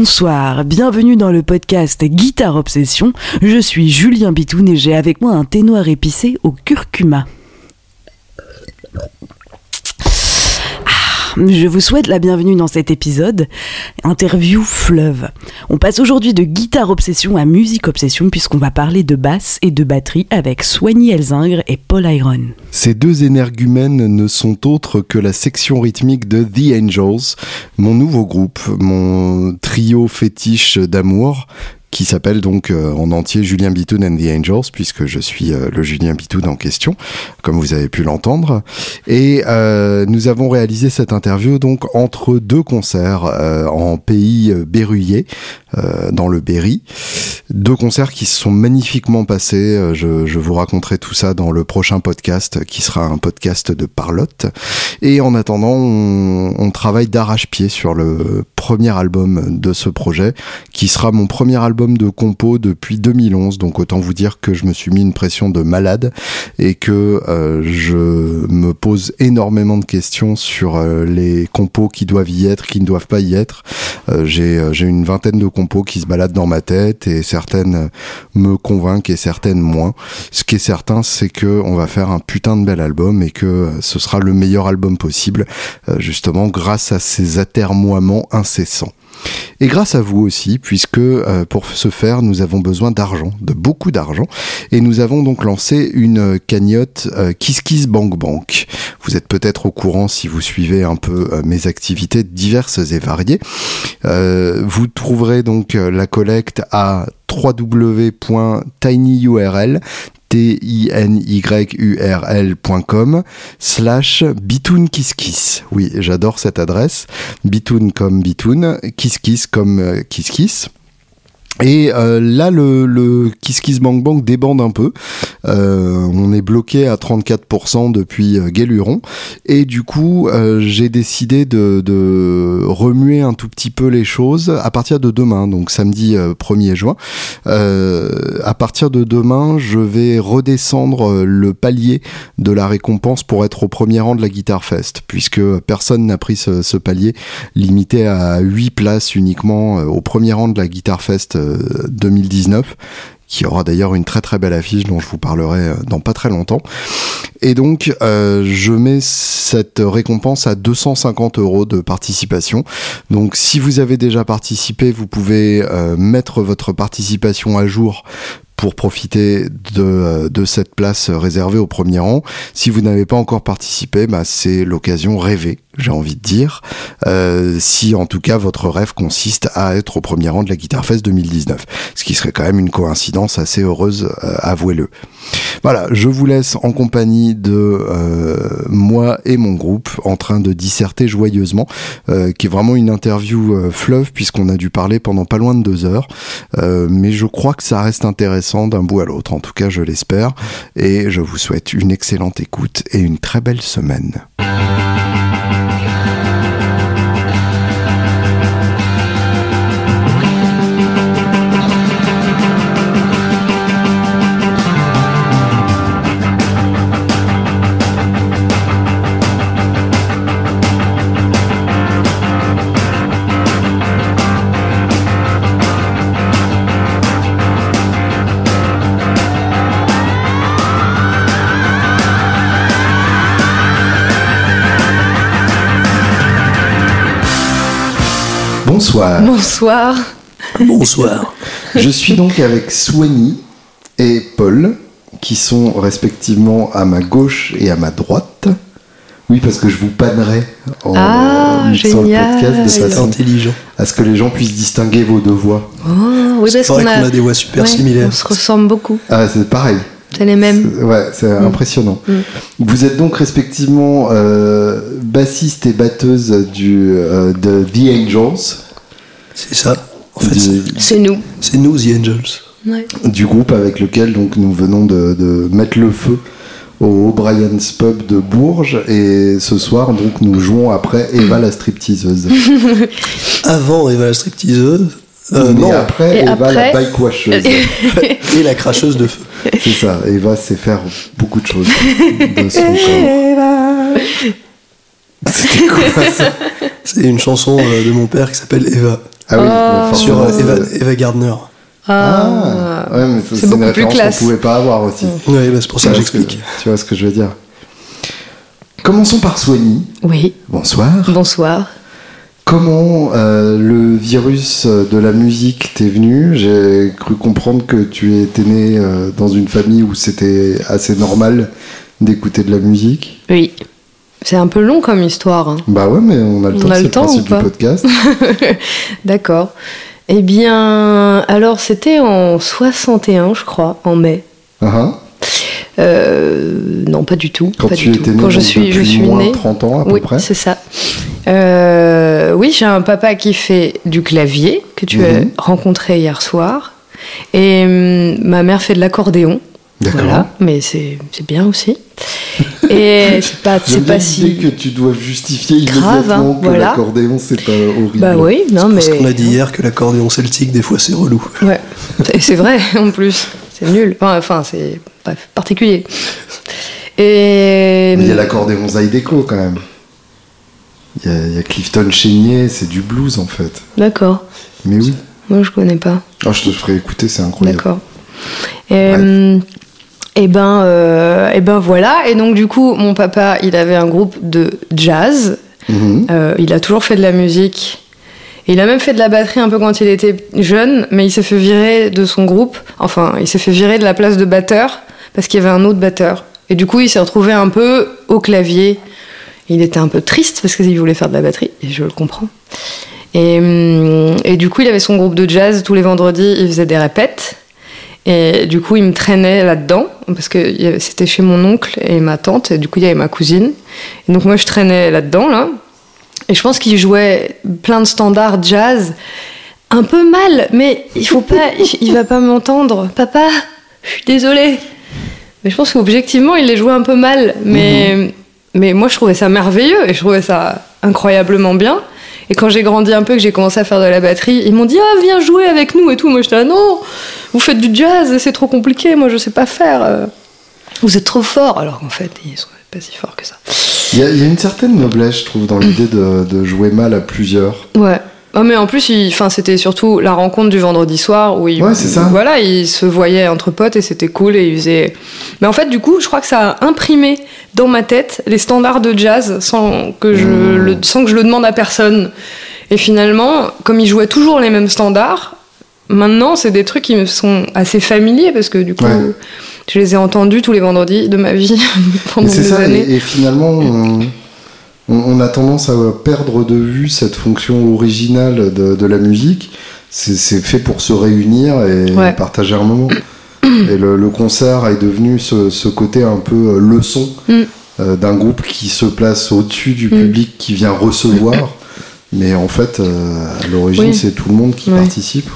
Bonsoir, bienvenue dans le podcast Guitare Obsession. Je suis Julien Bitoun et j'ai avec moi un thé noir épicé au curcuma. Je vous souhaite la bienvenue dans cet épisode, interview fleuve. On passe aujourd'hui de guitare obsession à musique obsession puisqu'on va parler de basse et de batterie avec Soigny Elzingre et Paul Iron. Ces deux énergumènes ne sont autres que la section rythmique de The Angels, mon nouveau groupe, mon trio fétiche d'amour qui s'appelle donc euh, en entier Julien Bitoun and the Angels, puisque je suis euh, le Julien Bitoun en question, comme vous avez pu l'entendre. Et euh, nous avons réalisé cette interview donc entre deux concerts en pays berruyer, dans le Berry. Deux concerts qui se sont magnifiquement passés. Je, je, vous raconterai tout ça dans le prochain podcast, qui sera un podcast de Parlotte. Et en attendant, on, on travaille d'arrache-pied sur le premier album de ce projet, qui sera mon premier album de compo depuis 2011, donc autant vous dire que je me suis mis une pression de malade et que euh, je me pose énormément de questions sur euh, les compos qui doivent y être, qui ne doivent pas y être. Euh, j'ai j'ai une vingtaine de compos qui se baladent dans ma tête et certaines me convainquent et certaines moins. Ce qui est certain, c'est que on va faire un putain de bel album et que ce sera le meilleur album possible, justement grâce à ces atermoiements incessants. Et grâce à vous aussi, puisque euh, pour ce faire, nous avons besoin d'argent, de beaucoup d'argent, et nous avons donc lancé une cagnotte euh, Kiss Kiss Bank Bank. Vous êtes peut-être au courant si vous suivez un peu euh, mes activités diverses et variées. vous trouverez donc la collecte à www.tinyurl t-i-n-y-u-r-l.com slash bitoonkisskiss. Oui, j'adore cette adresse. Bitoon comme bitoon, kiss comme euh, kiss kiss. Et euh, là, le, le Kiss Kiss Bank Bank débande un peu. Euh, on est bloqué à 34% depuis euh. Et du coup, euh, j'ai décidé de, de, remuer un tout petit peu les choses à partir de demain, donc samedi 1er juin. à partir de demain, je vais redescendre le palier de la récompense pour être au premier rang de la Guitar Fest, puisque personne n'a pris ce, ce, palier limité à 8 places uniquement au premier rang de la Guitar Fest 2019 qui aura d'ailleurs une très très belle affiche dont je vous parlerai euh, dans pas très longtemps. Et donc, euh, je mets cette récompense à 250 euros de participation. Donc, si vous avez déjà participé, vous pouvez euh, mettre votre participation à jour pour profiter de, de, cette place réservée au premier rang. Si vous n'avez pas encore participé, bah, c'est l'occasion rêvée j'ai envie de dire, euh, si en tout cas votre rêve consiste à être au premier rang de la Guitar Fest 2019, ce qui serait quand même une coïncidence assez heureuse, euh, avouez-le. Voilà, je vous laisse en compagnie de euh, moi et mon groupe en train de disserter joyeusement, euh, qui est vraiment une interview euh, fleuve puisqu'on a dû parler pendant pas loin de deux heures, mais je crois que ça reste intéressant d'un bout à l'autre, en tout cas je l'espère, et je vous souhaite une excellente écoute et une très belle semaine. Bonsoir. Bonsoir. Bonsoir. Je suis donc avec Soigny et Paul, qui sont respectivement à ma gauche et à ma droite. Oui, parce que je vous pannerai en, ah, sur le podcast de façon intelligent. à ce que les gens puissent distinguer vos deux voix. Oh, oui, parce qu'on a... des voix super similaires. On se ressemble beaucoup. Ah, c'est pareil. C'est les mêmes. Ouais, c'est mm. impressionnant. Mm. Vous êtes donc respectivement euh, bassiste et batteuse du, euh, de The Angels. C'est ça. En fait, c'est nous. C'est nous, The Angels. Du groupe avec lequel donc nous venons de, mettre le feu au O'Brien's Pub de Bourges et ce soir donc nous jouons après Eva la stripteaseuse. Avant Eva la stripteaseuse euh, non, après Eva la bike washeuse et la cracheuse de feu. C'est ça, Eva sait faire beaucoup de choses de son corps. C'était quoi ça? C'est une chanson euh, de mon père qui s'appelle Eva. Ah oui, Oh. Sur euh, Eva, Gardner. Ah, ouais, mais c'est une beaucoup plus référence qu'on pouvait pas avoir aussi. Oui, bah, c'est pour ça que j'explique. Tu vois ce que je veux dire Commençons par Soigny. Oui, Bonsoir. bonsoir. Comment euh, le virus de la musique t'est venu? J'ai cru comprendre que tu étais né euh, dans une famille où c'était assez normal d'écouter de la musique. Oui. C'est un peu long comme histoire. hein. Bah ouais, mais on a le On temps, a c'est le temps principe du podcast. D'accord. Eh bien, alors c'était en 61, je crois, en mai. Euh, non, pas du tout. Quand pas tu du étais tout. né, Quand je suis, je suis moins née. 30 ans à peu oui, près. c'est ça. Euh, oui, j'ai un papa qui fait du clavier que tu as Mhm. rencontré hier soir, et hum, ma mère fait de l'accordéon. D'accord. Voilà, mais c'est c'est bien aussi. Et c'est pas, c'est pas si. que tu dois justifier Grave, immédiatement hein, que voilà. l'accordéon c'est pas horrible. Bah oui, non mais. Parce qu'on a dit hier que l'accordéon celtique, des fois, c'est relou. Ouais, c'est- vrai en plus. C'est nul. Enfin, c'est bref, particulier. Et Mais il y a l'accordéon Zydeco quand même. Il y, a- il y a Clifton Chénier, c'est du blues en fait. d'accord. Mais oui. Moi, je connais pas. Ah, je te ferai écouter, c'est incroyable. D'accord. Et, hum, et ben, euh, et ben voilà. Et donc du coup, mon papa, il avait un groupe de jazz. Mhm. Euh, il a toujours fait de la musique. Et il a même fait de la batterie un peu quand il était jeune, mais il s'est fait virer de son groupe. Enfin, il s'est fait virer de la place de batteur parce qu'il y avait un autre batteur. Et du coup, il s'est retrouvé un peu au clavier. Il était un peu triste parce qu'il voulait faire de la batterie, et je le comprends. Et, hum, et du coup, il avait son groupe de jazz tous les vendredis, il faisait des répètes. Et du coup, il me traînait là-dedans, parce que c'était chez mon oncle et ma tante, et du coup, il y avait ma cousine. Et donc, moi, je traînais là-dedans, là. Et je pense qu'il jouait plein de standards jazz, un peu mal, mais il faut pas, il, il va pas m'entendre. Papa, je suis désolée. Mais je pense qu'objectivement, il les jouait un peu mal. Mais, mais moi, je trouvais ça merveilleux et je trouvais ça incroyablement bien. Et quand j'ai grandi un peu, que j'ai commencé à faire de la batterie, ils m'ont dit Ah, viens jouer avec nous et tout. Moi, j'étais là Non, vous faites du jazz, c'est trop compliqué. Moi, je sais pas faire. euh. Vous êtes trop fort. Alors qu'en fait, ils sont pas si forts que ça. Il y, a- il y a une certaine noblesse, je trouve, dans l'idée de, de jouer mal à plusieurs. Ouais. Ah, mais en plus, enfin, c'était surtout la rencontre du vendredi soir où ils, Ouais, c'est ça. Voilà, ils se voyaient entre potes et c'était cool et ils faisaient. Mais en fait, du coup, je crois que ça a imprimé dans ma tête les standards de jazz sans que je, Mmh. le, sans que je le demande à personne. Et finalement, comme ils jouaient toujours les mêmes standards, maintenant, c'est des trucs qui me sont assez familiers parce que du coup, Ouais. je les ai entendus tous les vendredis de ma vie pendant des ça, années. et, et finalement, on, on- on a tendance à perdre de vue cette fonction originale de, de la musique. C'est fait pour se réunir et Ouais. partager un moment. et le, le concert est devenu ce, ce côté un peu euh, leçon Mm. euh, d'un groupe qui se place au-dessus du Mm. public qui vient recevoir. Mais en fait, euh, à l'origine, Oui. c'est tout le monde qui participe.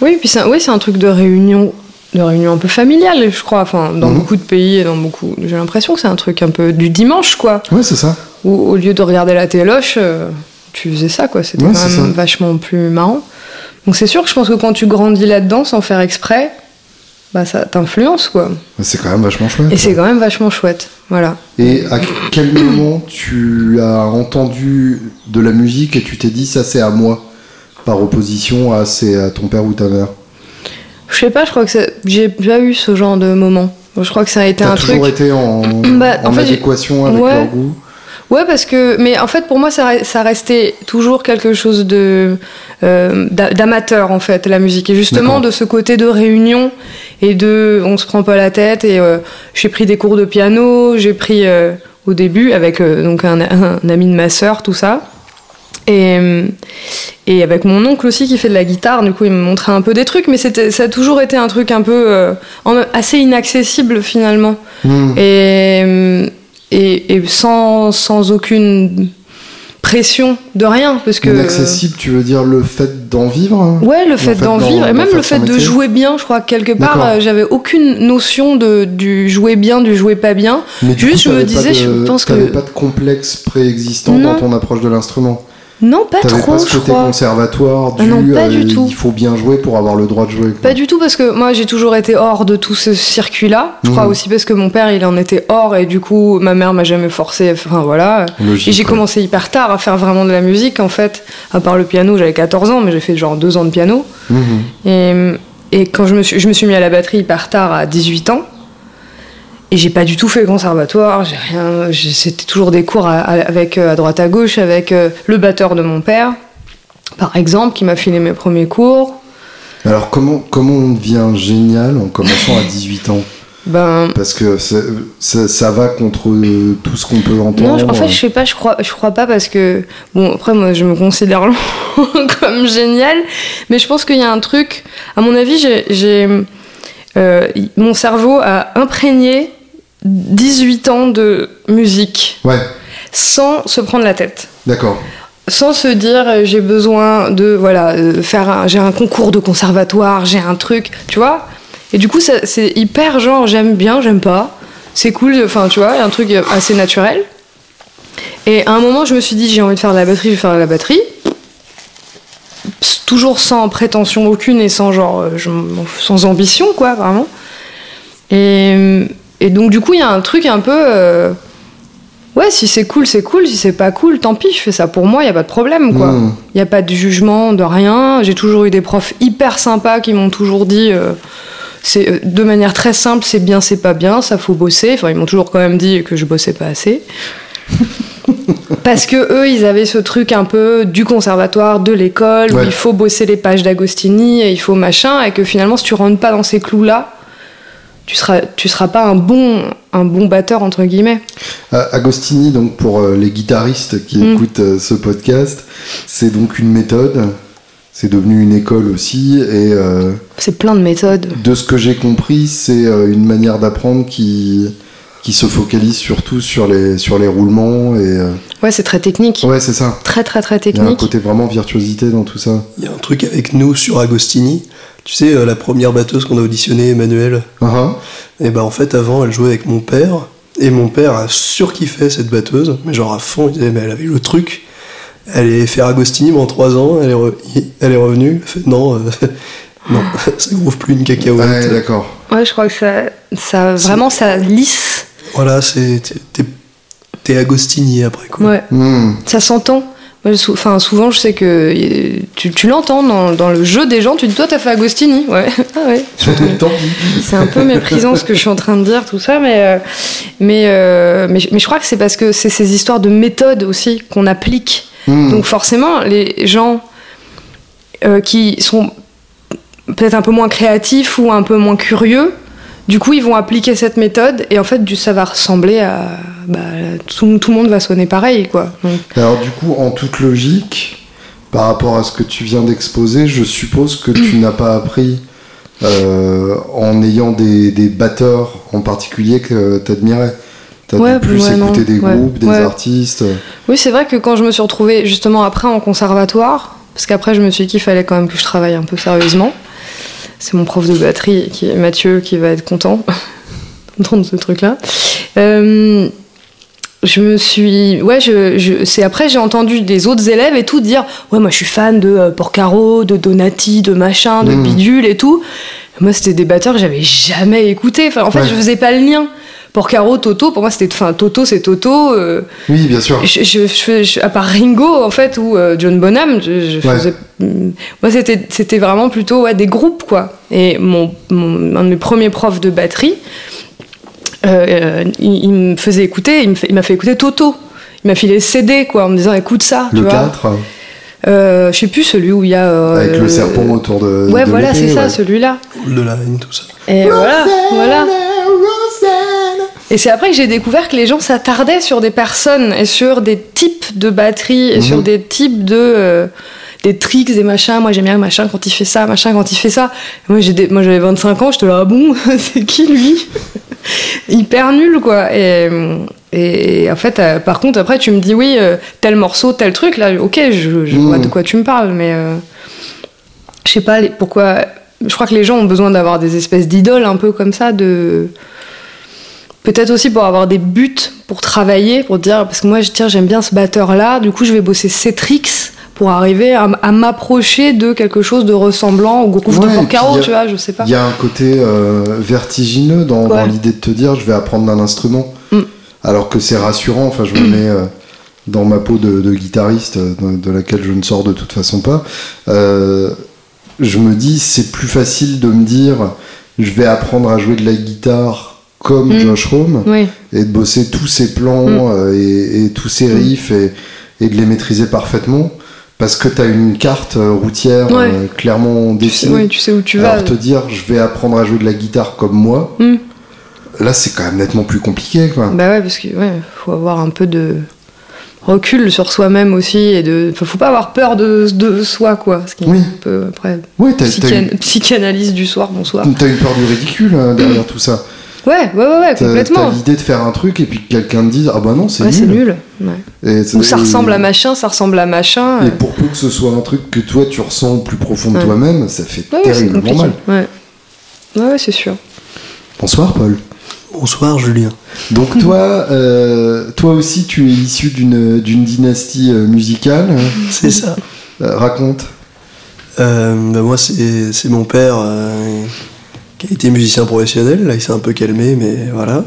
Oui, puis c'est un, oui, un truc de réunion, de réunion un peu familiale, je crois. Enfin, dans Mhm. beaucoup de pays et dans beaucoup. J'ai l'impression que c'est un truc un peu du dimanche, quoi. Ouais, c'est ça. Où au lieu de regarder la téloche, euh, tu faisais ça, quoi. C'était Ouais, quand même ça. vachement plus marrant. Donc c'est sûr que je pense que quand tu grandis là-dedans sans faire exprès, bah ça t'influence, quoi. C'est quand même vachement chouette. Et c'est quand même vachement chouette. Voilà. Et à quel moment tu as entendu de la musique et tu t'es dit ça c'est à moi par opposition à, c'est à ton père ou ta mère? Je sais pas, je crois que j'ai déjà eu ce genre de moment. Je crois que ça a été un toujours truc. été en, Bah, en en fait, j'ai- adéquation avec Ouais. leur goût? Ouais, parce que, mais en fait, pour moi, ça, ça restait toujours quelque chose de euh, d'a- d'amateur en fait, la musique, et justement de ce côté de réunion et de, on se prend pas la tête. Et euh, j'ai pris des cours de piano, j'ai pris euh, au début avec donc un, un ami de ma sœur, tout ça. Et, et avec mon oncle aussi qui fait de la guitare, du coup il me montrait un peu des trucs, mais c'était, ça a toujours été un truc un peu assez inaccessible finalement Hmm. et, et, et sans, sans aucune pression de rien parce que Inaccessible, tu veux dire le fait d'en vivre hein? Ouais le fait d'en vivre et même le fait de jouer bien je crois que quelque part euh, j'avais aucune notion de du jouer bien du jouer pas bien Mais Juste, coup, je me disais, de- je pense que- pas de complexe préexistant Non. dans ton approche de l'instrument? Non, pas trop, pas ce je côté crois. conservatoire du Ah non, pas du tout. il faut bien jouer pour avoir le droit de jouer. quoi. Pas du tout parce que moi j'ai toujours été hors de tout ce circuit-là. Je crois Mhm. aussi parce que mon père il en était hors et du coup ma mère m'a jamais forcé. Enfin voilà. Logique, Et j'ai commencé hyper tard à faire vraiment de la musique en fait. À part le piano, j'avais 14 ans, mais j'ai fait genre deux ans de piano. Mhm. Et, et quand je me, suis, je me suis mis à la batterie hyper tard, à 18 ans, et j'ai pas du tout fait le conservatoire, j'ai rien, c'était toujours des cours à, à- avec, euh, à droite à gauche avec euh, le batteur de mon père, par exemple, qui m'a filé mes premiers cours. Alors comment comment on devient génial en commençant à 18 ans? Ben, Parce que ça, ça va contre euh, tout ce qu'on peut entendre. non, en fait, je sais pas, je crois, je crois pas parce que, bon, après, moi, je me considère comme génial, mais je pense qu'il y a un truc, à mon avis, j'ai, j'ai, euh, mon cerveau a imprégné 18 ans de musique Ouais, sans se prendre la tête. d'accord. Sans se dire euh, j'ai besoin de voilà euh, faire un, j'ai un concours de conservatoire j'ai un truc tu vois. Et du coup c'est hyper genre j'aime bien j'aime pas. C'est cool enfin tu vois un truc assez naturel. Et à un moment je me suis dit j'ai envie de faire de la batterie je vais faire de la batterie. Toujours sans prétention aucune et sans genre euh, sans ambition quoi vraiment. Et, et donc du coup il y a un truc un peu euh, Ouais, si c'est cool, c'est cool. Si c'est pas cool, tant pis, je fais ça pour moi, y a pas de problème, quoi. Il y a pas de jugement, de rien. J'ai toujours eu des profs hyper sympas qui m'ont toujours dit, euh, c'est euh, de manière très simple, c'est bien, c'est pas bien, ça faut bosser. Enfin, ils m'ont toujours quand même dit que je bossais pas assez. Parce que eux, ils avaient ce truc un peu du conservatoire, de l'école, où il faut bosser les pages d'Agostini, et il faut machin, et que finalement, si tu rentres pas dans ces clous-là, tu seras, tu seras pas un bon, un bon batteur entre guillemets. Euh, Agostini, donc pour euh, les guitaristes qui Mm. écoutent euh, ce podcast, c'est donc une méthode. C'est devenu une école aussi. Et euh, C'est plein de méthodes. de ce que j'ai compris, c'est euh, une manière d'apprendre qui, qui se focalise surtout sur les, sur les roulements. Et, euh, Ouais, c'est très technique. Ouais, c'est ça. Très, très, très Il y a un technique. côté vraiment virtuosité dans tout ça. Il y a un truc avec nous sur Agostini. Tu sais, euh, la première batteuse qu'on a auditionnée, Emmanuel, Ah, ah. et ben en fait, avant, elle jouait avec mon père. Et mon père a surkiffé cette batteuse, mais genre à fond, il disait, mais elle avait le truc. Elle est faire Agostini pendant 3 ans, elle est, re- elle est revenue. Elle fait, non, euh, non, ça groove plus une cacahuète. Ouais, d'accord. Ouais, je crois que ça, ça vraiment, ça lisse. voilà, c'est. t'es- Agostini après quoi. Ouais, Hmm. ça s'entend. Enfin, souvent, je sais que tu, tu l'entends dans, dans le jeu des gens. Tu dis, toi, t'as fait Agostini. Ouais, ah ouais. C'est un peu méprisant ce que je suis en train de dire, tout ça, mais, euh, mais, euh, mais, mais je crois que c'est parce que c'est ces histoires de méthode aussi qu'on applique. Hmm. Donc forcément, les gens euh, qui sont peut-être un peu moins créatifs ou un peu moins curieux, du coup, ils vont appliquer cette méthode et en fait, ça va ressembler à... bah, tout, tout le monde va sonner pareil, quoi. Donc, Alors du coup, en toute logique, par rapport à ce que tu viens d'exposer, je suppose que tu n'as pas appris euh, en ayant des, des batteurs en particulier que t'admirais. T'as Ouais, plus ouais, non, écouter des ouais, groupes, des artistes. Oui, c'est vrai que quand je me suis retrouvée justement après en conservatoire, parce qu'après je me suis dit qu'il fallait quand même que je travaille un peu sérieusement. C'est mon prof de batterie, qui est Mathieu, qui va être content d'entendre ce truc-là. Euh, je me suis. Ouais, je, je- c'est après j'ai entendu des autres élèves et tout dire Ouais, moi je suis fan de euh, Porcaro, de Donati, de machin, de Mm. bidule et tout. Moi, c'était des batteurs que j'avais jamais écoutés. Enfin, en fait, Ouais. je faisais pas le lien. Porcaro, Toto, pour moi, c'était. Enfin, Toto, c'est Toto. euh, Oui, bien sûr. je, je- je- je- à part Ringo en fait ou euh, John Bonham je, je Ouais. faisais mm, moi c'était c'était vraiment plutôt ouais, des groupes quoi et mon, mon- un de mes premiers profs de batterie euh, il, il me faisait écouter il m'a fait écouter Toto il m'a filé le CD quoi en me disant écoute ça tu Le vois 4, euh, je sais plus celui où il y a euh, avec le serpent autour de. ouais de voilà c'est ça ouais. celui-là De la haine, tout ça. et voilà voilà Et c'est après que j'ai découvert que les gens s'attardaient sur des personnes et sur des types de batteries et Mhm. sur des types de euh, des tricks, des machins. Moi j'aime bien machin quand il fait ça, machin quand il fait ça. Moi des- j'avais 25 ans, j'étais là ah bon, c'est qui lui? Hyper nul quoi. Et, et en fait, euh, par contre après tu me dis oui euh, tel morceau, tel truc là, ok je, je Mhm. vois de quoi tu me parles, mais euh, je sais pas les- pourquoi. Je crois que les gens ont besoin d'avoir des espèces d'idoles un peu comme ça de Peut-être aussi pour avoir des buts pour travailler, pour dire, parce que moi, je tiens, j'aime bien ce batteur-là, du coup, je vais bosser ces tricks pour arriver à, à m'approcher de quelque chose de ressemblant au groupe Ouais, de Porcaro, tu vois, je sais pas. Il y a un côté euh, vertigineux dans, Ouais. dans l'idée de te dire je vais apprendre un instrument. Mm. Alors que c'est rassurant, enfin je me mets euh, dans ma peau de, de guitariste, euh, de, de laquelle je ne sors de toute façon pas. Euh, je me dis c'est plus facile de me dire je vais apprendre à jouer de la guitare comme Mm. Josh Oui, et de bosser tous ses plans Mm. euh, et, et tous ses riffs et, et de les maîtriser parfaitement parce que tu as une carte euh, routière Ouais. euh, clairement dessinée. oui, tu sais où tu vas. Alors te dire je vais apprendre à jouer de la guitare comme moi, Mm. là c'est quand même nettement plus compliqué quoi. Bah ouais, parce que ouais, faut avoir un peu de recul sur soi-même aussi et de. Faut pas avoir peur de, de soi, quoi. Ce qui est Oui. un peu après Ouais, psychan- une, psychanalyse du soir, bonsoir. t'as une peur du ridicule derrière tout ça. Ouais, ouais, ouais, ouais complètement. t'as l'idée de faire un truc et puis que quelqu'un te dise ah bah non c'est Ouais, c'est nul. Ouais. Et Ou ça ressemble à machin, ça ressemble à machin. Et euh, pour peu que ce soit un truc que toi tu ressens au plus profond de Ouais. toi-même, ça fait terriblement mal. Ouais, ouais, ouais, c'est sûr. Bonsoir Paul. Bonsoir Julien. Donc toi, euh, toi aussi tu es issu d'une d'une dynastie euh, musicale. C'est ça. Euh, raconte. Euh, bah, moi, c'est c'est mon père euh, qui a été musicien professionnel. Là, il s'est un peu calmé, mais voilà.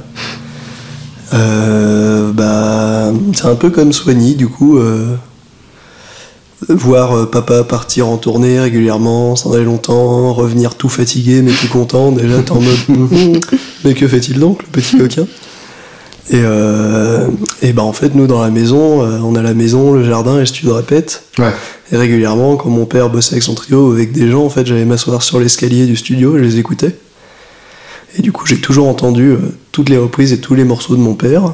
Euh, bah, c'est un peu comme Soigny, du coup. euh, voir euh, papa partir en tournée régulièrement, s'en aller longtemps, revenir tout fatigué mais tout content. Déjà, t'es en mode mais que fait-il donc, le petit coquin? Et, euh, et bah en fait, nous dans la maison, euh, on a la maison, le jardin et le studio de répète. Ouais. Et régulièrement, quand mon père bossait avec son trio, avec des gens, en fait, j'allais m'asseoir sur l'escalier du studio, je les écoutais. Et du coup, j'ai toujours entendu euh, toutes les reprises et tous les morceaux de mon père.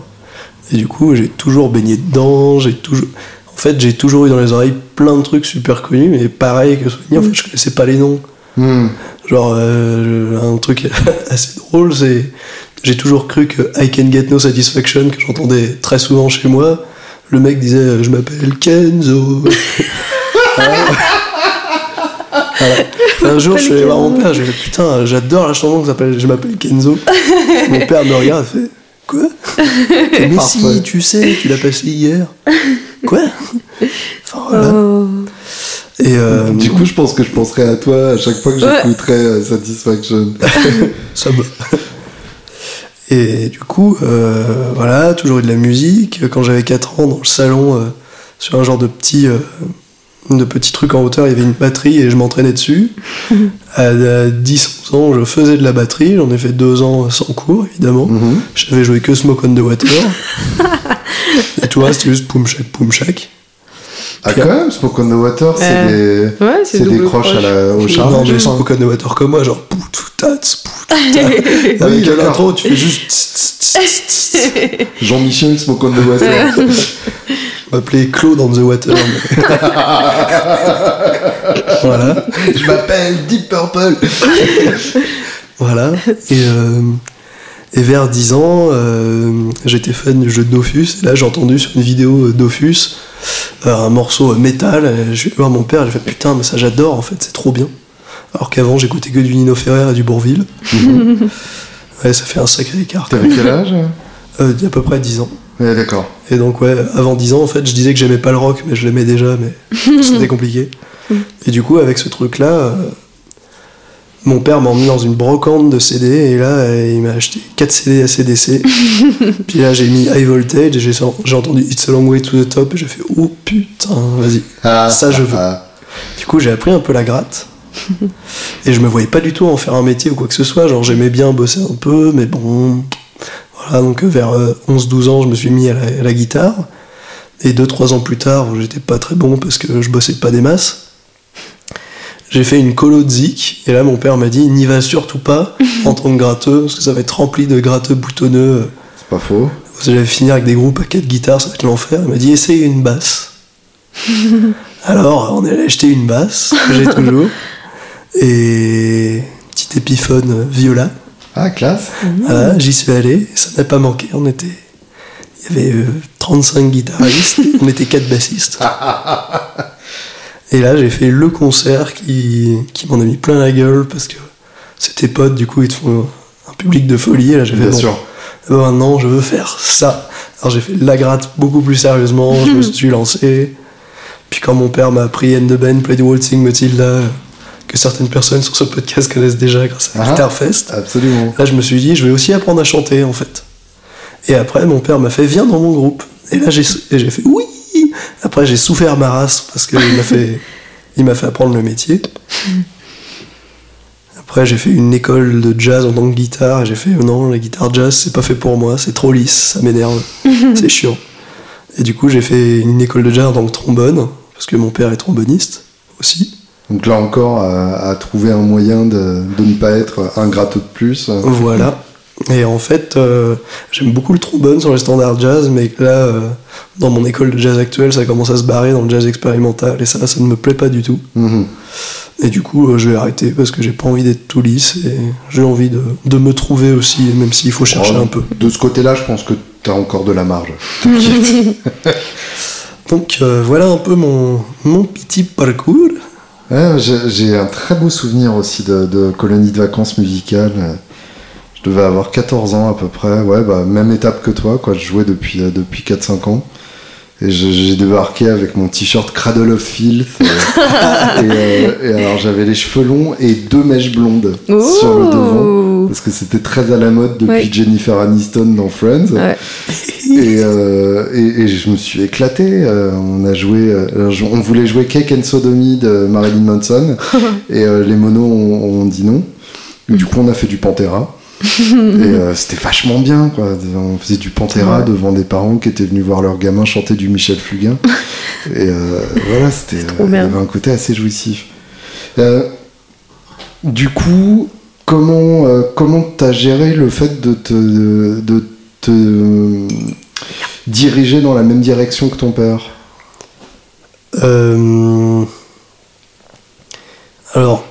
Et du coup, j'ai toujours baigné dedans, j'ai toujours... En fait, j'ai toujours eu dans les oreilles plein de trucs super connus, mais pareil que Sonia, en fait, je connaissais pas les noms. Hmm. Genre, euh, un truc assez drôle, c'est. J'ai toujours cru que I Can Get No Satisfaction, que j'entendais très souvent chez moi, le mec disait euh, Je m'appelle Kenzo. Voilà. Voilà. Un jour, je suis allé voir mon père, j'ai dit Putain, j'adore la chanson qui s'appelle Je m'appelle Kenzo. mon père me regarde et fait Quoi? Mais si, tu sais, tu l'as passé hier. Quoi? Enfin, voilà. Oh. Et euh, Du coup, je pense que je penserai à toi à chaque fois que j'écouterai euh, Satisfaction. ça me... Et du coup, euh, voilà, toujours eu de la musique. Quand j'avais 4 ans, dans le salon, euh, sur un genre de petit, euh, de petit truc en hauteur, il y avait une batterie et je m'entraînais dessus. à, à 10-11 ans, je faisais de la batterie. J'en ai fait 2 ans sans cours, évidemment. Mhm. J'avais joué que Smoke on the Water. et tout le reste, c'était juste poum shack, poum shack. Ah, quand même, Smoke on the Water, c'est Euh, des, Ouais, c'est des croches à la- au char. non, mais je Smoke on the Water comme moi, genre poutou-tats, poutou-tats. Oui, Avec un intro, tu fais juste. Jean-Michel Smoke on the Water. On m'appelait Claude on the Water. mais- voilà. je m'appelle Deep Purple. Voilà. Et, euh, et vers 10 ans, euh, j'étais fan du jeu de Dofus. Et là, j'ai entendu sur une vidéo euh, Dofus euh, un morceau euh, métal. Je vais voir mon père, j'ai fait putain, mais ça j'adore en fait, c'est trop bien. Alors qu'avant, j'écoutais que du Nino Ferrer et du Bourville. ouais, ça fait un sacré écart. T'avais quel âge? Euh, il y a à peu près 10 ans. Ouais, d'accord. Et donc, ouais, avant 10 ans, en fait, je disais que j'aimais pas le rock, mais je l'aimais déjà, mais c'était compliqué. Et du coup, avec ce truc-là, euh, mon père m'a emmené dans une brocante de CD, et là, euh, il m'a acheté 4 CD ACDC. Puis là, j'ai mis High Voltage, et j'ai j'ai entendu It's a Long Way to the Top, et j'ai fait Oh putain, vas-y. Ah, Ça, je veux. ah, Du coup, j'ai appris un peu la gratte. et je me voyais pas du tout en faire un métier ou quoi que ce soit. Genre, j'aimais bien bosser un peu, mais bon. Voilà, donc euh, vers euh, 11-12 ans, je me suis mis à la, à la guitare. Et 2-3 ans plus tard, où j'étais pas très bon parce que je bossais pas des masses, j'ai fait une colo de zik. Et là, mon père m'a dit N'y va surtout pas en tant que gratteux, parce que ça va être rempli de gratteux boutonneux. c'est pas faux. Vous allez finir avec des groupes à quatre guitares, ça va être l'enfer. Il m'a dit essaye une basse. Alors on est allé acheter une basse, que j'ai toujours, et petite épiphone euh, viola. Ah, classe. Voilà, j'y suis allé, ça n'a pas manqué. On était, il y avait euh, 35 guitaristes, on était quatre bassistes. Et là j'ai fait le concert qui, qui m'en a mis plein la gueule parce que c'était potes, du coup ils te font un public de folie. Et là j'ai fait Bien bon, sûr. maintenant je veux faire ça. Alors j'ai fait la gratte beaucoup plus sérieusement, je me suis lancé. Puis quand mon père m'a appris End the Band, Play the Waltzing Matilda, que certaines personnes sur ce podcast connaissent déjà grâce à Ah. Guitar Fest, Absolument. là je me suis dit, je vais aussi apprendre à chanter en fait. Et après, mon père m'a fait, viens dans mon groupe. Et là, j'ai fait, oui Après, j'ai souffert ma race parce qu'il m'a fait, il m'a fait apprendre le métier. Après, j'ai fait une école de jazz en tant que guitare et j'ai fait, non, la guitare jazz, c'est pas fait pour moi, c'est trop lisse, ça m'énerve, c'est chiant. Et du coup, j'ai fait une école de jazz en tant que trombone, parce que mon père est tromboniste aussi. Donc là encore, à, à trouver un moyen de, de ne pas être un gratte de plus. Voilà. Et en fait, euh, j'aime beaucoup le trombone sur les standards jazz, mais là, euh, dans mon école de jazz actuelle, ça commence à se barrer dans le jazz expérimental, et ça, ça ne me plaît pas du tout. Mhm. Et du coup, euh, je vais arrêter parce que j'ai pas envie d'être tout lisse, et j'ai envie de, de me trouver aussi, même s'il faut chercher Oh, un peu. De ce côté-là, je pense que tu as encore de la marge. Donc euh, voilà un peu mon, mon petit parcours. Ouais, j'ai un très beau souvenir aussi de, de colonie de vacances musicales. Je devais avoir 14 ans à peu près. Ouais, bah, même étape que toi, quoi. Je jouais depuis, euh, depuis 4-5 ans. Et j'ai débarqué avec mon t-shirt Cradle of Filth. euh, et, euh, et alors j'avais les cheveux longs et deux mèches blondes sur le devant. Parce que c'était très à la mode depuis. Jennifer Aniston dans Friends. Ouais. Et, euh, et, et je me suis éclaté. euh, on a joué, euh, on voulait jouer Cake and Sodomy de Marilyn Manson, et les monos ont, ont dit non. Du coup, on a fait du Pantera. et euh, c'était vachement bien, quoi. On faisait du Pantera Ouais. devant des parents qui étaient venus voir leur gamin chanter du Michel Fugain. et euh, voilà, c'était. Il y avait un côté assez jouissif. Euh, du coup, comment comment t'as géré le fait de te de te euh, diriger dans la même direction que ton père Euh, Alors,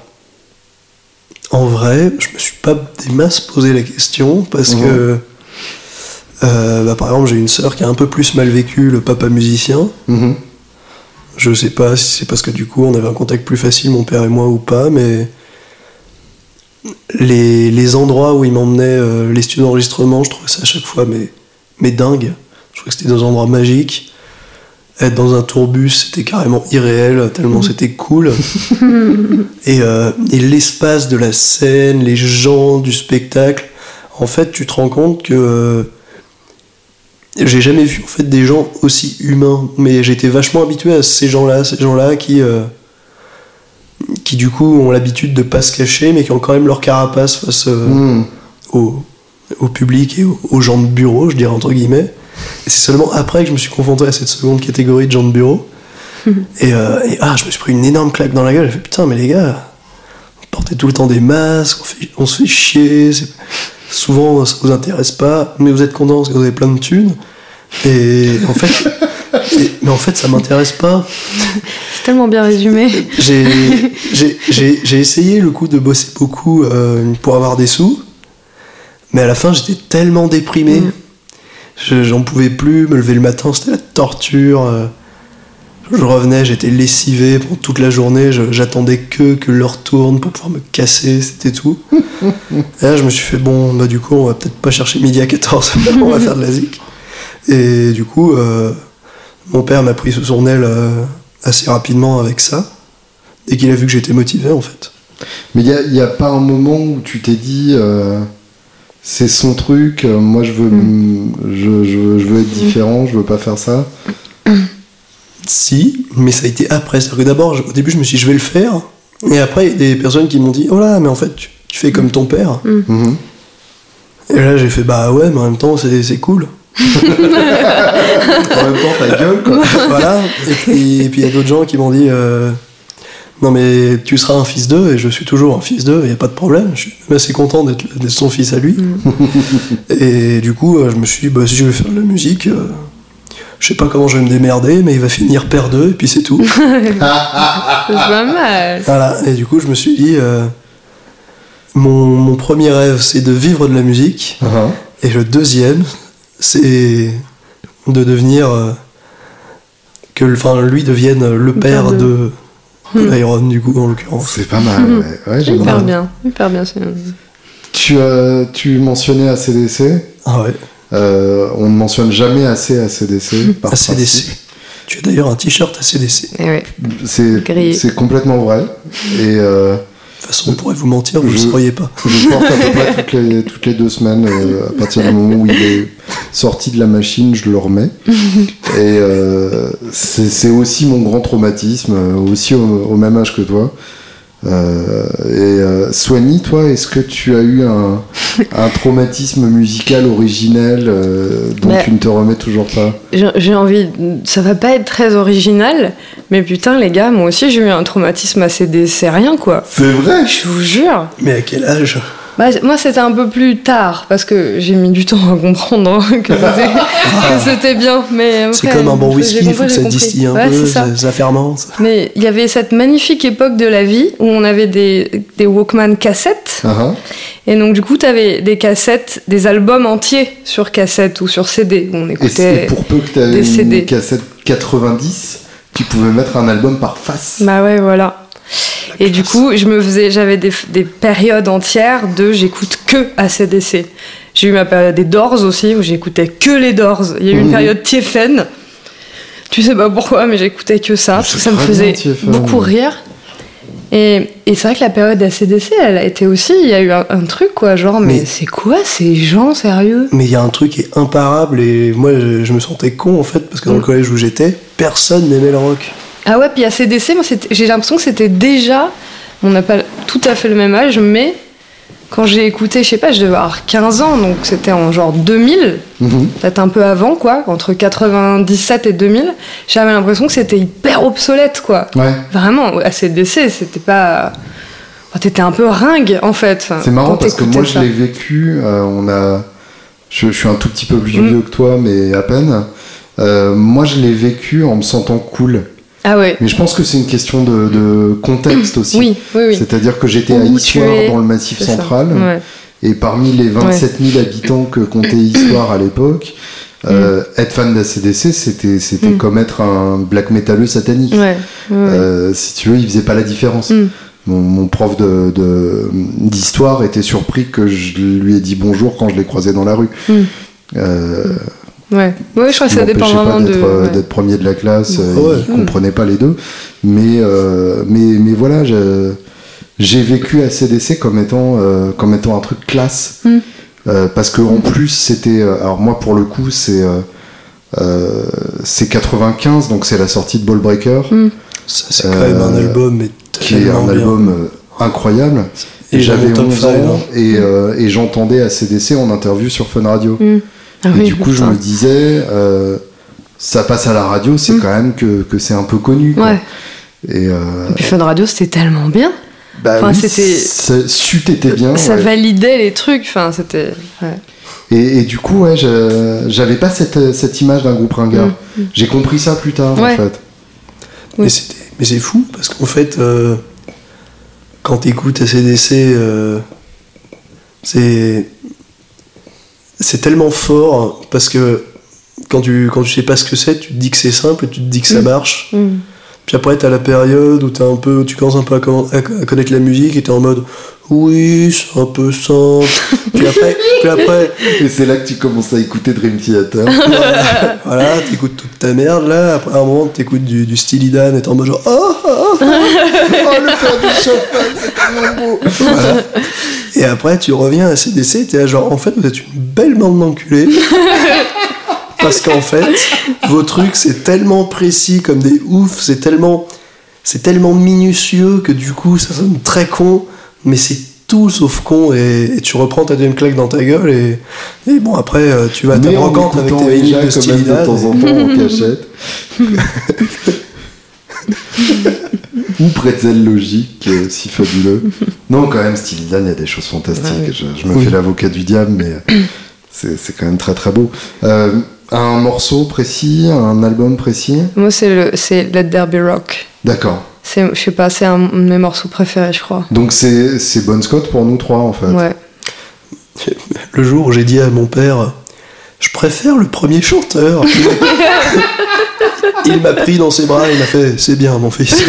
en vrai, je me suis pas des masses posé la question parce Mhm. que, euh, bah, par exemple, j'ai une sœur qui a un peu plus mal vécu le papa musicien. Mhm. Je sais pas si c'est parce que du coup on avait un contact plus facile, mon père et moi, ou pas, mais les, les endroits où il m'emmenait, euh, les studios d'enregistrement, je trouvais ça à chaque fois mais, mais dingue. Je trouvais que c'était des endroits magiques. Être dans un tourbus, c'était carrément irréel, tellement c'était cool. et euh, et l'espace de la scène, les gens du spectacle, en fait, tu te rends compte que euh, j'ai jamais vu en fait des gens aussi humains, mais j'étais vachement habitué à ces gens-là, ces gens-là qui qui du coup ont l'habitude de pas se cacher, mais qui ont quand même leur carapace face euh, Mhm. au, au public et aux, aux gens de bureau, je dirais entre guillemets. Et c'est seulement après que je me suis confronté à cette seconde catégorie de gens de bureau. et, euh, et, ah, je me suis pris une énorme claque dans la gueule. J'ai fait putain, mais les gars, vous portez tout le temps des masques, on, fait- on se fait chier. c'est- Souvent, ça vous intéresse pas, mais vous êtes content parce que vous avez plein de thunes. Et en fait, mais en fait, ça m'intéresse pas. C'est tellement bien résumé. J'ai essayé le coup de bosser beaucoup euh, pour avoir des sous, mais à la fin j'étais tellement déprimé, Mm. Je- j'en pouvais plus, me lever le matin c'était la torture. euh. Je revenais, j'étais lessivé pendant toute la journée, j'attendais que que l'heure tourne pour pouvoir me casser, c'était tout. Et là je me suis fait bon, bah du coup on va peut-être pas chercher midi à 14 on va faire de la zik. Et du coup, euh, mon père m'a pris sous son aile euh, assez rapidement avec ça, dès qu'il a vu que j'étais motivé en fait. Mais il n'y a, pas un moment où tu t'es dit, euh, c'est son truc, euh, moi je veux, Mm. je, je- je veux être différent, je veux pas faire ça? Si, mais ça a été après. C'est-à-dire que d'abord, au début, je me suis dit, je vais le faire. Et après, il y a des personnes qui m'ont dit, oh là, mais en fait, tu, tu fais comme ton père. Mhm. Et là, j'ai fait, bah ouais, mais en même temps, c'est c'est cool. En même temps, ta gueule, quoi. voilà. Et puis, et puis, il y a d'autres gens qui m'ont dit, euh, non, mais tu seras un fils d'eux, et je suis toujours un fils d'eux, il n'y a pas de problème. Je suis assez content d'être son fils à lui. et du coup, euh, je me suis dit, bah, si je veux faire de la musique, euh, je sais pas comment je vais me démerder, mais il va finir père d'eux, et puis c'est tout. C'est pas mal. Voilà, et du coup, je me suis dit, euh, mon, mon premier rêve, c'est de vivre de la musique, Mhm. et le deuxième, c'est de devenir. euh, que enfin, lui devienne le père de, de l'Iron, du coup, en l'occurrence. C'est pas mal, ouais. Ouais, j'aime Hyper bien. bien, hyper bien. c'est- Tu, euh, tu mentionnais ACDC. Ah ouais, Euh, on ne mentionne jamais assez ACDC. par ACDC. principe. Tu as d'ailleurs un t-shirt ACDC. Eh ouais. C'est complètement vrai. Et euh, toute façon, on pourrait vous mentir, vous ne le sauriez pas. je porte à peu près toutes les, toutes les deux semaines. euh, à partir du moment où il est sorti de la machine, je le remets. Et euh, c'est aussi mon grand traumatisme, euh, aussi au, au même âge que toi. Euh, et euh, Soigny, toi, est-ce que tu as eu un, un traumatisme musical originel euh, dont Mais- tu ne te remets toujours pas J'ai j'ai envie, ça va pas être très original, mais putain les gars, moi aussi j'ai eu un traumatisme assez c'est rien quoi. C'est vrai? Je vous jure. Mais à quel âge? Bah, moi c'était un peu plus tard parce que j'ai mis du temps à comprendre que c'était que c'était bien. Mais C'est comme un bon whisky, il faut que ça distille un Ouais, peu, ça. ça, fermente. Mais il y avait cette magnifique époque de la vie où on avait des, des Walkman cassettes. Ah, ah. Et donc, du coup, tu avais des cassettes, des albums entiers sur cassette ou sur CD où on Et, écoutait. c'est- pour peu que tu aies des une CD. cassette 90, tu pouvais mettre un album par face. Bah ouais, voilà. La Et du coup, je me faisais, j'avais des, des périodes entières de j'écoute que ACDC. J'ai eu ma période des Doors aussi où j'écoutais que les Doors. Il y a eu une Mhm. période Tiefen. Tu sais pas pourquoi, mais j'écoutais que ça. parce que ça me faisait bien, beaucoup rire. Et, et c'est vrai que la période ACDC, elle a été aussi, il y a eu un, un truc quoi, genre, mais, Mais- c'est quoi ces gens sérieux? Mais il y a un truc qui est imparable et moi je, je me sentais con en fait parce que dans le Mm. collège où j'étais, personne n'aimait le rock. Ah ouais, puis ACDC, moi, c'était- j'ai l'impression que c'était déjà. On n'a pas tout à fait le même âge, mais quand j'ai écouté, je sais pas, je devais avoir 15 ans, donc c'était en genre 2000, Mhm. peut-être un peu avant, quoi, entre 97 et 2000, j'avais l'impression que c'était hyper obsolète, quoi. Ouais. Vraiment, ACDC, c'était pas. Enfin, T'étais un peu ringue, en fait. C'est marrant parce que moi je l'ai vécu. euh, on a, je, je suis un tout petit peu plus Mm. vieux que toi, mais à peine. Euh, moi je l'ai vécu en me sentant cool. Ah ouais. Mais je pense que c'est une question de, de contexte aussi. Oui, oui, oui. C'est-à-dire que j'étais à Issoire es, dans le Massif central Ouais. et parmi les 27 000 habitants que comptait Issoire à l'époque, euh, être fan d'ACDC c'était c'était Mm. comme être un black metalleux satanique. Euh, si tu veux, il faisait pas la différence. Mm. Mon, mon prof de- de- d'histoire était surpris que je lui ai dit bonjour quand je l'ai croisé dans la rue. Mm. Euh, Ouais. Ouais, je crois que ça dépend vraiment de. d'être euh, ouais. d'être premier de la classe. euh, Ouais. Il comprenait pas les deux. Mais, euh, mais, mais voilà, je- j'ai vécu ACDC comme étant, euh, comme étant un truc classe. Mm. Euh, parce que en plus, c'était. Alors, moi, pour le coup, c'est. euh, euh, c'est 95, donc c'est la sortie de Ball Breaker, Ça, c'est quand même un album, mais qui est un bien. album incroyable. Et j'avais mon top 11 five, ans hein. et, euh, et j'entendais ACDC en interview sur Fun Radio. Mm. Ah Et oui, du coup, je me disais, euh, ça passe à la radio, c'est Mm. quand même que, que c'est un peu connu. quoi. Ouais. Et euh, Et puis Fun Radio, c'était tellement bien. bah Enfin, oui, c'était- ça- c'eût été bien. ça ouais. validait les trucs. Enfin, c'était. ouais. Et, et du coup, ouais, j'avais pas cette, cette image d'un groupe ringard. J'ai compris ça plus tard, en Mm. Fait. Oui. Mais c'était- mais c'est fou parce qu'en fait, euh, quand t'écoutes ACDC, euh, c'est c'est tellement fort parce que quand tu quand tu sais pas ce que c'est, tu te dis que c'est simple et tu te dis que ça Mm. marche. Mm. Puis après, t'as la période où t'as un peu, où tu commences un peu à, con- à- à connaître la musique et t'es en mode oui, c'est un peu simple. puis après, puis après, Et c'est là que tu commences à écouter Dream Theater. voilà, t'écoutes toute ta merde là. Après un moment, t'écoutes du, du Steely Dan et t'es en mode genre oh, oh, oh. oh, le père du Chopin, c'est tellement beau. Voilà. Et après, tu reviens à CDC, t'es là genre, en fait, vous êtes une belle bande d'enculés. Parce qu'en fait, vos trucs, c'est tellement précis comme des oufs, c'est tellement, c'est tellement minutieux que du coup, ça sonne très con, mais c'est tout sauf con, et, et tu reprends ta deuxième claque dans ta gueule, et, et bon, après, euh, tu vas à ta Mais en brocante avec tes vinyles Eja de Steely de temps en temps en cachette. Ou Pretzel Logique, euh, si fabuleux. Non, quand même, Steely Dan, il y a des choses fantastiques. Je, je me Oui. fais l'avocat du diable, mais euh, c'est quand même très très beau. Euh, un morceau précis, un album précis Moi, c'est le, c'est Let There Be Rock. D'accord. C'est, je sais pas, c'est un de mes morceaux préférés, je crois. Donc c'est c'est Bon Scott pour nous trois, en fait. Ouais. Le jour où j'ai dit à mon père, je préfère le premier chanteur. Il m'a pris dans ses bras et il m'a fait, c'est bien mon fils.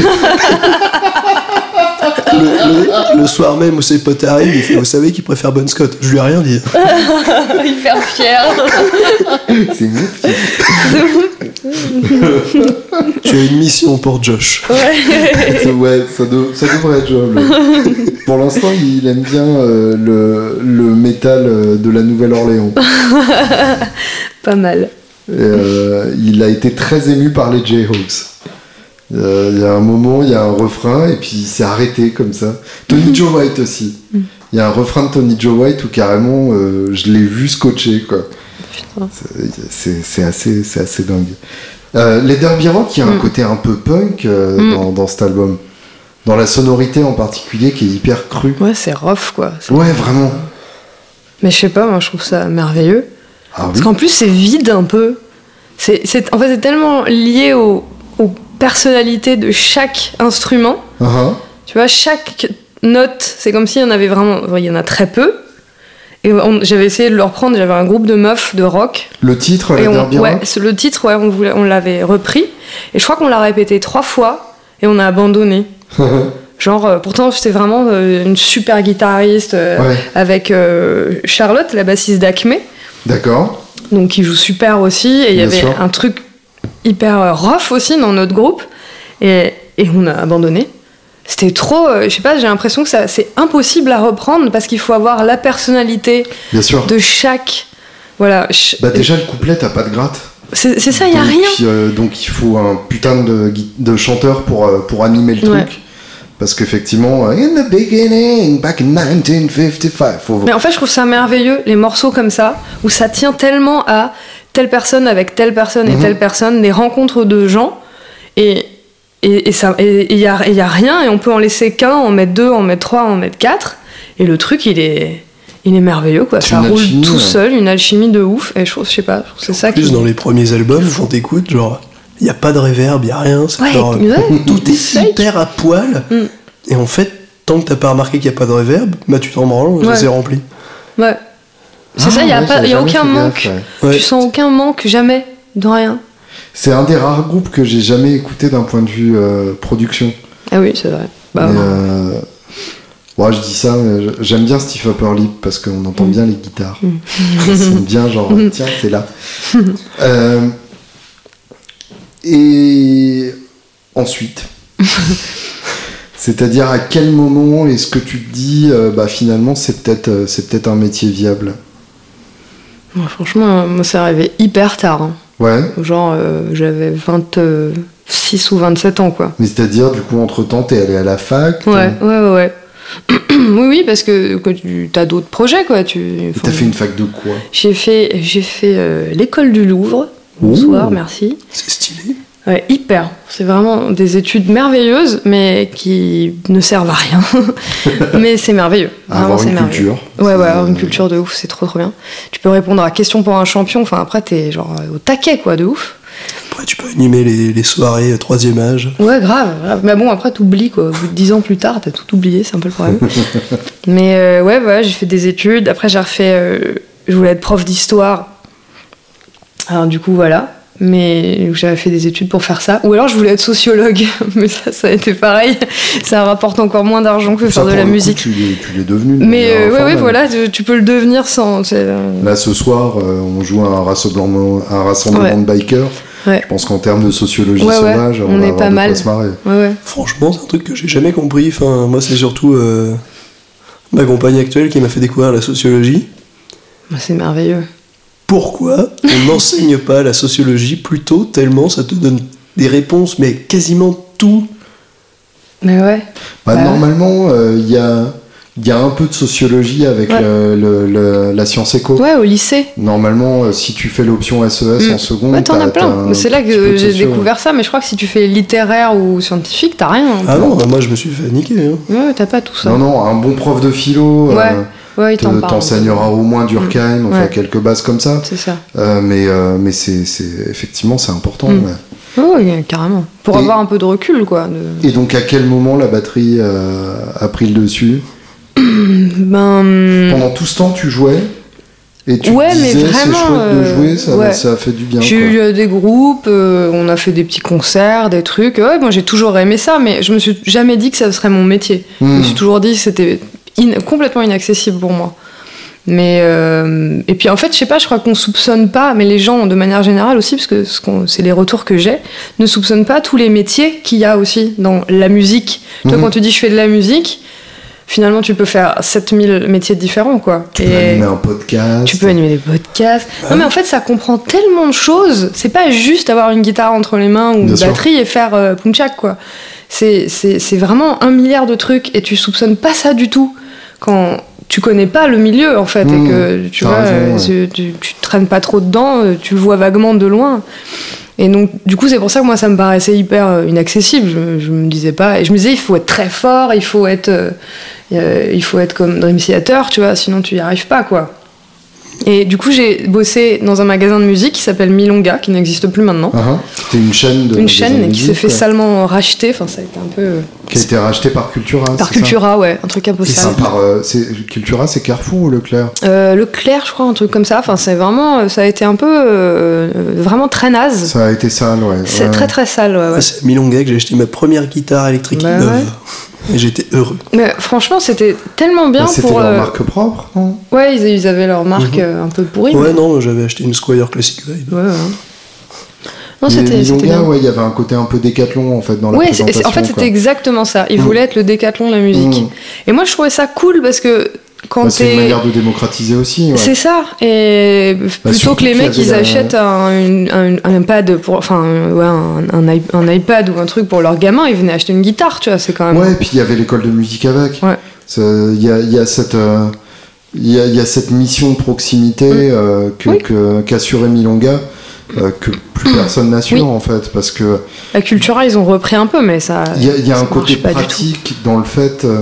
le, le- le soir même où ses potes arrivent, il fait Vous savez qu'il préfère Bon Scott Je lui ai rien dit. Hyper fier. C'est ouf. Tu as une mission pour Josh. Ça- ouais, ça, de- ça devrait être jouable. Pour l'instant, il aime bien euh, le, le métal euh, de la Nouvelle-Orléans. Pas mal. Euh, il a été très ému par les Jayhawks. Euh, Il y a un moment, il y a un refrain, et puis il s'est arrêté comme ça. Tony Joe White aussi. Il y a un refrain de Tony Joe White où carrément, euh, je l'ai vu scotché, quoi. C'est- assez, c'est assez dingue. Les Derby Rock, il y a un Mm. côté un peu punk Mm. dans, dans cet album. Dans la sonorité en particulier qui est hyper crue. Ouais, c'est rough quoi. Ouais, vraiment. Mais je sais pas, moi je trouve ça merveilleux. Ah oui. Parce qu'en plus c'est vide un peu. C'est, en fait, c'est tellement lié au- aux personnalités de chaque instrument. Ah, ah. Tu vois, chaque note, c'est comme s'il y en avait vraiment. Il y en a très peu. Et j'avais essayé de le reprendre, j'avais un groupe de meufs de rock. Le titre, Et on- ouais, Rock c'est- le titre, ouais, on, voulait- on l'avait repris. Et je crois qu'on l'a répété trois fois et on a abandonné. Genre, euh, pourtant, c'était vraiment euh, une super guitariste euh, Ouais, avec Charlotte, la bassiste d'Acme, d'accord. donc qui joue super aussi. Et il y avait sûr. un truc hyper euh, rough aussi dans notre groupe. Et, et on a abandonné. C'était trop, euh, je sais pas, j'ai l'impression que ça, c'est impossible à reprendre parce qu'il faut avoir la personnalité Bien sûr. de chaque. Voilà. ch- Bah déjà, le couplet, t'as pas de gratte. c'est ça, il a rien. euh, donc il faut un putain de, chanteur pour, euh, pour animer le Ouais. truc. Parce qu'effectivement, in the beginning, back in 1955, faut... Mais en fait, je trouve ça merveilleux, les morceaux comme ça, où ça tient tellement à telle personne avec telle personne et Mhm. telle personne, des rencontres de gens, et et et ça, et il y a, et y a rien, et on peut en laisser qu'un, en mettre deux, en mettre trois, en mettre quatre, et le truc, il est, il est merveilleux, quoi. Ça roule alchimie, tout ouais. seul, une alchimie de ouf, et je je sais pas, c'est ça En plus, qui. dans les premiers albums, quand t'écoutes, genre, il n'y a pas de réverb, il n'y a rien. C'est Ouais, genre, ouais, tout est hyper à poil. Mm. Et en fait, tant que t'as pas remarqué qu'il n'y a pas de réverb, bah tu t'en branles, ça Ouais. s'est rempli. Ouais. C'est Ah, ça, il y a ouais, pas, j'avais y a aucun manque. ouais. Tu sens aucun manque, jamais, de rien. C'est un des rares groupes que j'ai jamais écouté d'un point de vue euh, production. Ah oui, c'est vrai. Bah, Mais, euh, ouais, je dis ça, j'aime bien Steve Upper Lip parce qu'on entend Mm. bien les guitares. C'est bien, genre, tiens, c'est là. Euh, et ensuite, c'est-à-dire à quel moment est-ce que tu te dis, bah finalement, c'est peut-être, c'est peut-être un métier viable? Franchement, moi, c'est arrivé hyper tard. hein. Ouais. Genre, euh, j'avais 26 ou 27 ans, quoi. Mais c'est-à-dire, du coup, entre-temps, t'es allé à la fac. Ouais, ouais, ouais. ouais. oui, oui, parce que, que tu as d'autres projets, quoi. Tu, t'as fait une fac de quoi? J'ai fait, j'ai fait euh, l'école du Louvre. Bonsoir, Ouh. merci. C'est stylé. Ouais, hyper. C'est vraiment des études merveilleuses, mais qui ne servent à rien. mais c'est merveilleux. Vraiment, Avoir c'est une merveilleux. culture. Ouais, ouais, avoir une culture de ouf, c'est trop trop bien. Tu peux répondre à question pour un champion, enfin après t'es genre au taquet quoi, de ouf. Après, tu peux animer les, les soirées euh, troisième âge. Ouais, grave, grave. Mais bon, après t'oublies quoi. Au bout de 10 ans plus tard, t'as tout oublié, c'est un peu le problème. Mais euh, ouais, ouais, j'ai fait des études. Après, j'ai refait. euh, je voulais être prof d'histoire. Alors du coup, voilà. Mais j'avais fait des études pour faire ça. Ou alors je voulais être sociologue. Mais ça, ça a été pareil. Ça rapporte encore moins d'argent que Ça, faire de la coup, musique. tu l'es, devenu. de Mais euh, ouais, ouais, informelle. voilà, tu, tu peux le devenir sans. euh, Là, ce soir, euh, on joue à un rassemblement, un rassemblement Ouais. de bikers. Ouais. Je pense qu'en termes de sociologie Ouais, ouais, sauvage, on va est avoir pas de mal. se marrer. Ouais, ouais. Franchement, c'est un truc que j'ai jamais compris. Enfin, moi, c'est surtout euh, ma compagne actuelle qui m'a fait découvrir la sociologie. C'est merveilleux. Pourquoi on n'enseigne pas la sociologie plus tôt tellement ça te donne des réponses, mais quasiment tout. Mais ouais. Bah, Bah, normalement, euh, il y, a, il y a un peu de sociologie avec Ouais. le- le- le- la science éco. Ouais, au lycée. Normalement, euh, si tu fais l'option SES Mm. en seconde, Ouais, t'en t'as- as plein. c'est là que j'ai découvert ça, mais je crois que si tu fais littéraire ou scientifique, t'as rien. Ah non, moi je me suis fait niquer. hein. Ouais, t'as pas tout ça. Non, non, un bon prof de philo Ouais, euh, Ouais, il te- t'en parle. t'enseignera au moins Durkheim, enfin Ouais. quelques bases comme ça. C'est ça. Euh, mais euh, mais c'est, c'est- effectivement, c'est important. Mm. ouais. Oui, carrément. Pour Et- avoir un peu de recul, quoi. de- Et donc, à quel moment la batterie euh, a pris le dessus Ben. Pendant tout ce temps, tu jouais Et tu Ouais, mais disais, c'est vraiment, chouette de jouer, ça, ouais. ça a fait du bien. J'ai eu des groupes, euh, on a fait des petits concerts, des trucs. Ouais, moi j'ai toujours aimé ça, mais je me suis jamais dit que ça serait mon métier. Je me Hmm. suis toujours dit que c'était in- complètement inaccessible pour moi. Mais euh, et puis en fait, je sais pas, je crois qu'on soupçonne pas, mais les gens de manière générale aussi, parce que c'est les retours que j'ai, ne soupçonnent pas tous les métiers qu'il y a aussi dans la musique. Toi, Mhm. quand tu dis je fais de la musique, finalement tu peux faire 7000 métiers différents, quoi. Tu peux animer un podcast. tu peux animer des podcasts. Non, mais en fait, ça comprend tellement de choses. C'est pas juste avoir une guitare entre les mains ou Bien une sûr. batterie et faire euh, punchak, quoi. C'est vraiment un milliard de trucs et tu soupçonnes pas ça du tout quand tu connais pas le milieu, en fait, Mmh, et que tu vois, raison, euh, tu, traînes pas trop dedans, euh, tu le vois vaguement de loin. Et donc, du coup, c'est pour ça que moi, ça me paraissait hyper euh, inaccessible. Je, je me disais pas. Et je me disais, il faut être très fort, il faut être, euh, il faut être comme Dream Theater, tu vois, sinon tu y arrives pas, quoi. Et du coup, j'ai bossé dans un magasin de musique qui s'appelle Milonga, qui n'existe plus maintenant. Ah, ah. C'était une chaîne de. Une de chaîne qui s'est fait quoi, salement racheter. Enfin, ça a été un peu. euh, Qui a été rachetée par Cultura. par c'est ça Cultura, ouais, un truc un peu sale. par, euh, c'est- Cultura, c'est Carrefour ou Leclerc Euh, Leclerc, je crois, un truc comme ça. Enfin, c'est vraiment. Ça a été un peu. euh, vraiment très naze. Ça a été sale, ouais. C'est ouais. très très sale, ouais, ouais. Ah, C'est Milonga que j'ai acheté ma première guitare électrique Bah neuve. Et j'étais heureux. Mais franchement, c'était tellement bien Bah, C'était pour. leur euh, marque propre, non? Ouais, ils, ils avaient leur marque Mhm. euh, un peu pourrie. Ouais, mais- non, j'avais acheté une Squire Classic Vibe. Ouais, ouais. Non, Mais c'était c'était bien. ouais, il y avait un côté un peu décathlon en fait dans la Ouais, présentation. en fait, quoi. c'était exactement ça. Ils Mm. voulaient être le décathlon de la musique. Mm. Et moi, je trouvais ça cool parce que Bah, c'est une manière de démocratiser aussi. ouais. C'est ça. Et Bah, plutôt que les mecs, ils la- achètent un, un, un pad pour, enfin, ouais, un, un iPad ou un truc pour leur gamin, ils venaient acheter une guitare, tu vois. C'est quand même. Ouais, et puis il y avait l'école de musique avec. Ouais. Il y a, il y a cette. euh, il y, a, il y a cette mission de proximité Mm. euh, Oui. qu'assurait Milonga euh, que plus personne n'assure Oui. en fait parce que La Cultura, ils ont repris un peu, mais ça. il y a, il y a ça un côté pratique dans le fait euh,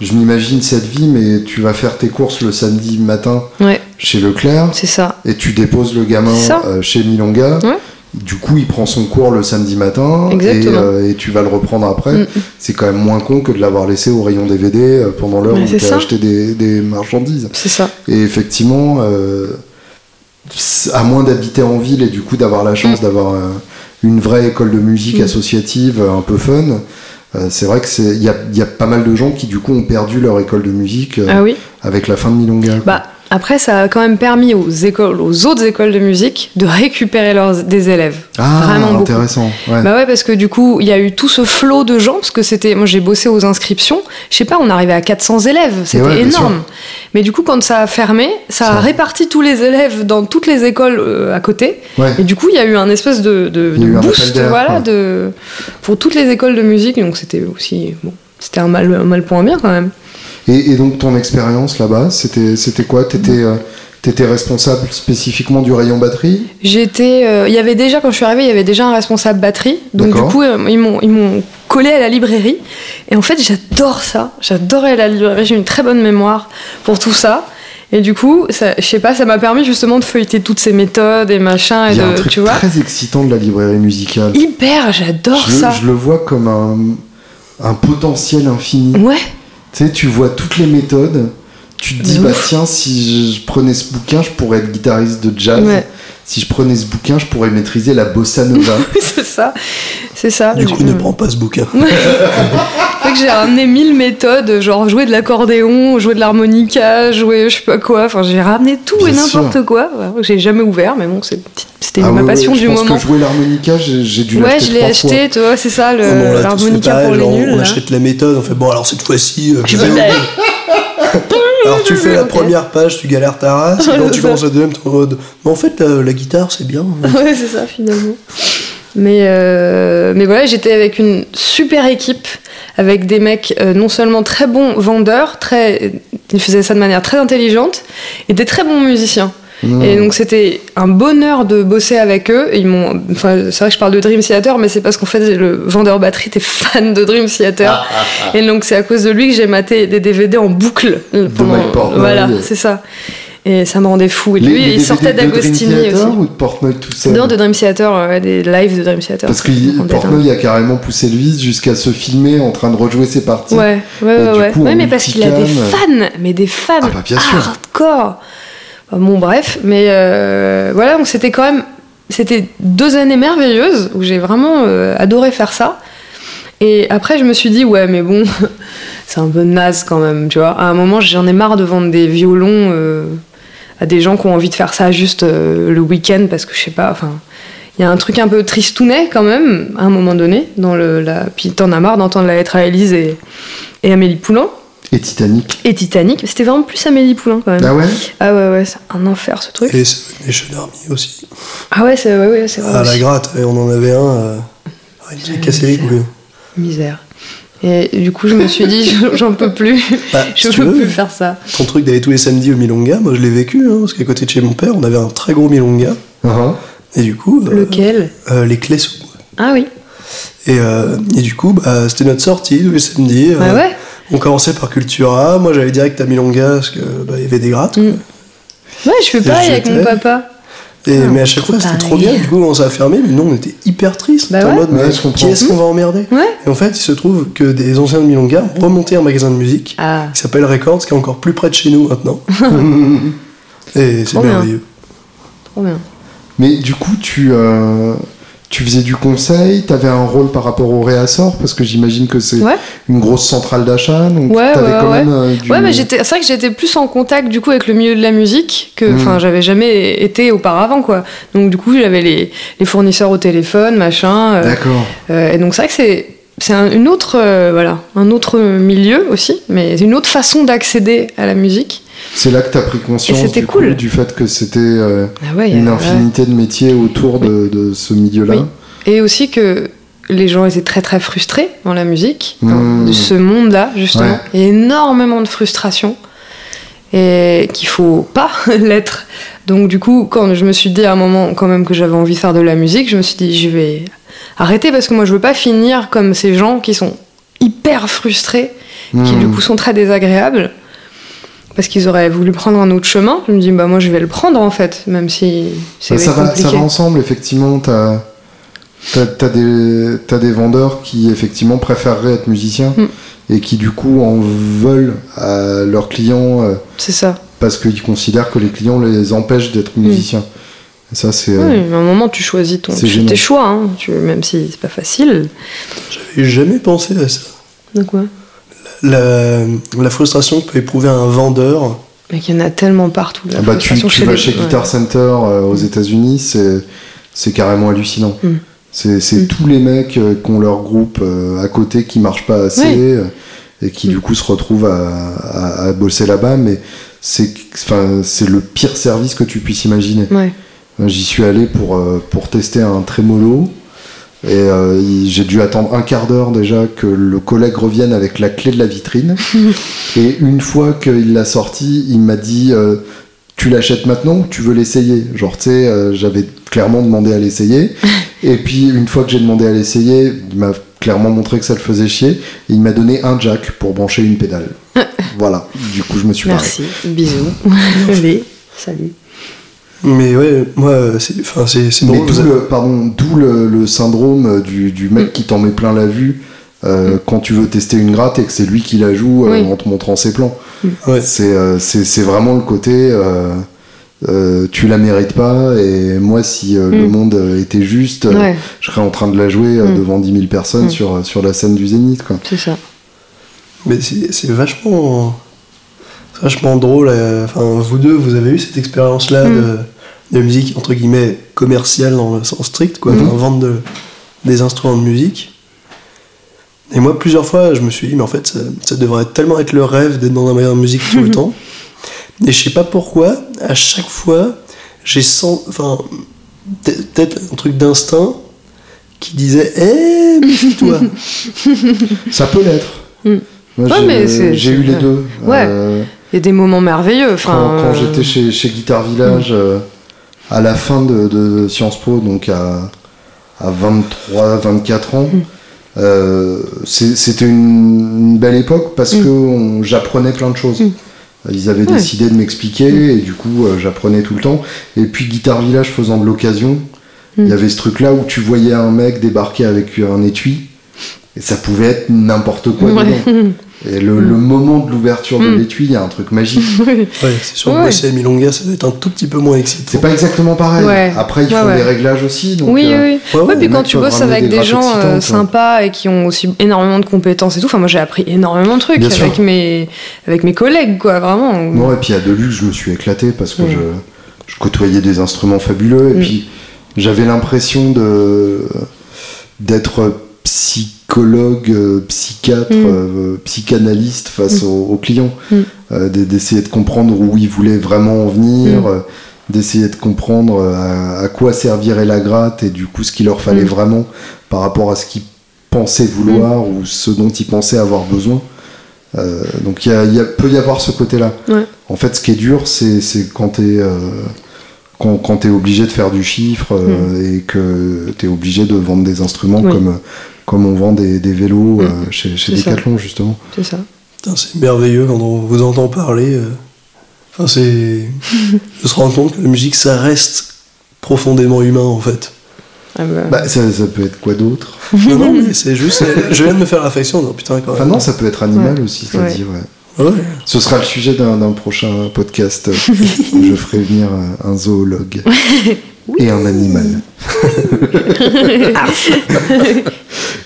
je m'imagine cette vie mais tu vas faire tes courses le samedi matin Ouais, chez Leclerc c'est ça. et tu déposes le gamin euh, chez Milonga. Ouais. Du coup, il prend son cours le samedi matin et, euh, et tu vas le reprendre après. Mm. C'est quand même moins con que de l'avoir laissé au rayon DVD euh, pendant l'heure où tu as acheté des, des marchandises. C'est ça. Et effectivement, euh, à moins d'habiter en ville et du coup d'avoir la chance Mm. d'avoir une vraie école de musique Mm. associative un peu fun, euh, c'est vrai que c'est il y a, y a pas mal de gens qui du coup ont perdu leur école de musique euh, Ah oui. avec la fin de Milonga. Bah, après, ça a quand même permis aux écoles, aux autres écoles de musique, de récupérer leurs, des élèves. ah, vraiment beaucoup. intéressant. Ouais. Bah ouais, parce que du coup, il y a eu tout ce flot de gens, parce que c'était, moi j'ai bossé aux inscriptions, je sais pas, on arrivait à 400 élèves, c'était ouais, bien énorme. Mais du coup, quand ça a fermé, ça, a réparti tous les élèves dans toutes les écoles euh, à côté, Ouais. et du coup, il y a eu un espèce de, de, boost, voilà, de, pour toutes les écoles de musique, donc c'était aussi, bon, c'était un mal, un mal pour un bien quand même. Et, et donc ton expérience là-bas, c'était c'était quoi? T'étais euh, t'étais responsable spécifiquement du rayon batterie? J'étais, euh, il y avait déjà quand je suis arrivée, il y avait déjà un responsable batterie. Donc du coup, euh, ils m'ont ils m'ont collé à la librairie. Et en fait, j'adore ça. J'adorais la librairie. J'ai une très bonne mémoire pour tout ça. Et du coup, ça, je sais pas, ça m'a permis justement de feuilleter toutes ces méthodes et machin et Il y a un truc tu vois, très excitant de la librairie musicale. hyper. J'adore ça. je le vois comme un, un potentiel infini. Ouais. Tu sais, tu vois toutes les méthodes. Tu te dis, bah tiens, si je, prenais ce bouquin, je pourrais être guitariste de jazz. Ouais. Si je prenais ce bouquin, je pourrais maîtriser la bossa nova. c'est ça. C'est ça. Du coup, Je- ne prends pas ce bouquin. C'est que j'ai ramené mille méthodes, genre jouer de l'accordéon, jouer de l'harmonica, jouer je sais pas quoi. Enfin, j'ai ramené tout Bien et n'importe quoi. Voilà, J'ai jamais ouvert, mais bon, c'est- c'était Ah ma ouais, passion ouais, du je pense moment. que jouer l'harmonica, j'ai dû Ouais, l'acheter je l'ai acheté, tu vois, c'est ça, l'harmonica pour les nuls. on là. achète la méthode, on fait bon, alors cette fois-ci, euh, je vais Ouais. Alors tu fais la première page, tu galères ta race, et quand tu commences la deuxième, en mode. Mais en fait, la, la guitare, c'est bien. Ouais, c'est ça, finalement. Mais, euh, mais voilà, j'étais avec une super équipe, avec des mecs euh, non seulement très bons vendeurs, très, ils faisaient ça de manière très intelligente, et des très bons musiciens. Mmh. Et donc c'était un bonheur de bosser avec eux. Ils m'ont, enfin, c'est vrai que je parle de Dream Theater, mais c'est parce qu'en fait le vendeur batterie était fan de Dream Theater, et donc c'est à cause de lui que j'ai maté des DVD en boucle. euh, Mike Portnoy. Voilà, c'est ça. Et ça me rendait fou. Et lui, les il sortait de d'Agostini aussi. ou de Portnoy tout seul Non, de Dream Theater, ouais, des lives de Dream Theater. Parce que Portnoy a carrément poussé le vice jusqu'à se filmer en train de rejouer ses parties. Ouais, ouais, Et ouais. du ouais. coup, Ouais, en mais parce qu'il a des fans, mais des fans Ah bah, bien sûr. hardcore. Bon, bref, mais euh, voilà, donc c'était quand même. C'était deux années merveilleuses où j'ai vraiment euh, adoré faire ça. Et après, je me suis dit, ouais, mais bon, c'est un peu naze quand même, tu vois. À un moment, j'en ai marre de vendre des violons euh, à des gens qui ont envie de faire ça juste euh, le week-end parce que je sais pas, enfin. Il y a un truc un peu tristounet quand même, à un moment donné. Dans le, la... Puis t'en as marre d'entendre la lettre à Élise et, et Amélie Poulain. Et Titanic. Et Titanic. C'était vraiment plus Amélie Poulain quand même. Ah ouais? Ah ouais, ouais, c'est un enfer ce truc. Et Seven Nation Army aussi. Ah ouais, c'est ouais, ouais, c'est vrai. À la gratte, et on en avait un. euh, ah, il nous a cassé les couilles. Misère. Et du coup, je me suis dit, je- j'en peux plus. Bah, je si peux veux, plus faire ça. Ton truc d'aller tous les samedis au Milonga, moi je l'ai vécu, hein, parce qu'à côté de chez mon père, on avait un très gros Milonga. Uh-huh. Et du coup, euh, Lequel? euh, les clés sous. Ah oui. Et, euh, et du coup, bah, c'était notre sortie tous les samedis. euh, Ah ouais? On commençait par Cultura. Moi, j'allais direct à Milonga parce que bah, il y avait des grattes. Mm. Ouais, je fais pareil avec mon papa. Et, Ah, mais à chaque fois, c'était trop bien. Du coup, on s'est fermé, mais nous, on était hyper tristes. Bah On était en ouais. mode, Ouais, mais qui est-ce qu'on va emmerder? Ouais. Et en fait, il se trouve que des anciens de Milonga ont remonté un magasin de musique Ah, qui s'appelle Records, qui est encore plus près de chez nous maintenant. et c'est bien. merveilleux. trop bien. Mais du coup, tu, euh, tu faisais du conseil, tu avais un rôle par rapport au réassort, parce que j'imagine que c'est Ouais. une grosse centrale d'achat, donc Ouais, avais ouais, quand ouais. même euh, du... Ouais, mais j'étais, c'est vrai que j'étais plus en contact du coup avec le milieu de la musique que, Mm. enfin, j'avais jamais été auparavant, quoi. Donc du coup, j'avais les, les fournisseurs au téléphone, machin. euh, D'accord. euh, et donc c'est vrai que c'est, c'est un, une autre, euh, voilà, un autre milieu aussi, mais une autre façon d'accéder à la musique. C'est là que tu as pris conscience du, coup, cool. du fait que c'était euh, Ah ouais, une ouais. infinité de métiers autour de, de ce milieu-là. Oui. Et aussi que les gens étaient très très frustrés dans la musique, dans Mm. de ce monde-là justement. Ouais. Énormément de frustration et qu'il faut pas l'être. Donc du coup, quand je me suis dit à un moment quand même que j'avais envie de faire de la musique, je me suis dit je vais arrêter parce que moi je veux pas finir comme ces gens qui sont hyper frustrés, qui Hmm. du coup sont très désagréables. Parce qu'ils auraient voulu prendre un autre chemin. Je me dis, bah moi je vais le prendre en fait, même si c'est Bah, ça, va, ça va ensemble, effectivement. Tu as, des, t'as des vendeurs qui, effectivement, préféreraient être musiciens Mm. et qui, du coup, en veulent à leurs clients euh, C'est ça. parce qu'ils considèrent que les clients les empêchent d'être musiciens. Et ça, c'est. euh, Oui, mais à un moment, tu choisis ton, c'est tu fais tes choix, hein, tu, même si c'est pas facile. J'avais jamais pensé à ça. Donc, ouais. La, la frustration que peut éprouver un vendeur. Mais qu'il y en a tellement partout. la Ah bah, tu, tu vas les- chez ouais. Guitar Center euh, aux États-Unis, c'est c'est carrément hallucinant. Mm. C'est c'est Mm. tous les mecs euh, qui ont leur groupe euh, à côté qui marchent pas assez Oui. euh, et qui Mm. du coup se retrouvent à, à- à bosser là-bas, mais c'est enfin, c'est le pire service que tu puisses imaginer. Ouais. Euh, J'y suis allé pour, euh, pour tester un trémolo. Et euh, j'ai dû attendre un quart d'heure déjà que le collègue revienne avec la clé de la vitrine. et une fois qu'il l'a sorti, il m'a dit euh, Tu l'achètes maintenant ou tu veux l'essayer? Genre, tu sais, euh, j'avais clairement demandé à l'essayer. et puis, une fois que j'ai demandé à l'essayer, il m'a clairement montré que ça le faisait chier. Et il m'a donné un jack pour brancher une pédale. voilà, du coup, je me suis barré. Merci, bisous. Allez, salut. Mais ouais, moi, c'est enfin, c'est c'est drôle. d'où le, pardon, d'où le, le syndrome du, du mec qui t'en met plein la vue euh, quand tu veux tester une gratte et que c'est lui qui la joue euh, Oui. en te montrant ses plans. Ouais. C'est, euh, c'est, c'est vraiment le côté euh, euh, tu la mérites pas et moi si euh, le Mm. monde euh, était juste, euh, Ouais, je serais en train de la jouer euh, Mm. devant 10 000 personnes Mm. sur, sur la scène du Zénith. Quoi. c'est ça. Mais c'est c'est vachement, c'est vachement drôle. euh, Enfin, vous deux, vous avez eu cette expérience-là Mm. de, de musique entre guillemets commerciale dans le sens strict, quoi, enfin, vendre de- des instruments de musique. Et moi, plusieurs fois, je me suis dit, mais en fait, ça, ça devrait tellement être le rêve d'être dans un magasin de musique tout le temps. Et je sais pas pourquoi, à chaque fois, j'ai sens, enfin, peut- peut-être un truc d'instinct qui disait, hé, méfie-toi. Ça peut l'être. Mm. Moi, Ouais, j'ai, eu les deux. Ouais. Euh, y a des moments merveilleux. Quand, quand euh, j'étais chez, chez Guitar Village euh, à la fin de, de Sciences Po, donc à, à 23, 24 ans, Mm. euh, c'était une, une belle époque parce Mm. que j'apprenais plein de choses. Mm. Ils avaient Ouais. décidé de m'expliquer et du coup euh, j'apprenais tout le temps. Et puis Guitar Village faisant de l'occasion, il y avait ce truc là où tu voyais un mec débarquer avec un étui et ça pouvait être n'importe quoi ouais. Et le, le moment de l'ouverture de Mm. l'étui, il y a un truc magique. Ouais, c'est sûr, Ouais. bosser à Milonga, ça doit être un tout petit peu moins excitant. C'est pas exactement pareil. Ouais. Après, ils Ouais, font ouais. des réglages aussi. Donc, oui, euh, oui, oui. ouais, Ouais, ouais, puis quand tu bosses avec des des gens euh, sympas et qui ont aussi énormément de compétences et tout, enfin moi j'ai appris énormément de trucs Bien sûr. avec mes, avec mes collègues, quoi, vraiment. Non, et puis à Deluxe, je me suis éclaté parce que je, je côtoyais des instruments fabuleux et Mm. puis j'avais l'impression de d'être psychologue, euh, psychiatre, Mm. euh, psychanalyste face aux, aux clients, Mm. Euh, d'essayer de comprendre où ils voulaient vraiment en venir, Mm. d'essayer de comprendre à, à quoi servirait la gratte et du coup ce qu'il leur fallait Mm. vraiment par rapport à ce qu'ils pensaient vouloir ou ce dont ils pensaient avoir besoin. Donc il y a- il y a- peut y avoir ce côté-là. Ouais. En fait, ce qui est dur, c'est quand tu es, quand, quand t'es obligé de faire du chiffre euh, et que tu es obligé de vendre des instruments Mm. Oui. comme, comme on vend des, des vélos Mm. euh, chez, chez ça. Decathlon, justement. C'est ça. Putain, c'est merveilleux quand on vous entend parler. euh. Enfin, c'est. de se rendre compte que la musique, ça reste profondément humain en fait. Ah bah, Bah, ça, ça peut être quoi d'autre? Non, non, mais c'est juste. Je viens de me faire réflexion, non, putain, quand Enfin non, ça peut être animal Ouais. aussi, cela Ouais. dit, ouais. Ouais. Ce sera le sujet d'un d'un prochain podcast où je ferai venir un, un et un animal.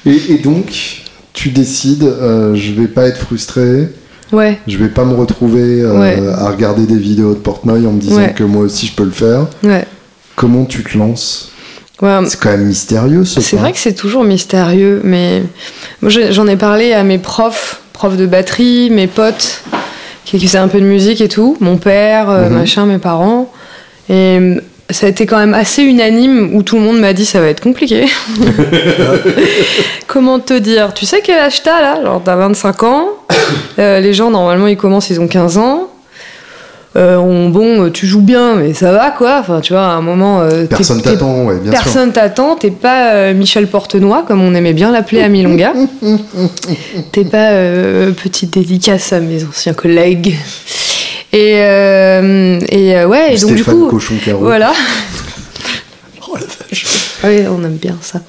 et, et donc, tu décides, euh, je vais pas être frustré, ouais, je vais pas me retrouver euh, Ouais. à regarder des vidéos de Portnoy en me disant Ouais. que moi aussi je peux le faire. ouais. Comment tu te lances Ouais, C'est quand même mystérieux ce C'est vrai que c'est toujours mystérieux, mais j'en ai parlé à mes profs, profs de batterie, mes potes qui qui faisaient un peu de musique et tout, mon père, euh, Mhm. machin, mes parents. Et ça a été quand même assez unanime où tout le monde m'a dit ça va être compliqué. Comment te dire? Tu sais quel âge t'as là? Genre t'as 25 ans. Euh, les gens normalement ils commencent, ils ont 15 ans. Euh, on- bon, euh, tu joues bien, mais ça va quoi. Enfin, tu vois, à un moment. euh, Personne t'attend, ouais, bien sûr. Personne t'attend, t'es pas euh, Michel Portenoy, comme on aimait bien l'appeler à Milonga. t'es pas euh, petite dédicace à mes anciens collègues. Et, euh, et euh, ouais, et donc du coup. Cochon Carreau. Voilà. Oh la vache. Oui, on aime bien ça.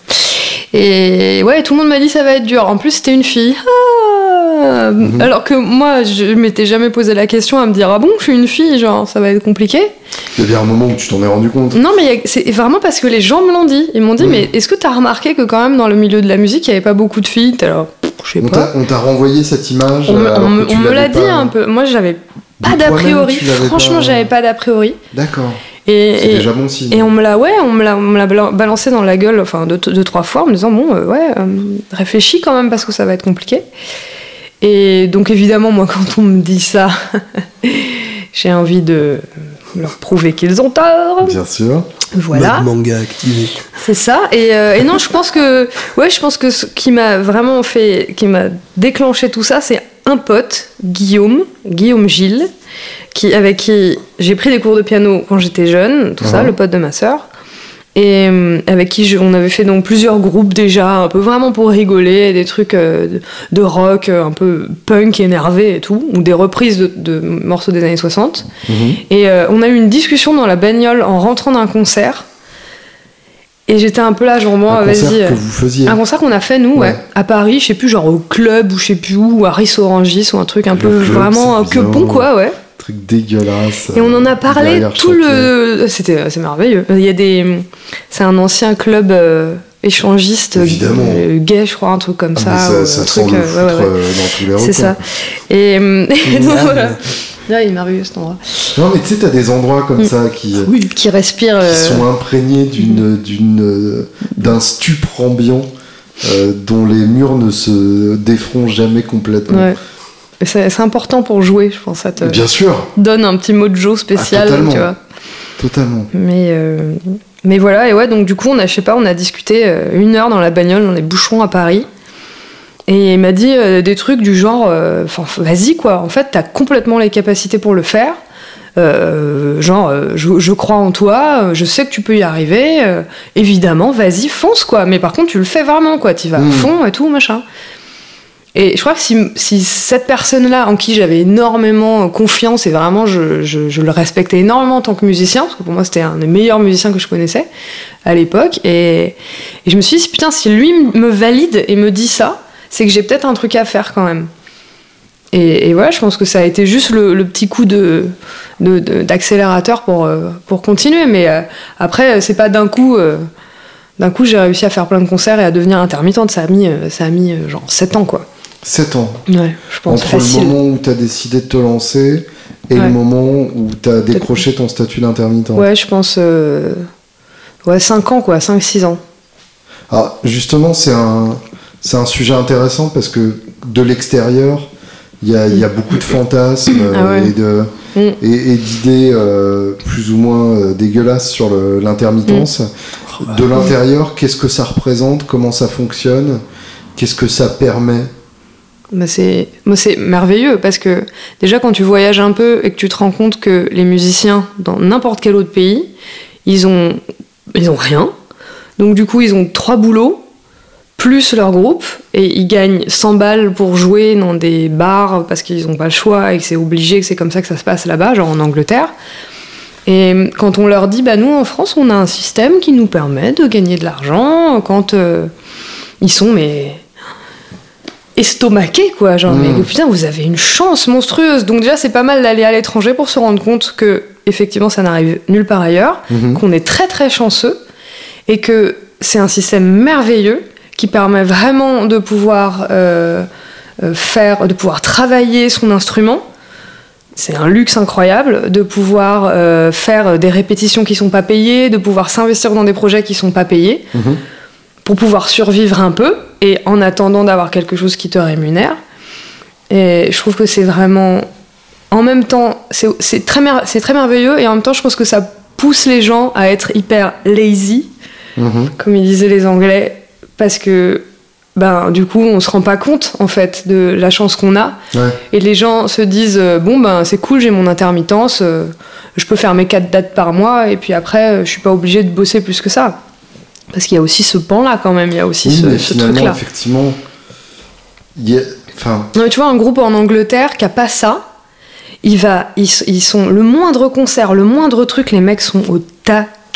Et ouais, tout le monde m'a dit ça va être dur. En plus, c'était une fille. Ah Mhm. Alors que moi, je m'étais jamais posé la question à me dire ah bon, je suis une fille, genre ça va être compliqué. Il y a bien un moment où tu t'en es rendu compte. Non, mais y c'est vraiment parce que les gens me l'ont dit. Ils m'ont dit, Mhm. mais est-ce que t'as remarqué que quand même dans le milieu de la musique, il n'y avait pas beaucoup de filles? Pff, je sais On pas. t'a on t'a renvoyé cette image On, me- euh, alors on on me l'a dit pas- un peu. Moi, j'avais pas d'a priori. Franchement, pas- j'avais pas d'a priori. D'accord. Et, C'est déjà bon signe. et on me l'a, ouais, on me l'a, on me l'a bala- balancé dans la gueule, enfin deux, deux trois fois, en me disant bon, euh, ouais, euh, réfléchis quand même parce que ça va être compliqué. Et donc évidemment, moi, quand on me dit ça, j'ai envie de leur prouver qu'ils ont tort. Bien sûr. Voilà. Mode manga activé. C'est ça. Et, euh, et non, je pense que, ouais, je pense que ce qui m'a vraiment fait, qui m'a déclenché tout ça, c'est un pote, Guillaume, Guillaume Gilles, qui, avec qui j'ai pris des cours de piano quand j'étais jeune, tout ça, Mhm. le pote de ma sœur. Et euh, avec qui je- on avait fait donc plusieurs groupes déjà, un peu vraiment pour rigoler, des trucs euh, de, rock, euh, un peu punk énervé et tout, ou des reprises de, de morceaux des années 60. Mhm. Et on a eu une discussion dans la bagnole en rentrant d'un concert. Et j'étais un peu là, genre, moi, vas-y. que euh, vous faisiez. Un concert qu'on a fait, nous, ouais. Ouais. à Paris, je sais plus, genre au club ou je sais plus où, ou à Riss Orangis ou un truc un Le peu club, vraiment euh, que bon, quoi, ouais. truc dégueulasse. Et on en a euh, parlé tout le. C'était, c'est merveilleux. Il y a des. C'est un ancien club euh, échangiste euh, gay, je crois, un truc comme Ah, ça. ça, ou ça un truc, euh, ouais, ouais. C'est ça. Et, et donc, voilà. Là, il merveilleux cet endroit. Non, mais tu sais, t'as des endroits comme Mm. ça qui, euh, Oui. Qui respire. qui euh, sont imprégnés d'une, d'une, euh, d'un stupre ambiant euh, dont les murs ne se défront jamais complètement. Ouais. Et C'est c'est important pour jouer, je pense. Ça te Bien sûr, donne un petit mojo spécial, Ah, totalement. tu vois. totalement. Mais, euh, mais voilà, et ouais, donc du coup, on a, je sais pas, on a discuté euh, une heure dans la bagnole, dans les bouchons à Paris. Et il m'a dit euh, des trucs du genre, euh, enfin, vas-y quoi, en fait, t'as complètement les capacités pour le faire. Euh, genre, je, je crois en toi, je sais que tu peux y arriver, évidemment, vas-y, fonce quoi. Mais par contre, tu le fais vraiment quoi, tu vas à Mm. fond et tout, machin. Et je crois que si, si cette personne-là, en qui j'avais énormément confiance et vraiment je, je- je le respectais énormément en tant que musicien, parce que pour moi c'était un des meilleurs musiciens que je connaissais à l'époque, et, et je me suis dit, putain, si lui me valide et me dit ça, c'est que j'ai peut-être un truc à faire quand même. Et, et voilà, je pense que ça a été juste le, le petit coup de d'accélérateur pour euh, pour continuer. Mais euh, après, c'est pas d'un coup. euh, d'un coup, j'ai réussi à faire plein de concerts et à devenir intermittente. Ça a mis, euh, ça a mis euh, genre 7 ans, quoi. 7 ans. Ouais, je pense Entre facile. le moment où tu as décidé de te lancer et Ouais. le moment où tu as décroché ton statut d'intermittent. Ouais, je pense. euh, Ouais, 5 ans, quoi, 5-6 ans. Ah, justement, c'est un, c'est un sujet intéressant parce que de l'extérieur, il y a, il y a beaucoup de fantasmes Ah ouais. euh, et de- Mm. et, et d'idées euh, plus ou moins euh, dégueulasses sur l'intermittence. Mm. De l'intérieur, qu'est-ce que ça représente? Comment ça fonctionne? Qu'est-ce que ça permet? Bah, c'est merveilleux parce que déjà quand tu voyages un peu et que tu te rends compte que les musiciens dans n'importe quel autre pays ils ont ils ont rien donc du coup ils ont trois boulots plus leur groupe et ils gagnent 100 balles pour jouer dans des bars parce qu'ils n'ont pas le choix et que c'est obligé que c'est comme ça que ça se passe là-bas genre en Angleterre. Et quand on leur dit bah nous en France on a un système qui nous permet de gagner de l'argent quand euh, ils sont mais estomaqués quoi genre mais putain vous avez une chance monstrueuse. Donc déjà c'est pas mal d'aller à l'étranger pour se rendre compte que effectivement ça n'arrive nulle part ailleurs Mhm. qu'on est très très chanceux et que c'est un système merveilleux qui permet vraiment de pouvoir euh, euh, faire de pouvoir travailler son instrument c'est un luxe incroyable de pouvoir euh, faire des répétitions qui sont pas payées de pouvoir s'investir dans des projets qui sont pas payés Mhm. pour pouvoir survivre un peu et en attendant d'avoir quelque chose qui te rémunère. Et je trouve que c'est vraiment. En même temps, c'est mer- très merveilleux et en même temps, je pense que ça pousse les gens à être hyper lazy, Mhm. comme ils disaient les Anglais, parce que. Ben, du coup, on se rend pas compte en fait de la chance qu'on a. Ouais. Et les gens se disent euh, bon ben c'est cool, j'ai mon intermittence, euh, je peux faire mes quatre dates par mois et puis après euh, je suis pas obligé de bosser plus que ça. Parce qu'il y a aussi ce pan là quand même, il y a aussi Oui, ce, mais ce finalement, truc là. effectivement, Non, mais tu vois un groupe en Angleterre qui a pas ça, il va, ils, ils sont le moindre concert, le moindre truc, les mecs sont au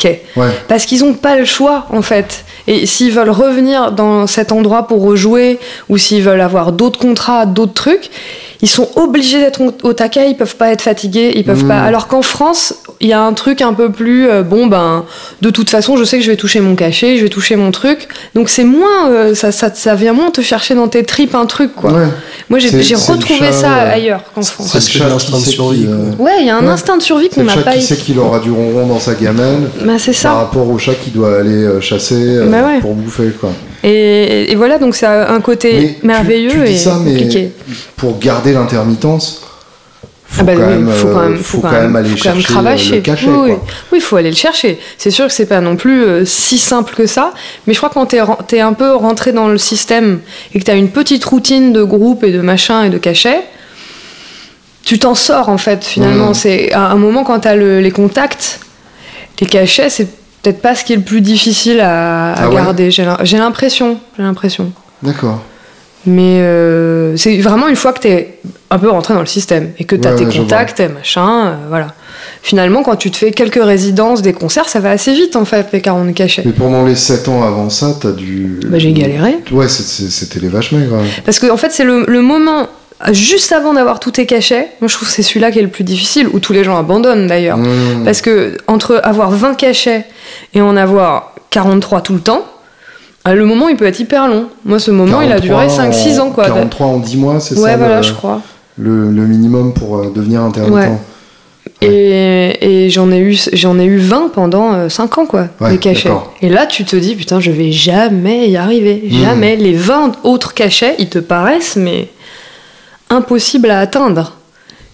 ouais. Parce qu'ils n'ont pas le choix, en fait. Et s'ils veulent revenir dans cet endroit pour rejouer, ou s'ils veulent avoir d'autres contrats, d'autres trucs, ils sont obligés d'être au- taquet, ils peuvent pas être fatigués, ils peuvent pas. Alors qu'en France, il y a un truc un peu plus, euh, bon ben, de toute façon, je sais que je vais toucher mon cachet, je vais toucher mon truc. Donc c'est moins, euh, ça, ça, ça vient moins te chercher dans tes tripes un truc, quoi. ouais. Moi, j'ai retrouvé chat, ça euh, ailleurs qu'en France. C'est l'instinct de survie, euh, Ouais, il y a un Ouais. instinct de survie qu'on n'a pas qui sait qu'il aura du ronron dans sa gamelle Bah, c'est par ça. rapport au chat qui doit aller euh, chasser euh, Bah ouais. pour bouffer quoi. Et, et voilà, donc c'est un côté Mais merveilleux tu, dis et ça, mais compliqué. pour garder l'intermittence, faut, Ah bah quand oui, même, faut quand même, faut quand même aller faut quand même chercher euh, cravacher. le cachet. oui, oui. quoi. Oui, il faut aller le chercher. C'est sûr que c'est pas non plus euh, si simple que ça, mais je crois que quand t'es t'es un peu rentré dans le système et que t'as une petite routine de groupe et de machin et de cachet, tu t'en sors en fait finalement. Mhm. C'est à un moment quand t'as le- les contacts, les cachets, c'est peut-être pas ce qui est le plus difficile à, à Ah ouais garder. J'ai l'im- J'ai l'impression, j'ai l'impression. D'accord. Mais euh, c'est vraiment une fois que t'es un peu rentré dans le système et que t'as Ouais, tes ouais, contacts, tes machins, euh, voilà. Finalement, quand tu te fais quelques résidences, des concerts, ça va assez vite en fait, les 40 cachets. Mais pendant les 7 ans avant ça, t'as dû. Bah, j'ai galéré. Ouais, c'était les vaches maigres. hein. Parce que en fait, c'est le, le moment juste avant d'avoir tous tes cachets. Moi, je trouve que c'est celui-là qui est le plus difficile, où tous les gens abandonnent d'ailleurs. Mmh. Parce que entre avoir 20 cachets et en avoir 43 tout le temps, euh, le moment il peut être hyper long. Moi, ce moment, il a duré 43 5-6 en- ans quoi. 43 en 10 mois, c'est ouais, ça voilà, le, je crois. le, le minimum pour euh, devenir intermittent. Ouais. Et, et j'en ai eu ai eu 20 pendant 5 ans quoi, Ouais, les cachets. Et là tu te dis putain je vais jamais y arriver, Hmm. jamais. Les 20 autres cachets ils te paraissent mais impossibles à atteindre.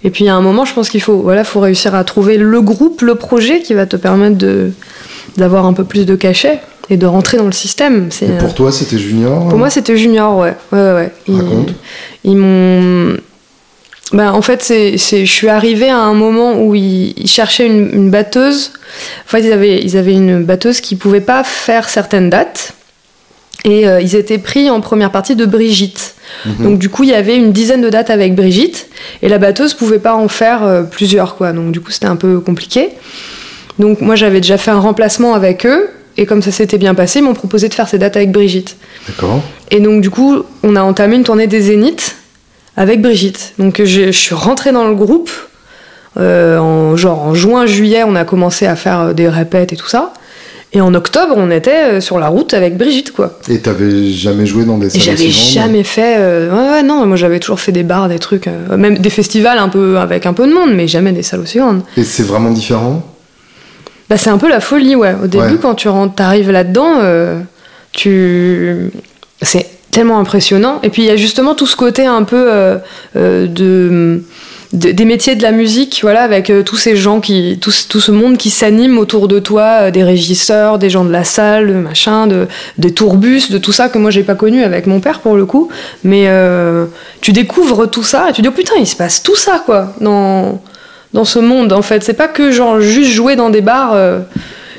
Et puis à un moment je pense qu'il faut voilà faut réussir à trouver le groupe, le projet qui va te permettre de d'avoir un peu plus de cachets et de rentrer dans le système. C'est Et pour toi, c'était junior pour moi, c'était junior, ouais. ouais, ouais. Ils, Raconte. ils m'ont. Ben, en fait, c'est, c'est, je suis arrivée à un moment où ils, ils cherchaient une, une batteuse. En fait, ils avaient, ils avaient une batteuse qui pouvait pas faire certaines dates. Et euh, ils étaient pris en première partie de Brigitte. Mhm. Donc, du coup, il y avait une dizaine de dates avec Brigitte. Et la batteuse pouvait pas en faire euh, plusieurs, quoi. Donc, du coup, c'était un peu compliqué. Donc, moi, j'avais déjà fait un remplacement avec eux. Et comme ça s'était bien passé, ils m'ont proposé de faire ces dates avec Brigitte. D'accord. Et donc, du coup, on a entamé une tournée des Zéniths avec Brigitte. Donc je, je suis rentrée dans le groupe. euh, en, genre en juin, juillet, on a commencé à faire euh, des répètes et tout ça. Et en octobre, on était euh, sur la route avec Brigitte, quoi. Et t'avais jamais joué dans des salles j'avais aussi grandes jamais fait. euh, ouais, ouais, non, moi j'avais toujours fait des bars, des trucs, euh, même des festivals un peu avec un peu de monde, mais jamais des salles aussi grandes. Et c'est vraiment différent? Bah, c'est un peu la folie, ouais. Au début, Ouais. quand tu rentres, t'arrives là-dedans, euh, tu. C'est tellement impressionnant. Et puis, il y a justement tout ce côté un peu euh, euh, de, de- des métiers de la musique, voilà, avec tous ces gens qui. Tout, ce- tout ce monde qui s'anime autour de toi, des régisseurs, des gens de la salle, de machin, de, des tourbus, de tout ça que moi, j'ai pas connu avec mon père pour le coup. Mais tu découvres tout ça et tu dis, oh putain, il se passe tout ça, quoi, dans dans ce monde en fait. C'est pas que genre juste jouer dans des bars euh,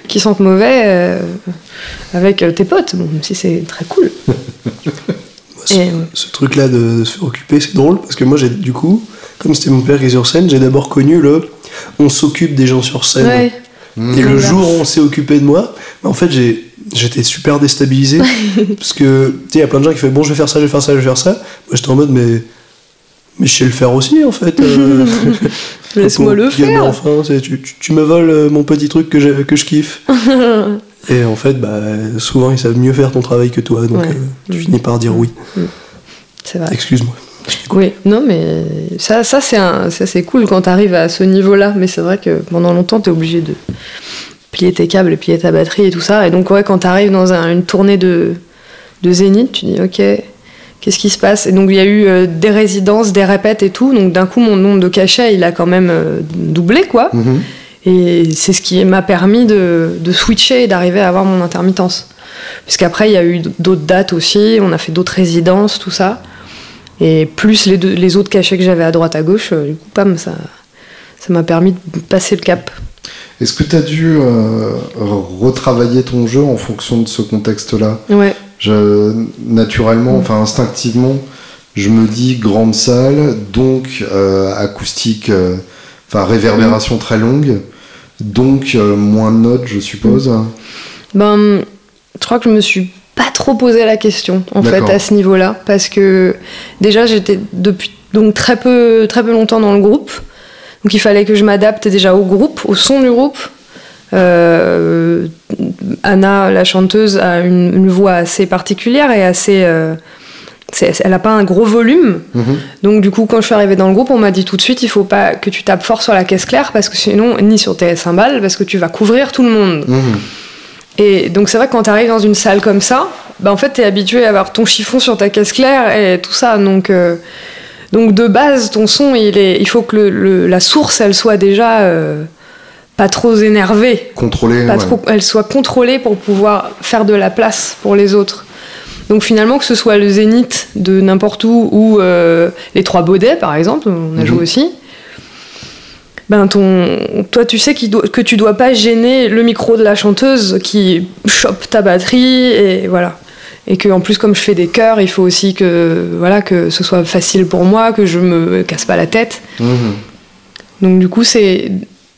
qui sentent mauvais euh, avec euh, tes potes, bon, même si c'est très cool. Ce, Et- ce truc-là de, de se faire occuper, c'est drôle parce que moi, j'ai du coup, comme c'était mon père qui est sur scène, j'ai d'abord connu le on s'occupe des gens sur scène. Ouais. Et le jour où on s'est occupé de moi, bah, en fait, j'étais super déstabilisé. parce que, tu sais, il y a plein de gens qui font bon, je vais faire ça, je vais faire ça, je vais faire ça. Moi, j'étais en mode, mais. Mais je sais le faire aussi, en fait. euh. Laisse-moi le faire. Enfin, c'est- tu, tu, tu me voles euh, mon petit truc que, je kiffe. Et en fait, bah, souvent, ils savent mieux faire ton travail que toi. Donc, Ouais. euh, tu finis par dire oui. C'est vrai. Excuse-moi. Oui, non, mais ça, ça c'est cool quand t'arrives à ce niveau-là. Mais c'est vrai que pendant longtemps, t'es obligé de plier tes câbles, plier ta batterie et tout ça. Et donc, ouais, quand t'arrives dans un- une tournée de, de Zénith, tu dis, ok, qu'est-ce qui se passe? Et donc, il y a eu euh, des résidences, des répètes et tout. Donc, d'un coup, mon nombre de cachets, il a quand même euh, doublé, quoi. Mhm. Et c'est ce qui m'a permis de, de switcher et d'arriver à avoir mon intermittence. Puisqu'après, il y a eu d'autres dates aussi, on a fait d'autres résidences, tout ça. Et plus les, deux- les autres cachets que j'avais à droite à gauche, euh, du coup, pam, ça ça m'a permis de passer le cap. Est-ce que tu as dû euh, retravailler ton jeu en fonction de ce contexte-là? Ouais, Je, naturellement, enfin instinctivement, je me dis grande salle, donc euh, acoustique, euh, enfin réverbération très longue, donc euh, moins de notes, je suppose. ben, je crois que je me suis pas trop posé la question, en fait, à ce niveau-là. Parce que déjà, j'étais depuis donc très peu, très peu longtemps dans le groupe. Donc il fallait que je m'adapte déjà au groupe, au son du groupe. Euh, Anna, la chanteuse, a une, une voix assez particulière et assez. euh, elle n'a pas un gros volume. Mhm. Donc du coup, quand je suis arrivée dans le groupe, on m'a dit tout de suite, il faut pas que tu tapes fort sur la caisse claire parce que sinon, ni sur tes cymbales, parce que tu vas couvrir tout le monde. Mhm. Et donc c'est vrai que quand tu arrives dans une salle comme ça, bah en fait tu es habitué à avoir ton chiffon sur ta caisse claire et tout ça. Donc, euh, donc de base, ton son, il, est, il faut que le- le- la source, elle soit déjà euh, pas trop énervée, Contrôlé. pas ouais. trop, elle soit contrôlée pour pouvoir faire de la place pour les autres. Donc finalement, que ce soit le zénith de n'importe où ou euh, les trois baudets, par exemple, on a Mhm. joué aussi. Ben ton, toi, tu sais doit- que tu dois pas gêner le micro de la chanteuse qui chope ta batterie et voilà. Et que en plus, comme je fais des chœurs, il faut aussi que voilà que ce soit facile pour moi, que je me casse pas la tête. Mhm. Donc du coup, c'est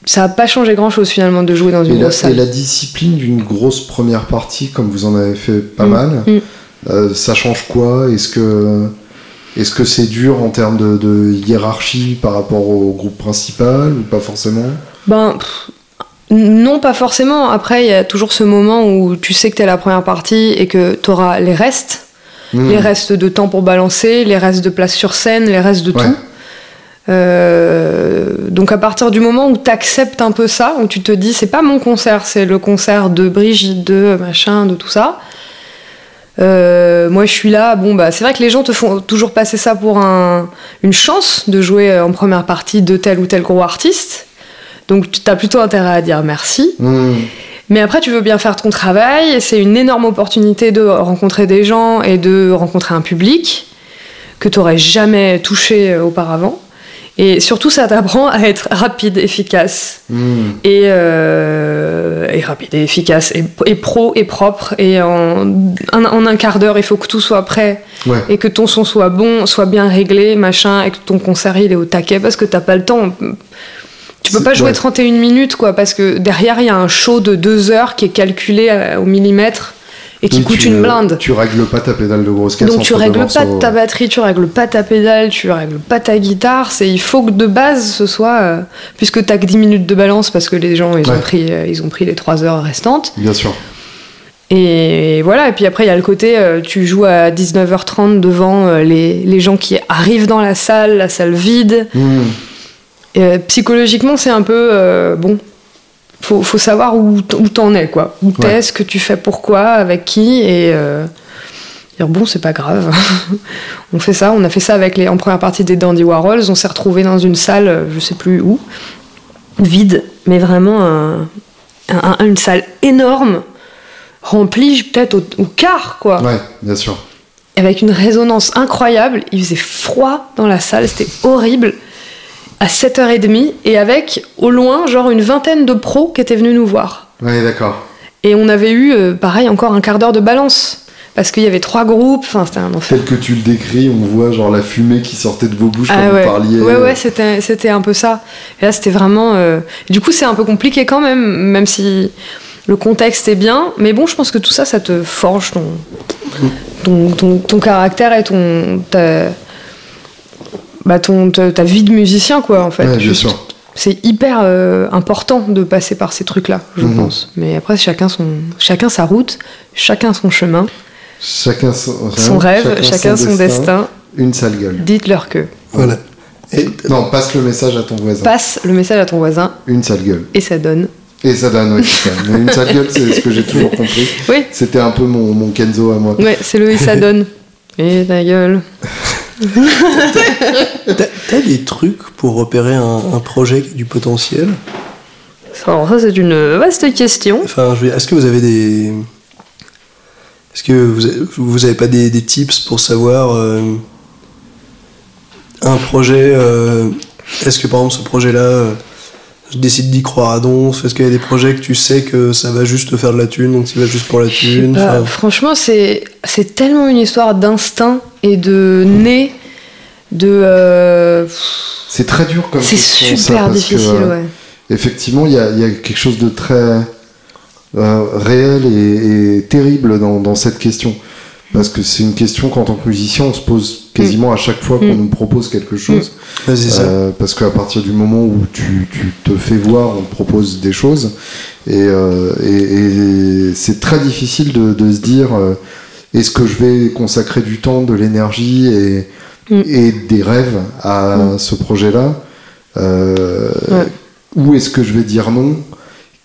ça a pas changé grand chose finalement de jouer dans une Et la, grosse salle. et la discipline d'une grosse première partie, comme vous en avez fait pas Mm. mal, Mm. euh, ça change quoi? Est-ce que est-ce que c'est dur en termes de, de hiérarchie par rapport au groupe principal ou pas forcément? Ben, pff, non, pas forcément. Après, il y a toujours ce moment où tu sais que t'es la première partie et que t'auras les restes. Mhm. Les restes de temps pour balancer, les restes de place sur scène, les restes de Ouais. tout. Euh, donc à partir du moment où t'acceptes un peu ça, où tu te dis c'est pas mon concert, c'est le concert de Brigitte, de machin, de tout ça. euh, moi je suis là, bon bah c'est vrai que les gens te font toujours passer ça pour un- une chance de jouer en première partie de tel ou tel gros artiste. Donc tu as plutôt intérêt à dire merci. Mhm. Mais après, tu veux bien faire ton travail, et c'est une énorme opportunité de rencontrer des gens et de rencontrer un public que tu n'aurais jamais touché euh, auparavant. Et surtout, ça t'apprend à être rapide, efficace, et, euh, et rapide et efficace, et, et pro et propre. Et en un, en un quart d'heure, il faut que tout soit prêt, Ouais. et que ton son soit bon, soit bien réglé, machin, et que ton concert il est au taquet, parce que t'as pas le temps. Tu peux pas jouer ouais. 31 minutes, quoi, parce que derrière, il y a un show de deux heures qui est calculé euh, au millimètre et qui coûte une blinde. Tu règles pas ta pédale de grosse caisse. Donc tu règles pas ta batterie, tu règles pas ta pédale, tu règles pas ta guitare. C'est il faut que de base ce soit euh, puisque t'as que 10 minutes de balance parce que les gens ils ont pris euh, ils ont pris les 3 heures restantes. Bien sûr. Et voilà, et puis après il y a le côté euh, tu joues à 19h30 devant euh, les, les gens qui arrivent dans la salle, la salle vide. Hmm. Psychologiquement, c'est un peu bon. Faut, faut savoir où t'en es, quoi. Où t'es, Ouais. ce que tu fais pourquoi, avec qui, et euh, dire bon, c'est pas grave. on fait ça, on a fait ça avec les, en première partie des Dandy Warhols. On s'est retrouvé dans une salle, euh, je sais plus où, vide, mais vraiment un- un- une salle énorme, remplie peut-être au, au quart, quoi Ouais, bien sûr. avec une résonance incroyable. Il faisait froid dans la salle, c'était horrible. À 7h30, et avec au loin, genre une vingtaine de pros qui étaient venus nous voir. Ouais, d'accord. Et on avait eu, euh, pareil, encore un quart d'heure de balance. Parce qu'il y avait trois groupes, enfin c'était un enfer. Tel que tu le décris, on voit genre la fumée qui sortait de vos bouches quand Ah vous ouais. parliez. ouais, ouais, c'était, c'était un peu ça. Et là, c'était vraiment. euh, Du coup, c'est un peu compliqué quand même, même si le contexte est bien. Mais bon, je pense que tout ça, ça te forge ton, ton, ton, ton caractère et ton. Ta, bah, ton, ta, ta vie de musicien, quoi, en fait. Ouais, bien sûr. C'est hyper euh, important de passer par ces trucs-là, je Mhm. pense. Mais après, chacun, son, chacun sa route, chacun son chemin, Chacun son, son rêve, chacun, son, destin. Une sale gueule. Dites-leur que. Voilà. Et Non, passe le message à ton voisin. Passe le message à ton voisin Une sale gueule. et ça donne. Et ça donne, ça. Mais une sale gueule, c'est ce que j'ai toujours compris. Oui, C'était un peu mon, mon Kenzo à moi. ouais, c'est le et ça donne. Et ta gueule. T'as des trucs pour repérer un, un projet qui a du potentiel? Alors ça c'est une vaste question. Enfin, est-ce que vous avez des. Est-ce que vous vous avez pas des, des tips pour savoir euh, un projet euh, Est-ce que par exemple ce projet-là, euh, je décide d'y croire à donf? Est-ce qu'il y a des projets que tu sais que ça va juste te faire de la thune, donc tu vas juste pour la thune? Enfin, franchement, c'est c'est tellement une histoire d'instinct et de nez, de. euh, C'est très dur comme c'est question, ça, super que, difficile, euh, ouais. Effectivement, il y a, il y a quelque chose de très euh, réel et, et terrible dans, dans cette question. Parce que c'est une question qu'en tant que musicien, on se pose quasiment à chaque fois qu'on Mm. nous propose quelque chose. ouais, c'est ça. Euh, parce qu'à partir du moment où tu, tu te fais voir, on te propose des choses. Et, euh, et- et c'est très difficile de, de se dire euh, est-ce que je vais consacrer du temps, de l'énergie et, Mm. et des rêves à ce projet-là? Euh, Ouais. Ou est-ce que je vais dire non?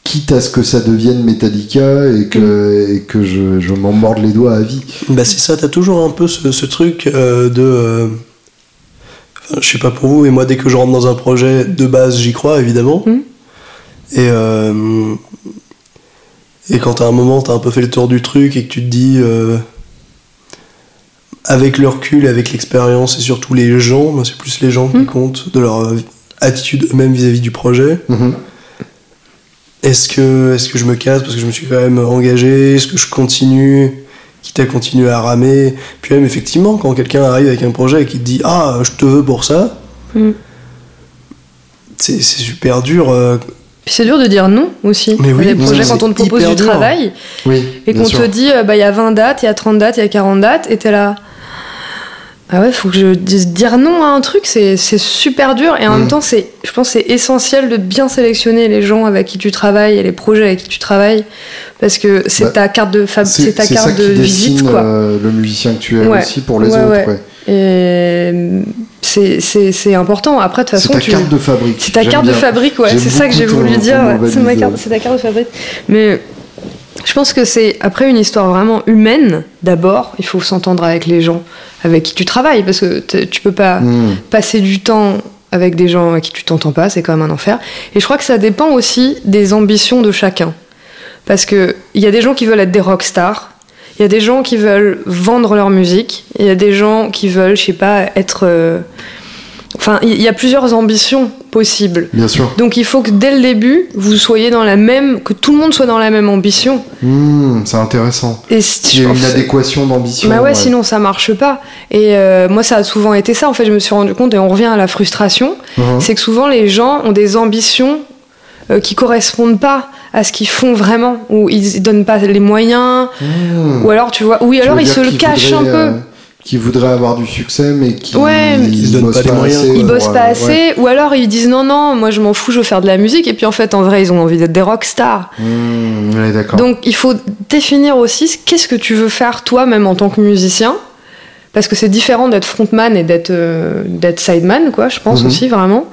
Quitte à ce que ça devienne Metallica et que, et que je, je m'en morde les doigts à vie. Bah c'est ça, t'as toujours un peu ce, ce truc euh, de... euh, enfin, je sais pas pour vous, mais moi dès que je rentre dans un projet, de base j'y crois évidemment. Mhm. Et, euh, et quand à un moment t'as un peu fait le tour du truc et que tu te dis... euh, avec le recul, avec l'expérience et surtout les gens, moi c'est plus les gens qui Mhm. comptent, de leur attitude eux-mêmes vis-à-vis du projet. Mhm. Est-ce que, est que je me casse parce que je me suis quand même engagé? Est-ce que je continue? Quitte à continuer à ramer? Puis même, effectivement, quand quelqu'un arrive avec un projet et qui te dit Ah, je te veux pour ça, Mm. c'est super dur. euh, Puis c'est dur de dire non aussi. Mais oui, non, projets quand on te propose du dur. travail Oui, et qu'on te dit euh, bah il y a 20 dates, il y a 30 dates, il y a 40 dates et t'es là. Ah ouais, faut que je dise dire non à un truc, c'est c'est super dur et en Mm. même temps c'est je pense que c'est essentiel de bien sélectionner les gens avec qui tu travailles et les projets avec qui tu travailles parce que c'est Bah, ta carte de c'est ta ça carte qui de dessine visite quoi. euh, le musicien que tu es Ouais. aussi pour les Ouais, autres. ouais. ouais. Et c'est c'est c'est important. Après de toute C'est façon ta tu carte de fabrique. C'est ta carte de fabrique, ouais, c'est ça que j'ai voulu dire. C'est ma carte, euh. c'est ta carte de fabrique. Mais je pense que c'est après une histoire vraiment humaine. D'abord, il faut s'entendre avec les gens avec qui tu travailles parce que tu peux pas Hmm. passer du temps avec des gens avec qui tu t'entends pas, c'est quand même un enfer. Et je crois que ça dépend aussi des ambitions de chacun. Parce que il y a des gens qui veulent être des rockstars, il y a des gens qui veulent vendre leur musique, il y a des gens qui veulent, je sais pas, être. euh, Enfin, il y a plusieurs ambitions possibles. Bien sûr. Donc il faut que dès le début, vous soyez dans la même, que tout le monde soit dans la même ambition. Hmm, c'est intéressant. Et Il y a une adéquation d'ambition. bah ouais, ouais. sinon ça marche pas. Et euh, moi, ça a souvent été ça. En fait, je me suis rendu compte, et on revient à la frustration, Mhm. c'est que souvent les gens ont des ambitions euh, qui correspondent pas à ce qu'ils font vraiment, où ils donnent pas les moyens, Hmm. ou alors tu vois, oui alors ils se le cachent un peu. euh, qui voudraient avoir du succès, mais qui Ouais, Ils bossent pas les moyens, assez Ils bossent pas euh, assez, ouais. ou alors ils disent non, non, moi je m'en fous, je veux faire de la musique, et puis en fait, en vrai, ils ont envie d'être des rockstars. Hmm, ouais, d'accord. Donc il faut définir aussi ce- qu'est-ce que tu veux faire toi, même en tant que musicien, parce que c'est différent d'être frontman et d'être euh, d'être sideman, quoi, je pense Mhm. aussi, vraiment.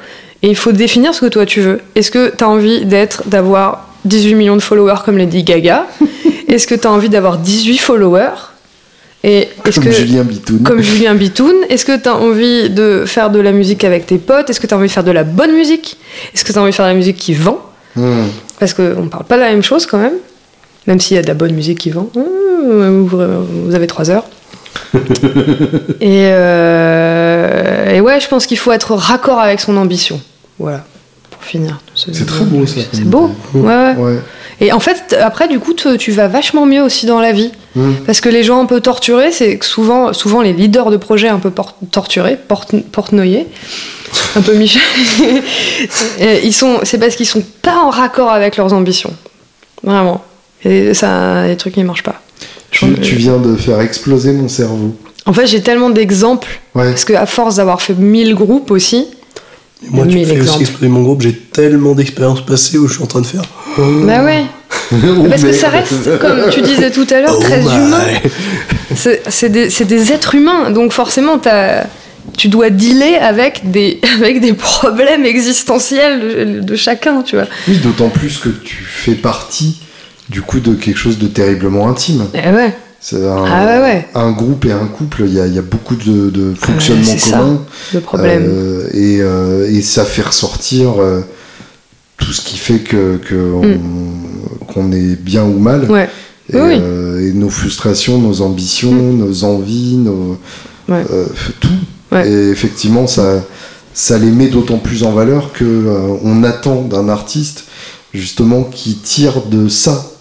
Et il faut définir ce que toi tu veux. Est-ce que tu as envie d'être, d'avoir 18 millions de followers comme Lady Gaga? Est-ce que tu as envie d'avoir 18 followers? Et est-ce Comme que Julien Bitoun. comme Julien Bitoun, est-ce que tu as envie de faire de la musique avec tes potes? Est-ce que tu as envie de faire de la bonne musique? Est-ce que tu as envie de faire de la musique qui vend? Hmm. Parce qu'on parle pas de la même chose quand même. Même s'il y a de la bonne musique qui vend. Mmh, Vous, vous avez trois heures. et, euh, et ouais, je pense qu'il faut être raccord avec son ambition. Voilà, pour finir. C'est très beau ça. C'est beau. Ouais, ouais. Ouais. Et en fait, après, du coup, tu, tu vas vachement mieux aussi dans la vie. Hmm. Parce que les gens un peu torturés, c'est que souvent, souvent les leaders de projets un peu por- torturés, porte- porte-noyés, un peu Michel, euh, ils sont, c'est parce qu'ils sont pas en raccord avec leurs ambitions. Vraiment. Et ça, les trucs qui marchent pas. Tu, tu viens de faire exploser mon cerveau. En fait, j'ai tellement d'exemples, Ouais. parce qu'à force d'avoir fait 1000 groupes aussi, Et moi, tu fais aussi exploser mon groupe. J'ai tellement d'expériences passées où je suis en train de faire. bah ouais. Parce que ça reste, comme tu disais tout à l'heure, Oh très my. humain. C'est des, c'est des êtres humains, donc forcément, t'as- tu dois dealer avec des, avec des problèmes existentiels de, de chacun, tu vois. Oui, d'autant plus que tu fais partie du coup de quelque chose de terriblement intime. Eh ouais. C'est un, Ah ouais, ouais. un groupe et un couple, il y a, il y a beaucoup de, de fonctionnements c'est ça, communs. Le problème. Euh, et, euh, et ça fait ressortir euh, tout ce qui fait que on- qu'on est bien ou mal. Ouais. Et, Oui, oui. et nos frustrations, nos ambitions, nos envies, nos, Ouais. euh, tout. Ouais. Et effectivement, ça, ça les met d'autant plus en valeur euh, on attend d'un artiste justement qui tire de ça.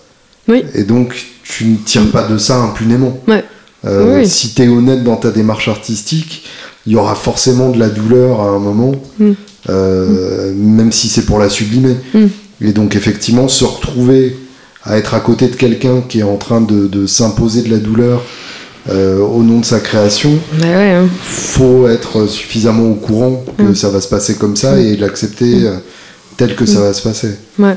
Oui. Et donc, tu ne tires pas de ça impunément. Ouais. Euh, Oui. Si tu es honnête dans ta démarche artistique, il y aura forcément de la douleur à un moment, Mm. euh, même si c'est pour la sublimer. Mm. Et donc, effectivement, se retrouver à être à côté de quelqu'un qui est en train de, de s'imposer de la douleur euh, au nom de sa création, Bah ouais, hein. faut être suffisamment au courant que Mm. ça va se passer comme ça et l'accepter tel que ça va se passer. Ouais.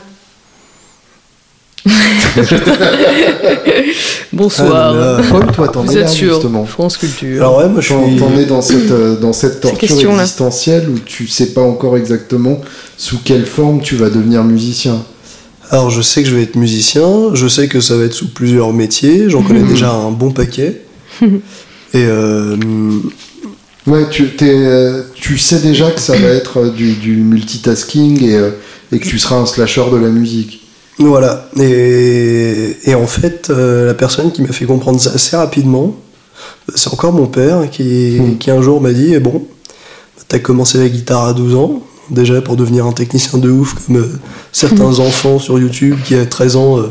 Bonsoir. Ah. Paul, toi, t'en es là, sûr justement. France Culture. Alors ouais, moi je suis. t'en es dans cette, euh, dans cette torture existentielle où tu sais pas encore exactement sous quelle forme tu vas devenir musicien. Alors je sais que je vais être musicien, je sais que ça va être sous plusieurs métiers, j'en connais Mhm. déjà un bon paquet. Et euh, Ouais, tu, euh, sais déjà que ça va être euh, du, du multitasking et, euh, et que tu seras un slasher de la musique. Voilà. Et, et en fait, euh, la personne qui m'a fait comprendre ça assez rapidement, c'est encore mon père qui, qui un jour m'a dit Bon, t'as commencé la guitare à 12 ans, déjà pour devenir un technicien de ouf, comme euh, certains enfants sur YouTube qui à 13 ans euh,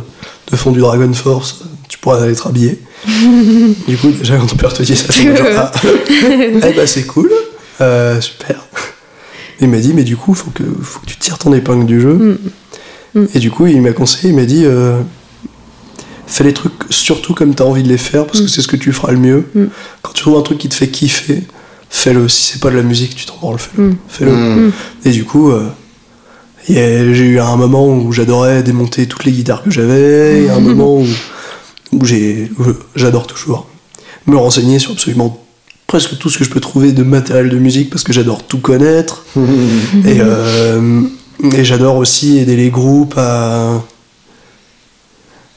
te font du Dragon Force, tu pourrais être habillé. du coup, déjà quand ton père te dit ça, c'est ah, eh bah c'est cool, super. Il m'a dit, mais du coup, faut que, faut que tu tires ton épingle du jeu. Mm. Mm. Et du coup, il m'a conseillé, il m'a dit, euh, fais les trucs surtout comme tu as envie de les faire, parce que Mm. c'est ce que tu feras le mieux. Mm. Quand tu trouves un truc qui te fait kiffer, fais-le. Si c'est pas de la musique, tu t'en branles, fais-le. Fais-le. Et du coup, euh, il y a- j'ai eu un moment où j'adorais démonter toutes les guitares que j'avais, et un moment où, où j'ai, où j'adore toujours me renseigner sur absolument presque tout ce que je peux trouver de matériel de musique parce que j'adore tout connaître. Et, euh, et j'adore aussi aider les groupes à,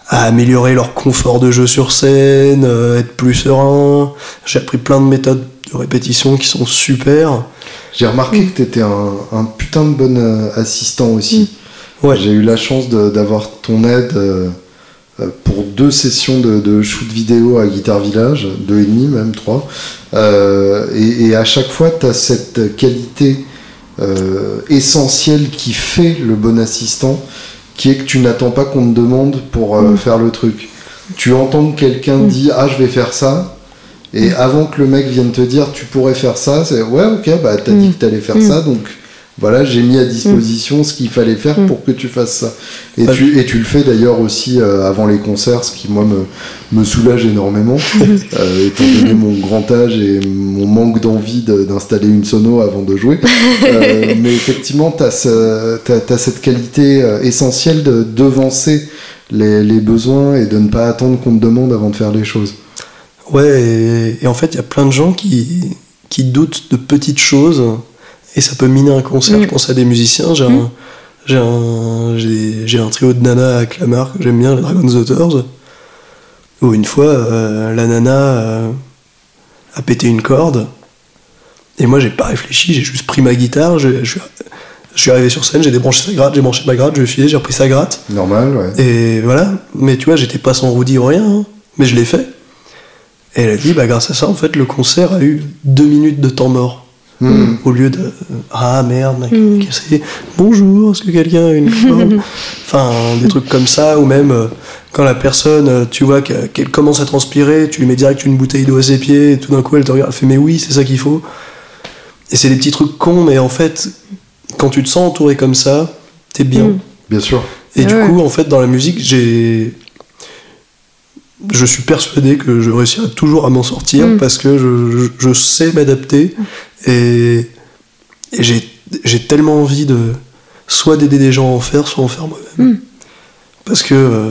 à améliorer leur confort de jeu sur scène, euh, être plus serein. J'ai appris plein de méthodes de répétition qui sont super. J'ai remarqué que t'étais un, un putain de bon euh, assistant aussi. Ouais. J'ai eu la chance d'avoir ton aide euh, pour deux sessions de, de shoot vidéo à Guitar Village, deux et demi, même trois. Et, et à chaque fois, tu as cette qualité euh, essentielle qui fait le bon assistant, qui est que tu n'attends pas qu'on te demande pour euh, Mm. faire le truc. Tu entends que quelqu'un Mm. dit Ah, je vais faire ça. Et avant que le mec vienne te dire tu pourrais faire ça, c'est ouais, ok, bah t'as Mm. dit que t'allais faire Mm. ça, donc voilà, j'ai mis à disposition ce qu'il fallait faire Mm. pour que tu fasses ça. Et, tu, et tu le fais d'ailleurs aussi euh, avant les concerts, ce qui moi me, me soulage énormément, euh, étant donné mon grand âge et mon manque d'envie de- d'installer une sono avant de jouer. Euh, mais effectivement, tu as, cette qualité essentielle de devancer les, les besoins et de ne pas attendre qu'on te demande avant de faire les choses. Ouais, et, et en fait, il y a plein de gens qui, qui doutent de petites choses et ça peut miner un concert. Mm. Je pense à des musiciens. J'ai un, j'ai un, j'ai, j'ai un trio de nanas à Clamart que j'aime bien, les Dragons Daughters. Où une fois, euh, la nana euh, a pété une corde et moi, j'ai pas réfléchi, j'ai juste pris ma guitare. Je, je, je suis arrivé sur scène, j'ai débranché sa gratte, j'ai branché ma gratte, je ai filé, j'ai repris sa gratte. Normal, ouais. Et voilà, mais tu vois, j'étais pas sans roudis ou rien, hein. mais je l'ai fait. Et elle a dit, bah grâce à ça, en fait, le concert a eu deux minutes de temps mort. Hmm. Au lieu de Ah merde, mec, cassé. bonjour, est-ce que quelqu'un a une corde Enfin, des trucs comme ça, ou même euh, quand la personne, euh, tu vois, que- qu'elle commence à transpirer, tu lui mets direct une bouteille d'eau à ses pieds, et tout d'un coup elle te regarde, elle fait Mais oui, c'est ça qu'il faut. Et c'est des petits trucs cons, mais en fait, quand tu te sens entouré comme ça, t'es bien. Mm. Bien sûr. Et Ah du ouais. coup, en fait, dans la musique, j'ai. Je suis persuadé que je réussirai toujours à m'en sortir Mm. parce que je, je- je sais m'adapter et, et j'ai tellement envie de soit d'aider des gens à en faire, soit en faire moi-même. Mm. Parce que euh,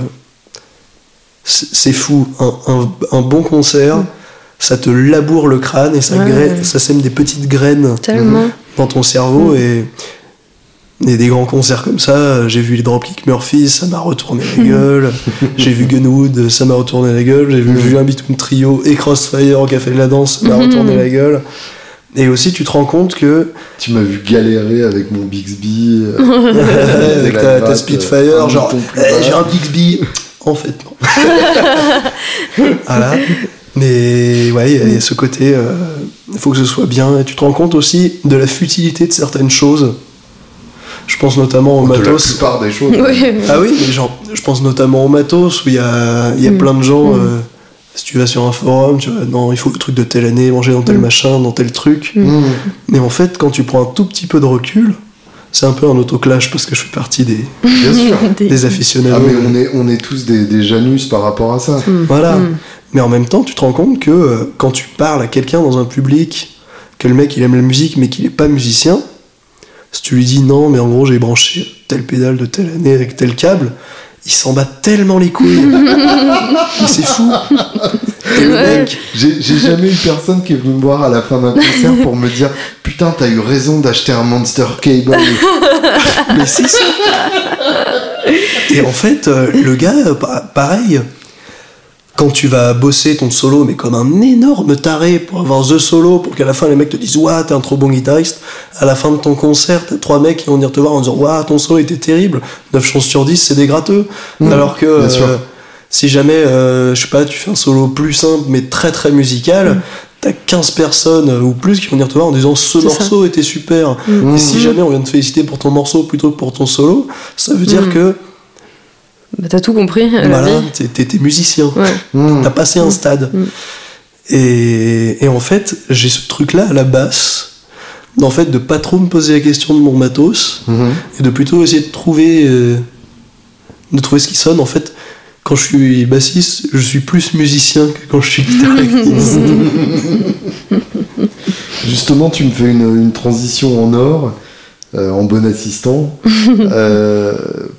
c'est fou. Un, un- un bon concert, ça te laboure le crâne et ça, Mm. Ouais, graine- ouais. ça sème des petites graines dans ton cerveau Mm. et, et des grands concerts comme ça. J'ai vu les Dropkick Murphys, ça m'a retourné la gueule. J'ai vu Gunwood, ça m'a retourné la gueule. J'ai vu. Julien Bitoun Trio et Crossfire au Café de la Danse, ça m'a Mm. retourné la gueule. Et aussi, tu te rends compte que Tu m'as vu galérer avec mon Bixby. euh, avec ta, ta Spitfire, un genre, Eh, j'ai un Bixby. En fait, non. voilà. Mais ouais, il y a ce côté, euh, il faut que ce soit bien. Et tu te rends compte aussi de la futilité de certaines choses. Je pense notamment au de la matos. plupart des choses. Oui. Ah oui, mais genre, je pense notamment au matos où il y a, il y a Mm. plein de gens. Mm. euh, si tu vas sur un forum, tu vois, non, il faut le truc de telle année, manger dans tel Mm. machin, dans tel truc. Mmh. Mais en fait, quand tu prends un tout petit peu de recul, c'est un peu un autoclash parce que je fais partie des, Bien sûr. des aficionados. Ah mais on est, on est tous des, des Janus par rapport à ça. Voilà. Mais en même temps, tu te rends compte que euh, quand tu parles à quelqu'un dans un public, que le mec il aime la musique mais qu'il est pas musicien, si tu lui dis non, mais en gros j'ai branché telle pédale de telle année avec tel câble, il s'en bat tellement les couilles. mais c'est fou. Et le Ouais. mec, J'ai jamais eu personne qui est venu me voir à la fin d'un concert pour me dire Putain, t'as eu raison d'acheter un Monster Cable. mais c'est ça. Et en fait, euh, le gars, euh, pa- pareil, quand tu vas bosser ton solo, mais comme un énorme taré pour avoir The Solo, pour qu'à la fin les mecs te disent Ouah, t'es un trop bon guitariste, à la fin de ton concert, t'as trois mecs qui vont venir te voir en disant Ouah, ton solo était terrible, 9 chances sur 10, c'est des gratteux. Mmh, Alors que euh, si jamais, euh, je sais pas, tu fais un solo plus simple mais très très musical, Mmh. t'as 15 personnes euh, ou plus qui vont venir te voir en disant Ce ça. morceau était super. Mmh. Et si jamais on vient te féliciter pour ton morceau plutôt que pour ton solo, ça veut dire que Bah, t'as tout compris. la voilà, vie. t'es- t'es t'es musicien. Ouais. Mmh. T'as passé un stade. Mm. Et, et en fait, j'ai ce truc-là à la basse, en fait, de pas trop me poser la question de mon matos, Mmh. et de plutôt essayer de trouver, euh, de trouver ce qui sonne. En fait, quand je suis bassiste, je suis plus musicien que quand je suis guitariste. Justement, tu me fais une, une transition en or, euh, en bon assistant. Euh,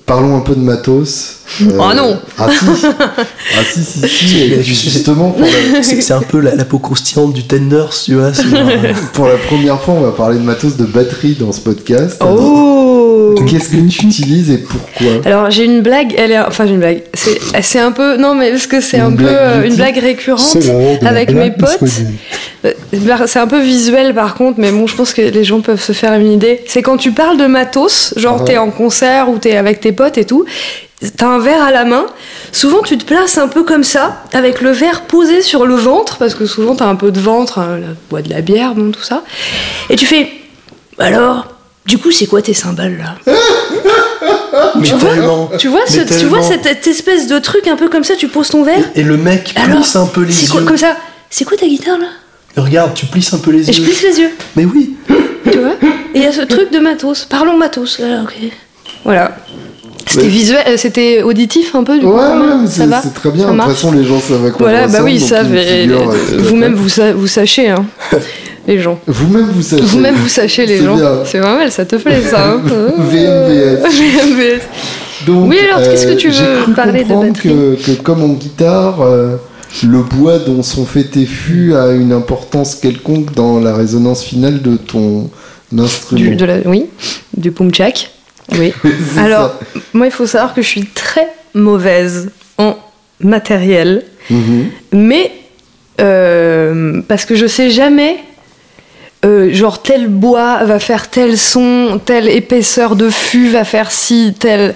parlons un peu de matos. Euh, Oh non Ah si Ah si, si, si. Et justement, pour la, C'est un peu la, la peau croustillante du Tenders, tu vois. genre, euh, pour la première fois, on va parler de matos de batterie dans ce podcast. Oh Qu'est-ce que tu utilises et pourquoi Alors j'ai une blague, elle est, enfin j'ai une blague. C'est, un peu, non mais parce que c'est un peu euh, une blague récurrente avec mes potes. Euh, bah, C'est un peu visuel par contre, mais bon, je pense que les gens peuvent se faire une idée. C'est quand tu parles de matos, genre Ouais. t'es en concert ou t'es avec tes potes et tout, t'as un verre à la main. Souvent tu te places un peu comme ça, avec le verre posé sur le ventre, parce que souvent t'as un peu de ventre, hein, bois de la bière, bon tout ça. Et tu fais, alors, du coup c'est quoi tes cymbales là mais. Tu vois, ce- tu vois cette, cette espèce de truc un peu comme ça, tu poses ton verre. Et le mec Alors, plisse un peu les C'est yeux. quoi comme ça C'est quoi ta guitare là Regarde, tu plisses un peu les Et je yeux. plisse les yeux. Mais oui. tu vois. Et il y a ce truc de matos. Parlons matos. Ah, ok. Voilà. C'était Ouais. visuel, euh, c'était auditif un peu du Ouais, coup. ouais, ça c'est va c'est très bien. De toute façon, les gens savent à quoi Voilà, bah oui, mais- figure, euh, Vous-même, vous, sa- vous sachez, hein, les gens. Vous-même, vous sachez. Vous-même, vous sachez, les gens. C'est pas mal, ça te plaît, ça. Hein VMVS. VMVS. Donc, Oui, alors, qu'est-ce que tu j'ai veux cru parler de batterie que, que comme en guitare, euh, le bois dont sont faits tes fûts a une importance quelconque dans la résonance finale de ton instrument. Du, de la, oui, du pumchak. Oui. Alors, ça. moi, il faut savoir que je suis très mauvaise en matériel, Mhm. mais euh, parce que je sais jamais. Euh, genre tel bois va faire tel son, telle épaisseur de fût va faire si tel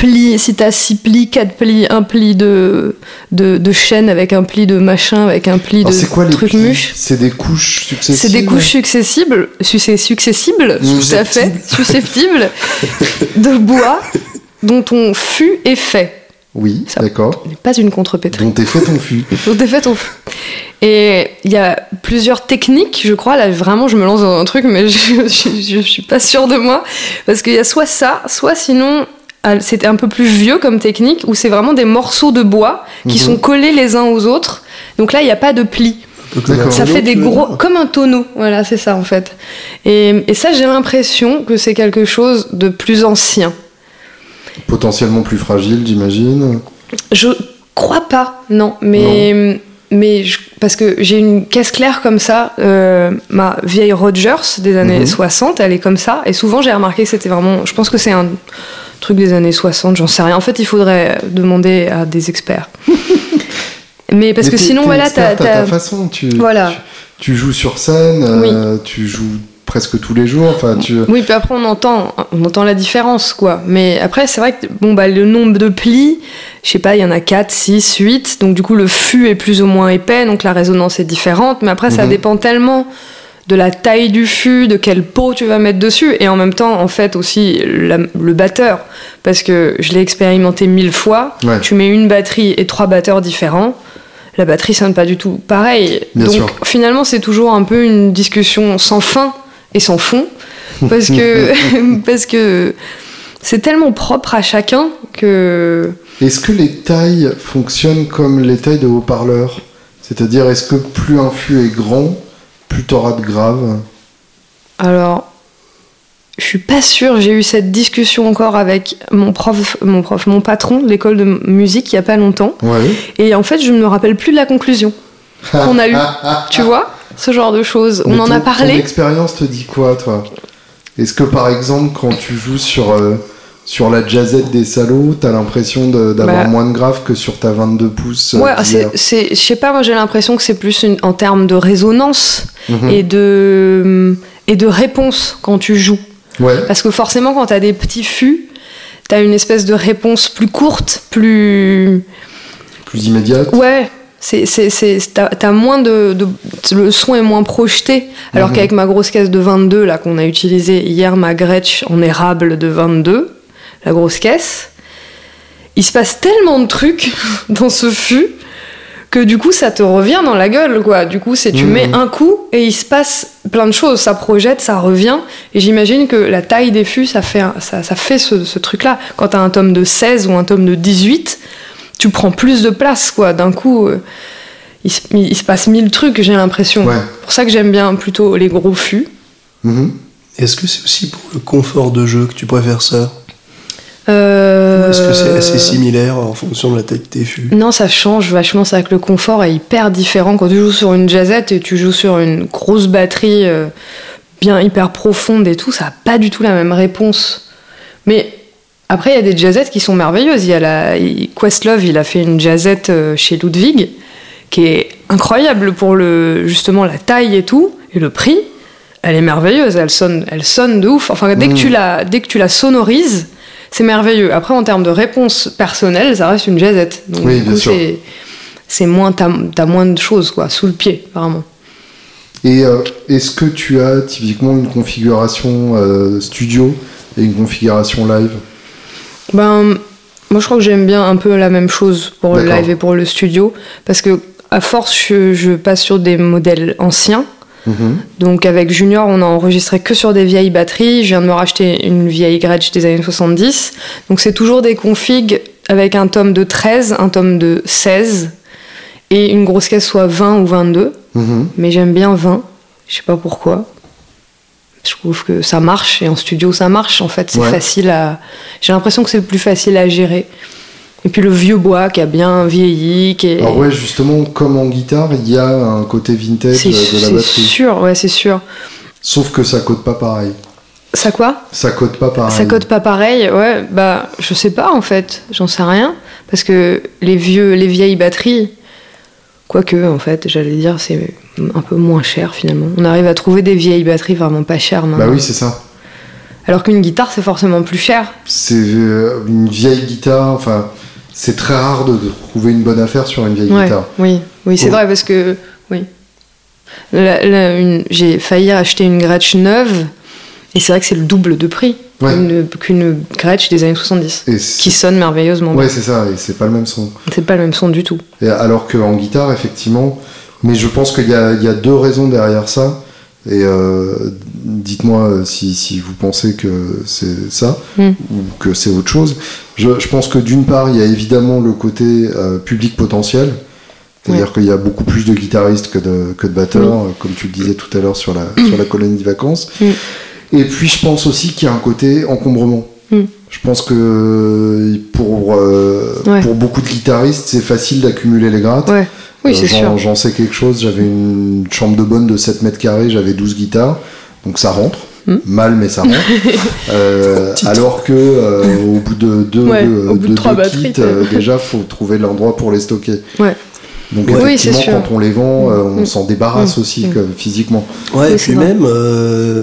pli, si t'as six plis, quatre plis, un pli de, de, de chaîne avec un pli de machin, avec un pli Alors, de quoi truc muche. C'est des couches successives C'est des couches successibles, successibles, tout à fait, susceptibles de bois dont ton fût est fait. Oui, d'accord. Pas une contrepétrie. Dont est fait ton fût. Dont est fait ton fût. Et il y a plusieurs techniques, je crois. Là, vraiment, je me lance dans un truc, mais je, je, je suis pas sûre de moi. Parce qu'il y a soit ça, soit sinon, ah, c'était un peu plus vieux comme technique, où c'est vraiment des morceaux de bois qui Mhm. sont collés les uns aux autres. Donc là, il n'y a pas de pli. Un Ça tonneau, fait des gros. comme un tonneau. Voilà, c'est ça en fait. Et, et ça, j'ai l'impression que c'est quelque chose de plus ancien. Potentiellement plus fragile, j'imagine. Je crois pas, non. Mais. Mais je- parce que j'ai une caisse claire comme ça, euh, ma vieille Rogers des années Mhm. 60, elle est comme ça. Et souvent, j'ai remarqué que c'était vraiment. Je pense que c'est un truc des années 60, j'en sais rien. En fait, il faudrait demander à des experts. mais parce Mais que sinon, voilà, t'as. ta façon. Tu, Voilà. tu, tu joues sur scène, euh, tu joues presque tous les jours. Enfin, tu... Oui, puis après on entend, on entend la différence, quoi. Mais après, c'est vrai que bon, bah, le nombre de plis, je sais pas, il y en a 4, 6, 8. Donc du coup, le fût est plus ou moins épais, donc la résonance est différente. Mais après, ça Mhm. dépend tellement de la taille du fût, de quelle peau tu vas mettre dessus. Et en même temps, en fait, aussi la- le batteur. Parce que je l'ai expérimenté mille fois. Ouais. Tu mets une batterie et trois batteurs différents. La batterie sonne pas du tout pareil. Bien Donc sûr. finalement, c'est toujours un peu une discussion sans fin et sans fond. Parce que, parce que c'est tellement propre à chacun que. Est-ce que les tailles fonctionnent comme les tailles de haut-parleurs? C'est-à-dire, est-ce que plus un fût est grand, plus t'auras de grave? Alors, je suis pas sûre, j'ai eu cette discussion encore avec mon prof, mon prof, mon patron de l'école de musique il y a pas longtemps. Ouais. Et en fait, je ne me rappelle plus de la conclusion qu'on a eue. tu vois? Ce genre de choses. On en ton- a Ton parlé. expérience te dit quoi, toi? Est-ce que, par exemple, quand tu joues sur, euh, sur la jazzette des salauds, t'as l'impression d'avoir Bah. moins de grave que sur ta 22 pouces euh, Ouais, c'est, je sais pas, moi j'ai l'impression que c'est plus une- en termes de résonance Mhm. et de et de réponse quand tu joues. Ouais. Parce que forcément, quand t'as des petits fûts, t'as une espèce de réponse plus courte, plus Plus immédiate? Ouais. C'est, c'est, c'est, t'as, moins de, de- Le son est moins projeté. Alors Mhm. qu'avec ma grosse caisse de 22, là, qu'on a utilisée hier, ma Gretsch en érable de 22, la grosse caisse, il se passe tellement de trucs dans ce fût que du coup, ça te revient dans la gueule, quoi. Du coup, c'est tu Mhm. mets un coup et il se passe plein de choses. Ça projette, ça revient. Et j'imagine que la taille des fûts, ça fait, ça, ça fait ce, ce truc-là. Quand t'as un tome de 16 ou un tome de 18, tu prends plus de place, quoi. D'un coup, euh, il, se, il se passe mille trucs, j'ai l'impression. Ouais. C'est pour ça que j'aime bien plutôt les gros fûts. Mhm. Est-ce que c'est aussi pour le confort de jeu que tu préfères ça? Euh, Ou Est-ce que c'est assez similaire en fonction de la taille de tes fûts? Non, ça change vachement. C'est vrai que le confort est hyper différent quand tu joues sur une jazzette et tu joues sur une grosse batterie euh, bien hyper profonde et tout. Ça n'a pas du tout la même réponse. Mais après, il y a des jazzettes qui sont merveilleuses. Il y a la Questlove, il a fait une jazzette euh, chez Ludwig qui est incroyable pour le justement la taille et tout et le prix. Elle est merveilleuse. Elle sonne, elle sonne de ouf. Enfin, dès que Mm. tu la, dès que tu la sonorises. C'est merveilleux. Après, en termes de réponse personnelle, ça reste une jazzette. Donc, Oui, du coup, c'est, c'est moins, t'as, t'as moins de choses, quoi, sous le pied, vraiment. Et euh, est-ce que tu as typiquement une configuration euh, studio et une configuration live? Ben, moi, je crois que j'aime bien un peu la même chose pour le live et pour le studio. Parce que, à force, je, je passe sur des modèles anciens. Mhm. Donc avec Junior, on a enregistré que sur des vieilles batteries. Je viens de me racheter une vieille Gretsch des années 70. Donc c'est toujours des configs avec un tome de 13, un tome de 16 et une grosse caisse soit 20 ou 22. Mhm. Mais j'aime bien 20. Je sais pas pourquoi. Je trouve que ça marche et en studio ça marche. En fait, c'est Ouais. facile à. J'ai l'impression que c'est plus facile à gérer. Et puis le vieux bois qui a bien vieilli, qui est. Alors ouais, justement, comme en guitare, il y a un côté vintage c'est de la c'est batterie. sûr, ouais, c'est sûr. Sauf que ça code pas pareil. Ça quoi? Ça code pas pareil. Ça code pas pareil, ouais, bah je sais pas en fait, j'en sais rien. Parce que les vieux, les vieilles batteries, quoique en fait, j'allais dire, c'est un peu moins cher finalement. On arrive à trouver des vieilles batteries vraiment pas chères maintenant. Bah oui, c'est ça. Alors qu'une guitare, c'est forcément plus cher. C'est euh, une vieille guitare, enfin, c'est très rare de, trouver une bonne affaire sur une vieille Ouais, guitare. oui, oui, c'est vrai parce que oui. J'ai failli acheter une Gretsch neuve et c'est vrai que c'est le double de prix Ouais. qu'une qu'une Gretsch des années 70 Et qui sonne merveilleusement. Ouais, bien. c'est ça, et c'est pas le même son. C'est pas le même son du tout. Et alors qu'en guitare, effectivement, mais je pense qu'il y a, il y a deux raisons derrière ça. Et euh, dites-moi euh, si, si vous pensez que c'est ça Mm. ou que c'est autre chose. Je, je pense que d'une part, il y a évidemment le côté euh, public potentiel. C'est-à-dire qu'il y a beaucoup plus de guitaristes que de, que de batteurs, comme tu le disais tout à l'heure sur la, sur la colonie de vacances. Mm. Et puis je pense aussi qu'il y a un côté encombrement. Mm. Je pense que pour, euh, Ouais. pour beaucoup de guitaristes, c'est facile d'accumuler les grattes. Ouais. Oui, Euh, c'est sûr. J'en sais quelque chose. J'avais une chambre de bonne de 7 mètres carrés, j'avais 12 guitares. Donc ça rentre. Hmm. Mal, mais ça rentre. Euh, alors que euh, au bout de deux, Ouais, deux- bout de deux- trois deux batteries, kits, euh, déjà, faut trouver l'endroit pour les stocker. Ouais. Donc Oui, effectivement, c'est sûr. quand on les vend, euh, on Mm. s'en débarrasse aussi que, physiquement. Ouais, Oui, et c'est puis même, euh,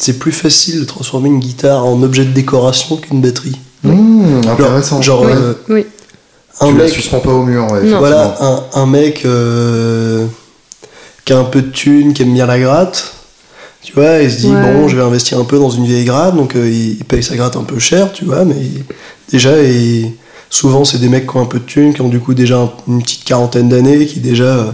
c'est plus facile de transformer une guitare en objet de décoration qu'une batterie. Mmh, Genre- intéressant. Genre, Ouais. euh, Oui. un tu la mec, suspends pas au mur, ouais, Non. voilà, un, un mec euh, qui a un peu de thunes, qui aime bien la gratte, tu vois, il se dit, Ouais. bon, je vais investir un peu dans une vieille gratte, donc euh, il, il paye sa gratte un peu cher, tu vois, mais il- déjà, il- souvent, c'est des mecs qui ont un peu de thunes, qui ont du coup déjà un- une petite quarantaine d'années, qui déjà euh,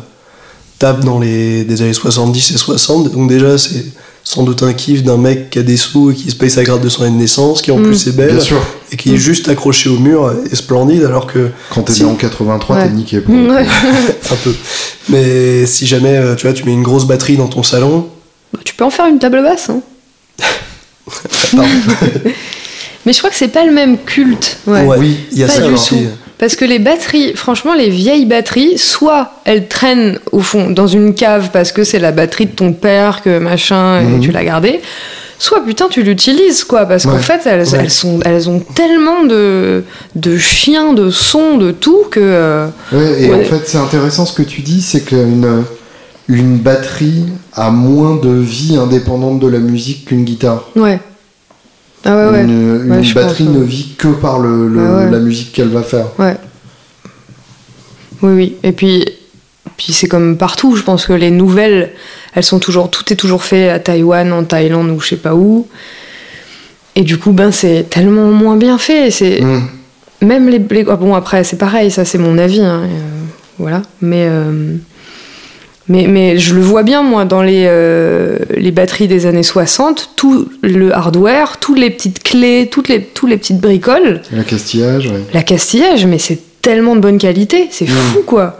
tapent dans les des années 70 et 60, donc déjà, c'est sans doute un kiff d'un mec qui a des sous et qui se paye sa gratte de son année de naissance, qui en Mm. plus est belle, Bien sûr. et qui est juste accroché au mur et splendide, alors que Quand t'es Si. né en 83, Ouais. t'es niqué. Pour Mm, ouais. un peu. Mais si jamais euh, tu vois, tu mets une grosse batterie dans ton salon, Bah, Tu peux en faire une table basse. Hein. Mais je crois que c'est pas le même culte. Ouais. Ouais, Oui, il y a ça aussi. Parce que les batteries, franchement, les vieilles batteries, soit elles traînent au fond dans une cave parce que c'est la batterie de ton père, que machin, et Mhm. tu l'as gardée, soit putain, tu l'utilises, quoi. Parce qu'en fait, elles, Ouais. elles, sont, elles ont tellement de, de chiens, de sons, de tout que. euh, Ouais, et en fait, c'est intéressant ce que tu dis, c'est qu'une une batterie a moins de vie indépendante de la musique qu'une guitare. ouais. Ah ouais, ouais. Une, Ouais, batterie pense, ne vit que par le, le- Ah la musique qu'elle va faire. Ouais. Oui, oui. Et puis, puis c'est comme partout. Je pense que les nouvelles, elles sont toujours, tout est toujours fait à Taïwan, en Thaïlande ou je sais pas où. Et du coup, ben c'est tellement moins bien fait. C'est Mm. même les, les- ah bon après c'est pareil, ça c'est mon avis. hein, euh, voilà. Mais euh, mais mais je le vois bien moi dans les euh, les batteries des années 60, tout le hardware, toutes les petites clés, toutes les tous les petites bricoles. Le castillage, ouais. La castillage, mais c'est tellement de bonne qualité, c'est fou quoi.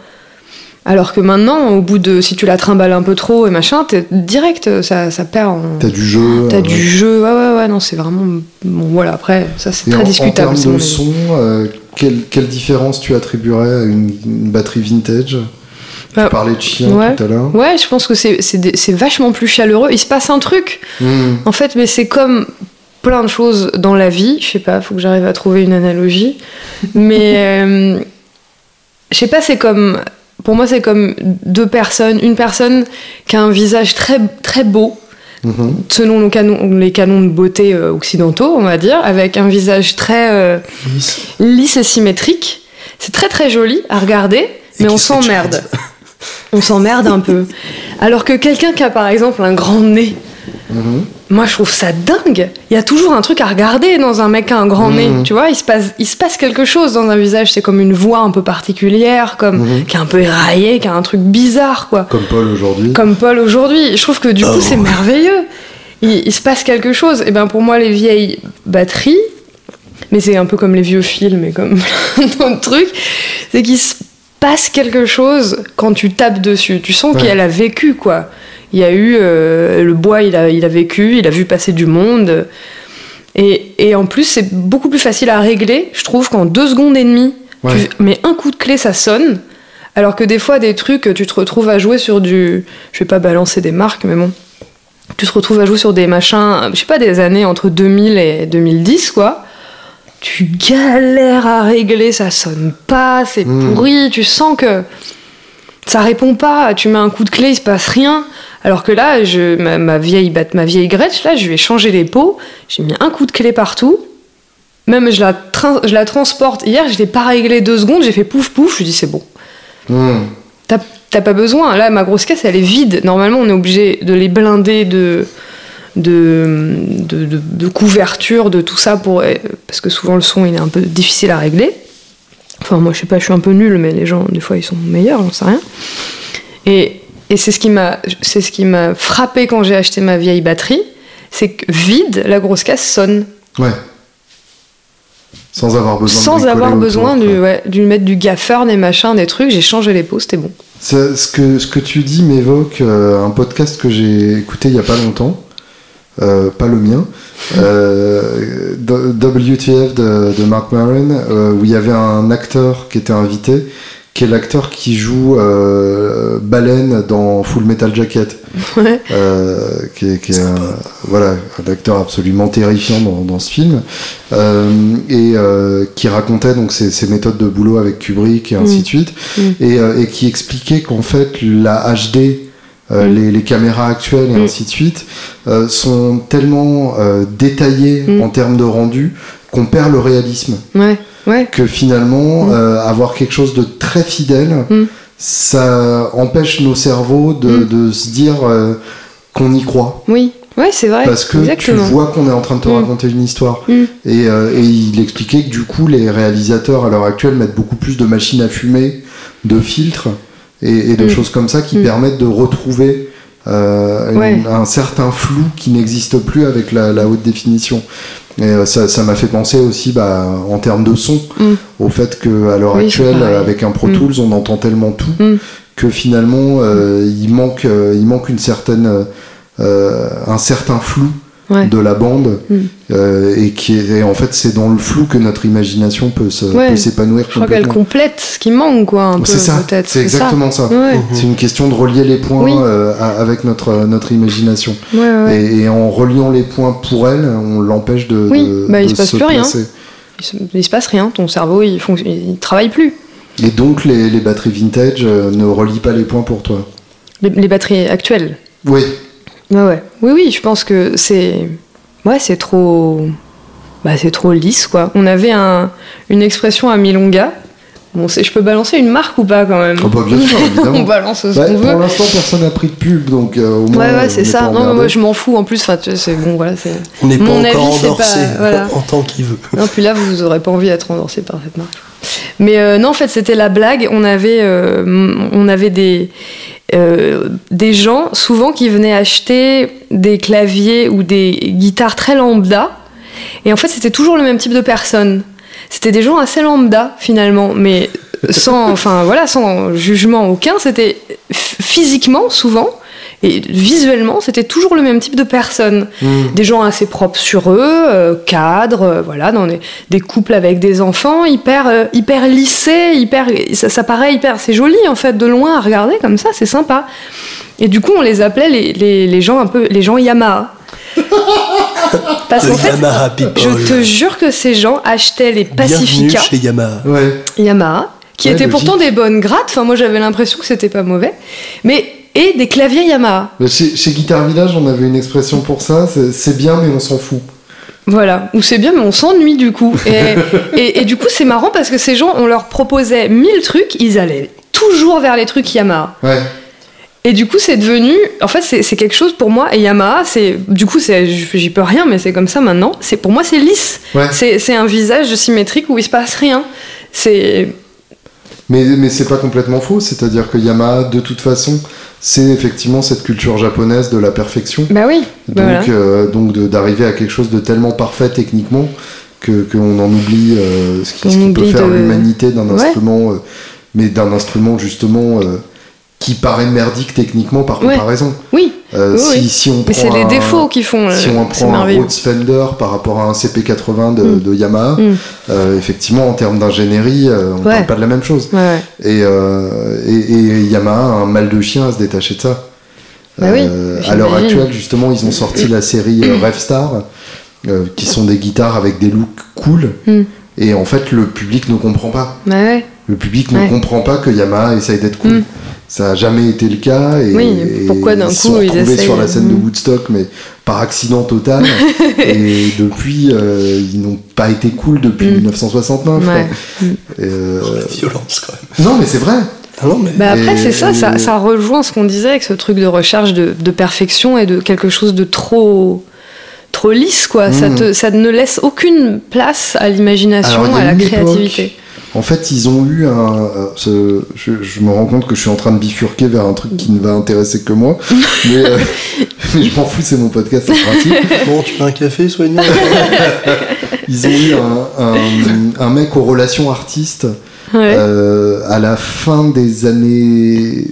Alors que maintenant, au bout de. Si tu la trimbales un peu trop et machin, t'es direct, ça, ça perd en. T'as du jeu. T'as euh, du jeu, ouais, ouais, ouais, non, c'est vraiment. Bon, voilà, après, ça c'est très en, discutable. En termes de son, euh, quelle, quelle différence tu attribuerais à une, une batterie vintage? Bah, Tu parlais de chien ouais. tout à l'heure. Ouais, je pense que c'est vachement plus chaleureux. Il se passe un truc, Mm. en fait, mais c'est comme plein de choses dans la vie. Je sais pas, faut que j'arrive à trouver une analogie. Mais euh, je sais pas, c'est comme. Pour moi, c'est comme deux personnes. Une personne qui a un visage très, très beau, Mhm. selon les canons de beauté euh, occidentaux, on va dire, avec un visage très euh, Lisse. lisse et symétrique. C'est très très joli à regarder, mais on s'emmerde. On s'emmerde un peu. Alors que quelqu'un qui a par exemple un grand nez, Mhm. Moi, je trouve ça dingue. Il y a toujours un truc à regarder dans un mec à un grand nez. Mhm. Tu vois, il se, passe, il se passe quelque chose dans un visage. C'est comme une voix un peu particulière, comme Mhm. qui est un peu éraillée, qui a un truc bizarre, quoi. Comme Paul aujourd'hui. Comme Paul aujourd'hui. Je trouve que du coup, Oh. c'est merveilleux. Il, il se passe quelque chose. Et ben pour moi, les vieilles batteries, mais c'est un peu comme les vieux films et comme plein d'autres trucs, c'est qu'il se passe quelque chose quand tu tapes dessus. Tu sens Ouais. qu'elle a vécu, quoi. Il y a eu euh, le bois, il a, il a vécu, il a vu passer du monde. Et, et en plus, c'est beaucoup plus facile à régler, je trouve, qu'en deux secondes et demie, Ouais. tu mets un coup de clé, ça sonne. Alors que des fois, des trucs, tu te retrouves à jouer sur du. Je vais pas balancer des marques, mais bon. Tu te retrouves à jouer sur des machins, je sais pas, des années entre 2000 et 2010, quoi. Tu galères à régler, ça sonne pas, c'est Mm. pourri, tu sens que ça répond pas, tu mets un coup de clé, il se passe rien. Alors que là, je, ma, ma vieille ma vieille Gretsch, là, je lui ai changé les pots, j'ai mis un coup de clé partout. Même je la, tra- je la transporte. Hier, je l'ai pas réglé deux secondes, j'ai fait pouf pouf, je lui dis c'est bon. T'as t'as pas besoin. Là, ma grosse caisse, elle est vide. Normalement, on est obligé de les blinder de, de, de, de- de couverture, de tout ça, pour, parce que souvent le son, il est un peu difficile à régler. Enfin, moi, je sais pas, je suis un peu nulle, mais les gens, des fois, ils sont meilleurs, j'en sais rien. Et, et c'est ce qui m'a c'est ce qui m'a frappé quand j'ai acheté ma vieille batterie, c'est que vide, la grosse caisse sonne. Ouais. Sans avoir besoin Sans avoir besoin du, ouais, du mettre du gaffeur, des machins, des trucs. J'ai changé les pots, c'était bon. Ça, ce, que, ce que tu dis m'évoque euh, un podcast que j'ai écouté il y a pas longtemps, euh, pas le mien, euh, WTF de, de Mark Maron, euh, où il y avait un acteur qui était invité, qui est l'acteur qui joue Baleine dans Full Metal Jacket, Ouais. qui est, qui est un, voilà, un acteur absolument terrifiant dans, dans ce film, et qui racontait donc ses, ses méthodes de boulot avec Kubrick et ainsi Mm. de suite, Mm. et, euh, et qui expliquait qu'en fait la HD, euh, Mm. les, les caméras actuelles et Mm. ainsi de suite, euh, sont tellement euh, détaillées Mm. en termes de rendu qu'on perd le réalisme. Ouais, ouais. Que finalement, Mm. avoir quelque chose de très fidèle, ça empêche nos cerveaux de, de se dire qu'on y croit. Oui, ouais, c'est vrai. Parce que exactement. tu vois qu'on est en train de te raconter une histoire. Et, euh, et il expliquait que du coup, les réalisateurs à l'heure actuelle mettent beaucoup plus de machines à fumer, de filtres et, et de Mm. choses comme ça qui Mm. permettent de retrouver euh, une- un certain flou qui n'existe plus avec la, la haute définition. Et euh, ça m'a fait penser aussi bah, en termes de son Mm. au fait qu'à l'heure Oui, actuelle, avec un Pro. Tools, on entend tellement tout que finalement euh, il, manque, il manque une certaine, un certain flou Ouais. de la bande Mm. euh, et qui est et en fait c'est dans le flou que notre imagination peut Ouais. s'épanouir Je crois qu'elle complète ce qui manque, quoi, un peu, C'est ça, peut-être. c'est exactement ça. ça. Ouais, C'est une question de relier les points Oui. euh, à- avec notre, notre imagination. ouais, ouais. Et, et en reliant les points pour elle, on l'empêche de, Oui, de- bah, il de se passe plus rien. Il, se, il se passe rien, ton cerveau, il, il travaille plus. Et donc les, les batteries vintage euh, ne relient pas les points pour toi. Les, les batteries actuelles. Oui, Ouais. Oui, oui, je pense que c'est. Ouais, c'est trop. Bah, c'est trop lisse, quoi. On avait un, une expression à Milonga. Bon, je peux balancer une marque ou pas, quand même Oh, bah, bien sûr, évidemment. On balance ce Bah, qu'on pour veut. l'instant personne n'a pris de pub donc euh, au moins Ouais, ouais, c'est ça. Non, mais moi, je m'en fous. En plus, enfin, tu sais, c'est bon, voilà. c'est- On n'est pas Mon encore avis, c'est endorsé pas- voilà. en tant qu'il veut. Non, puis là, vous aurez pas envie d'être endorsé par cette marque. Mais euh, non, en fait, c'était la blague. On avait, euh, on avait des, euh, des gens, souvent, qui venaient acheter des claviers ou des guitares très lambda. Et en fait, c'était toujours le même type de personne. C'était des gens assez lambda, finalement, mais sans, enfin, voilà, sans jugement aucun. C'était physiquement, souvent, et visuellement, c'était toujours le même type de personne Mm. des gens assez propres sur eux, euh, cadres, euh, voilà, dans des, des couples avec des enfants, hyper, euh, hyper lissés, hyper, ça, ça paraît hyper, c'est joli en fait, de loin à regarder comme ça, c'est sympa. Et du coup, on les appelait les, les, les gens un peu, les gens Yamaha. Parce qu'en fait, Yamaha people. je te jure que ces gens achetaient les Bienvenue Pacifica chez Yamaha. Ouais. Yamaha, qui Ouais, étaient logique. pourtant des bonnes grattes. Enfin, moi, j'avais l'impression que c'était pas mauvais, mais et des claviers Yamaha. Mais Chez, chez Guitar Village, on avait une expression pour ça, c'est c'est bien mais on s'en fout. Voilà, ou c'est bien, mais on s'ennuie du coup. Et, et, et du coup, c'est marrant parce que ces gens, on leur proposait mille trucs, ils allaient toujours vers les trucs Yamaha. Ouais. Et du coup, c'est devenu. En fait, c'est quelque chose pour moi. Et Yamaha, c'est. Du coup, j'y peux rien, mais c'est comme ça maintenant. C'est Pour moi, c'est lisse. Ouais. C'est un visage symétrique où il se passe rien. C'est. Mais, mais c'est pas complètement faux, c'est-à-dire que Yamaha, de toute façon, c'est effectivement cette culture japonaise de la perfection. Bah oui. bah voilà. Donc, euh, donc d'arriver à quelque chose de tellement parfait techniquement que qu'on en oublie euh, ce qui, Qu'on ce qui peut faire de- l'humanité d'un Ouais. instrument, euh, mais d'un instrument justement qui paraît merdique techniquement par Ouais. comparaison. Oui. Euh, Oui, si, oui. si on Mais c'est prend les défauts qui font. Si euh, on c'est prend un. Rhodes Fender par rapport à un CP80 de, Mm. de Yamaha, Mm. euh, effectivement en termes d'ingénierie, euh, on Ouais. parle pas de la même chose. Ouais, ouais. Et, euh, et, et Yamaha a un mal de chien à se détacher de ça. Bah oui, à l'heure actuelle, justement, ils ont sorti la série Rev Star, euh, qui sont des guitares avec des looks cool. Mm. Et en fait, le public ne comprend pas. Bah. Le public ne comprend pas que Yamaha essaye d'être cool. Mm. Ça a jamais été le cas. Et, Oui, pourquoi d'un ils se coup, sont ils retrouvés sur la scène de mm. Woodstock, mais par accident total. et depuis, euh, ils n'ont pas été cool depuis Mm. 1969. quoi. Ouais. Et, euh, La violence, quand même. Non, mais c'est vrai. Ah non, mais. Bah après, c'est ça, ça, rejoint ce qu'on disait avec ce truc de recherche de, de perfection et de quelque chose de trop trop lisse, quoi. Ça, Mm. te, ça ne laisse aucune place à l'imagination, à la créativité. En fait, ils ont eu un. euh, ce- je, je me rends compte que je suis en train de bifurquer vers un truc qui ne va intéresser que moi. mais, euh, mais je m'en fous, c'est mon podcast, c'est principe. Bon, tu veux un café, soignant Ils ont eu un, un- un mec aux relations artistes Ouais. euh, à la fin des années.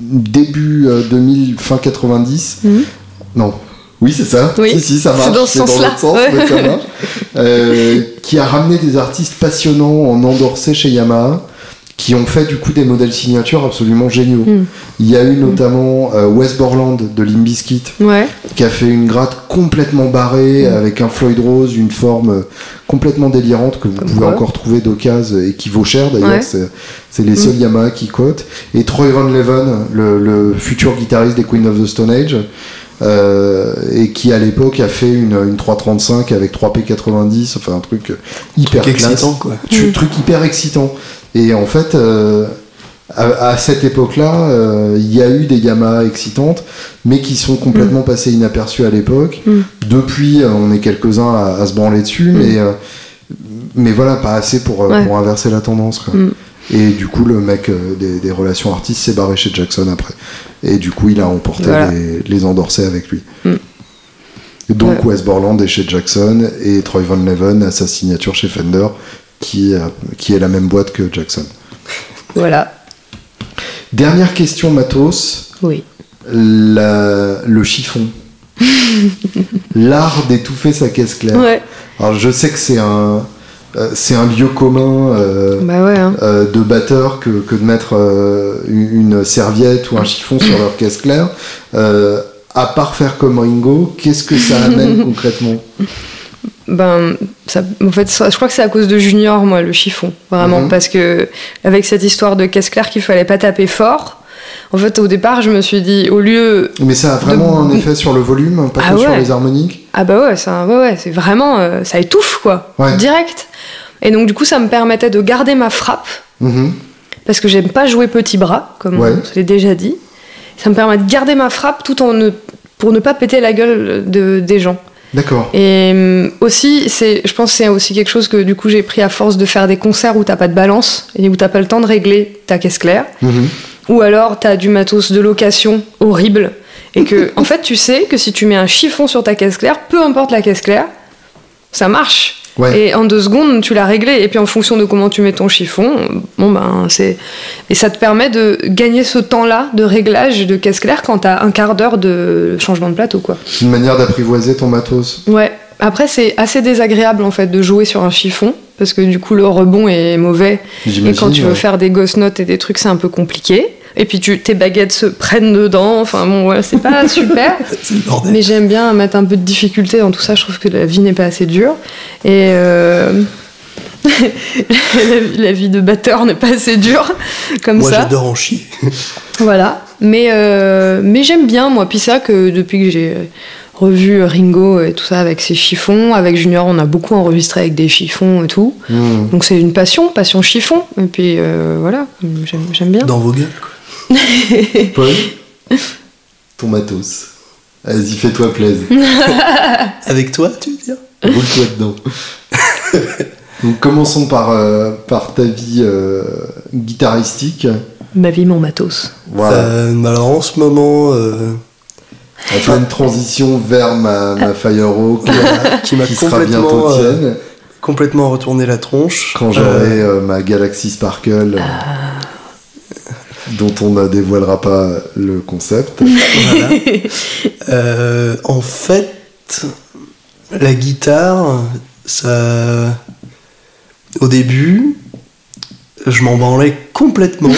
début euh, 2000, fin 90. Mhm. Non. Oui, c'est ça. Oui, Si, si, ça marche. c'est dans ce sens-là. sens, Ouais. mais ça marche. Euh, qui a ramené des artistes passionnants en endorsé chez Yamaha, qui ont fait du coup des modèles signatures absolument géniaux. Mhm. Il y a eu notamment euh, Wes Borland de Ouais. qui a fait une gratte complètement barrée Mm. avec un Floyd Rose, une forme euh, complètement délirante que vous Comme pouvez quoi. encore trouver d'occasion et qui vaut cher d'ailleurs. Ouais. C'est, les seuls Yamaha qui cotent. Et Troy Van Leeuwen, le, le futur guitariste des Queen of the Stone Age, euh, et qui à l'époque a fait une, une 335 avec 3 P90, enfin un truc hyper Truc classe. excitant, quoi. Tu- Mm. Truc hyper excitant. Et en fait, euh, à, à cette époque-là, euh, il y a eu des Yamaha excitantes, mais qui sont complètement passées inaperçues à l'époque. Mm. Depuis, euh, on est quelques-uns à, à se branler dessus, mais, euh, mais voilà, pas assez pour, euh, Ouais. pour inverser la tendance. quoi. Et du coup, le mec euh, des, des relations artistes s'est barré chez Jackson après. Et du coup, il a emporté Voilà. les, les endorsés avec lui. Mm. Donc, Ouais. Wes Borland est chez Jackson et Troy Van Leeuwen a sa signature chez Fender, qui, a- qui est la même boîte que Jackson. Voilà. Dernière question, Matos. Oui. La- le chiffon. L'art d'étouffer sa caisse claire. Ouais. Alors, je sais que c'est un, euh, c'est un lieu commun. euh, Bah ouais. hein. euh, de batteurs que, que de mettre euh, une serviette ou un chiffon sur leur caisse claire. Euh, à part faire comme Ringo, qu'est-ce que ça amène concrètement? Ben, ça, en fait, ça- je crois que c'est à cause de Junior, moi, le chiffon. Vraiment. Mhm. Parce que, avec cette histoire de caisse claire qu'il fallait pas taper fort, en fait, au départ, je me suis dit, au lieu. Mais ça a vraiment De- un effet sur le volume, pas Ah que sur les harmoniques Ah bah ouais, c'est un- ouais, ouais, c'est vraiment. euh, ça étouffe, quoi. Ouais. Direct. Et donc, du coup, ça me permettait de garder ma frappe. Mhm. Parce que j'aime pas jouer petit bras, comme on se l'est déjà dit. Ça me permet de garder ma frappe tout en ne, pour ne pas péter la gueule de, des gens. D'accord. Et hum, aussi, c'est, je pense que c'est aussi quelque chose que du coup j'ai pris à force de faire des concerts où t'as pas de balance et où t'as pas le temps de régler ta caisse claire. Mhm. Ou alors t'as du matos de location horrible. Et que, en fait, tu sais que si tu mets un chiffon sur ta caisse claire, peu importe la caisse claire, ça marche. Ouais. Et en deux secondes, tu l'as réglé. Et puis en fonction de comment tu mets ton chiffon, bon ben c'est. Et ça te permet de gagner ce temps-là de réglage de caisse claire quand t'as un quart d'heure de changement de plateau, quoi. C'est une manière d'apprivoiser ton matos. Ouais. Après, c'est assez désagréable en fait de jouer sur un chiffon parce que du coup le rebond est mauvais. Et quand tu veux ouais. faire des ghost notes et des trucs, c'est un peu compliqué. Et puis tu, tes baguettes se prennent dedans. Enfin bon, voilà, c'est pas super. C'est le bordel. Mais j'aime bien mettre un peu de difficulté dans tout ça. Je trouve que la vie n'est pas assez dure. Et euh, la, vie de batteur n'est pas assez dure comme Moi, ça. j'adore en chier. Voilà. Mais, euh, mais j'aime bien, moi. Puis vrai que depuis que j'ai revu Ringo et tout ça avec ses chiffons, avec Junior, on a beaucoup enregistré avec des chiffons et tout. Mhm. Donc c'est une passion, passion chiffon. Et puis euh, voilà, j'aime j'aime bien. Dans vos gueules, quoi. Paul Ton matos. Vas-y, fais-toi plaisir. Avec toi, tu veux dire? Roule-toi dedans. Donc, commençons par, euh, par ta vie euh, guitaristique. Ma vie, mon matos. Voilà. Euh, alors en ce moment, euh, En pleine transition vers ma, ma Firehawk, qui m'a qui sera bientôt euh, tienne, complètement retourné la tronche. quand j'aurai euh, ma Galaxy Sparkle, dont on ne dévoilera pas le concept. Voilà. Euh, en fait, la guitare, ça. Au début, je m'en branlais complètement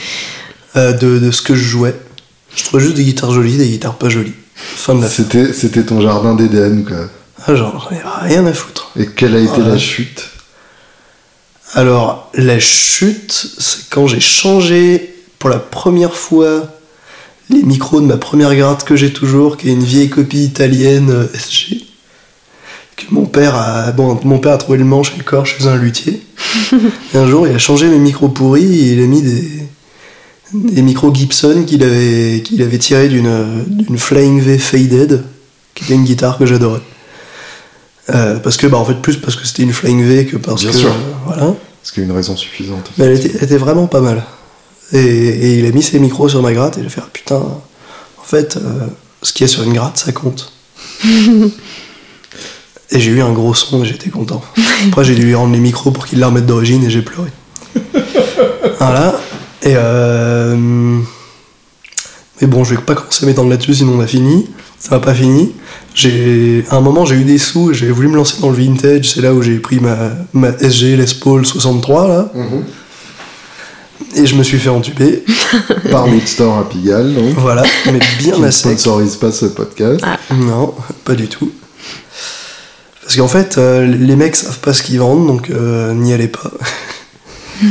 euh, de, de ce que je jouais. Je trouvais juste des guitares jolies, des guitares pas jolies. Fin de la C'était, c'était ton jardin d'Éden, quoi. Ah, genre, j'en ai rien à foutre. Et quelle a été la chute? Alors, la chute, c'est quand j'ai changé pour la première fois les micros de ma première gratte que j'ai toujours, qui est une vieille copie italienne euh, SG. Que mon père a, bon, mon père a trouvé le manche et le corps chez un luthier. et un jour, il a changé mes micros pourris et il a mis des, des micros Gibson qu'il avait, qu'il avait tirés d'une, d'une Flying V Faded, qui était une guitare que j'adorais. Euh, parce que, bah, en fait, plus parce que c'était une Flying V que parce Bien que. sûr. euh, voilà. Est-ce qu'il y a une raison suffisante Mais elle était, elle était vraiment pas mal. Et, et il a mis ses micros sur ma gratte et j'ai fait ah, putain, en fait, euh, ce qu'il y a sur une gratte, ça compte. et j'ai eu un gros son et j'étais content. Après, j'ai dû lui rendre les micros pour qu'il la remette d'origine et j'ai pleuré. voilà. Et euh, Mais bon, je vais pas commencer à m'étendre là-dessus, sinon on a fini. Ça va pas fini. J'ai, à un moment, j'ai eu des sous et j'ai voulu me lancer dans le vintage. C'est là où j'ai pris ma, ma SG Les Paul 63 là. Mhm. Et je me suis fait entuber. Par Woodstore à Pigalle, donc. Voilà, mais Qui bien ne à sec. sponsorise pas ce podcast. Non, pas du tout. Parce qu'en fait, euh, les mecs savent pas ce qu'ils vendent, donc euh, n'y allez pas.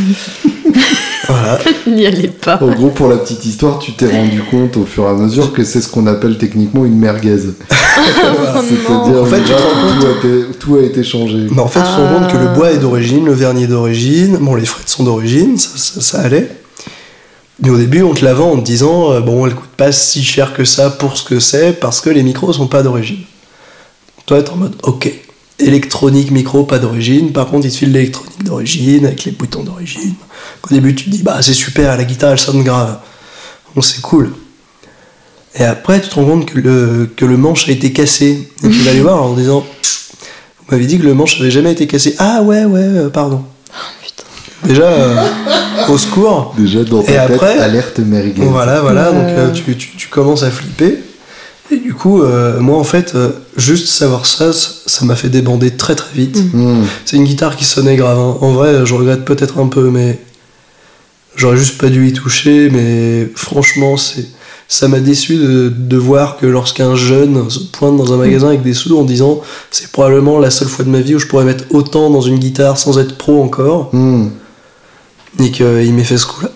voilà. N'y allez pas. En gros, pour la petite histoire, tu t'es rendu compte au fur et à mesure que c'est ce qu'on appelle techniquement une merguez. C'est-à-dire En fait, une tu te gratte rends où tout, a été, tout a été changé. Mais en fait, tu te rends compte que le Ah. bois est d'origine, le vernis est d'origine, bon, les frettes sont d'origine, ça, ça, ça allait. Mais au début, on te la vend en te disant, euh, bon, elle coûte pas si cher que ça pour ce que c'est, parce que les micros sont pas d'origine. Toi, t'es en mode, ok, électronique micro pas d'origine, par contre, il te file l'électronique d'origine, avec les boutons d'origine. Au début, tu te dis, bah, c'est super, la guitare, elle sonne grave. Bon, c'est cool. Et après, tu te rends compte que le, que le manche a été cassé. Et tu vas aller voir en disant, vous m'avez dit que le manche avait jamais été cassé. Ah ouais, ouais, euh, pardon. putain. Déjà, euh, au secours. Déjà dans ta Et tête, après- alerte merguez. Voilà, voilà, Ouais. donc euh, tu, tu- tu commences à flipper. Et du coup, euh, moi en fait, euh, juste savoir ça, ça m'a fait débander très très vite. Hmm. C'est une guitare qui sonnait grave. hein. En vrai, je regrette peut-être un peu, mais j'aurais juste pas dû y toucher. Mais franchement, c'est ça m'a déçu de, de voir que lorsqu'un jeune se pointe dans un magasin avec des sous en disant c'est probablement la seule fois de ma vie où je pourrais mettre autant dans une guitare sans être pro encore, et qu'il m'ait fait ce coup-là.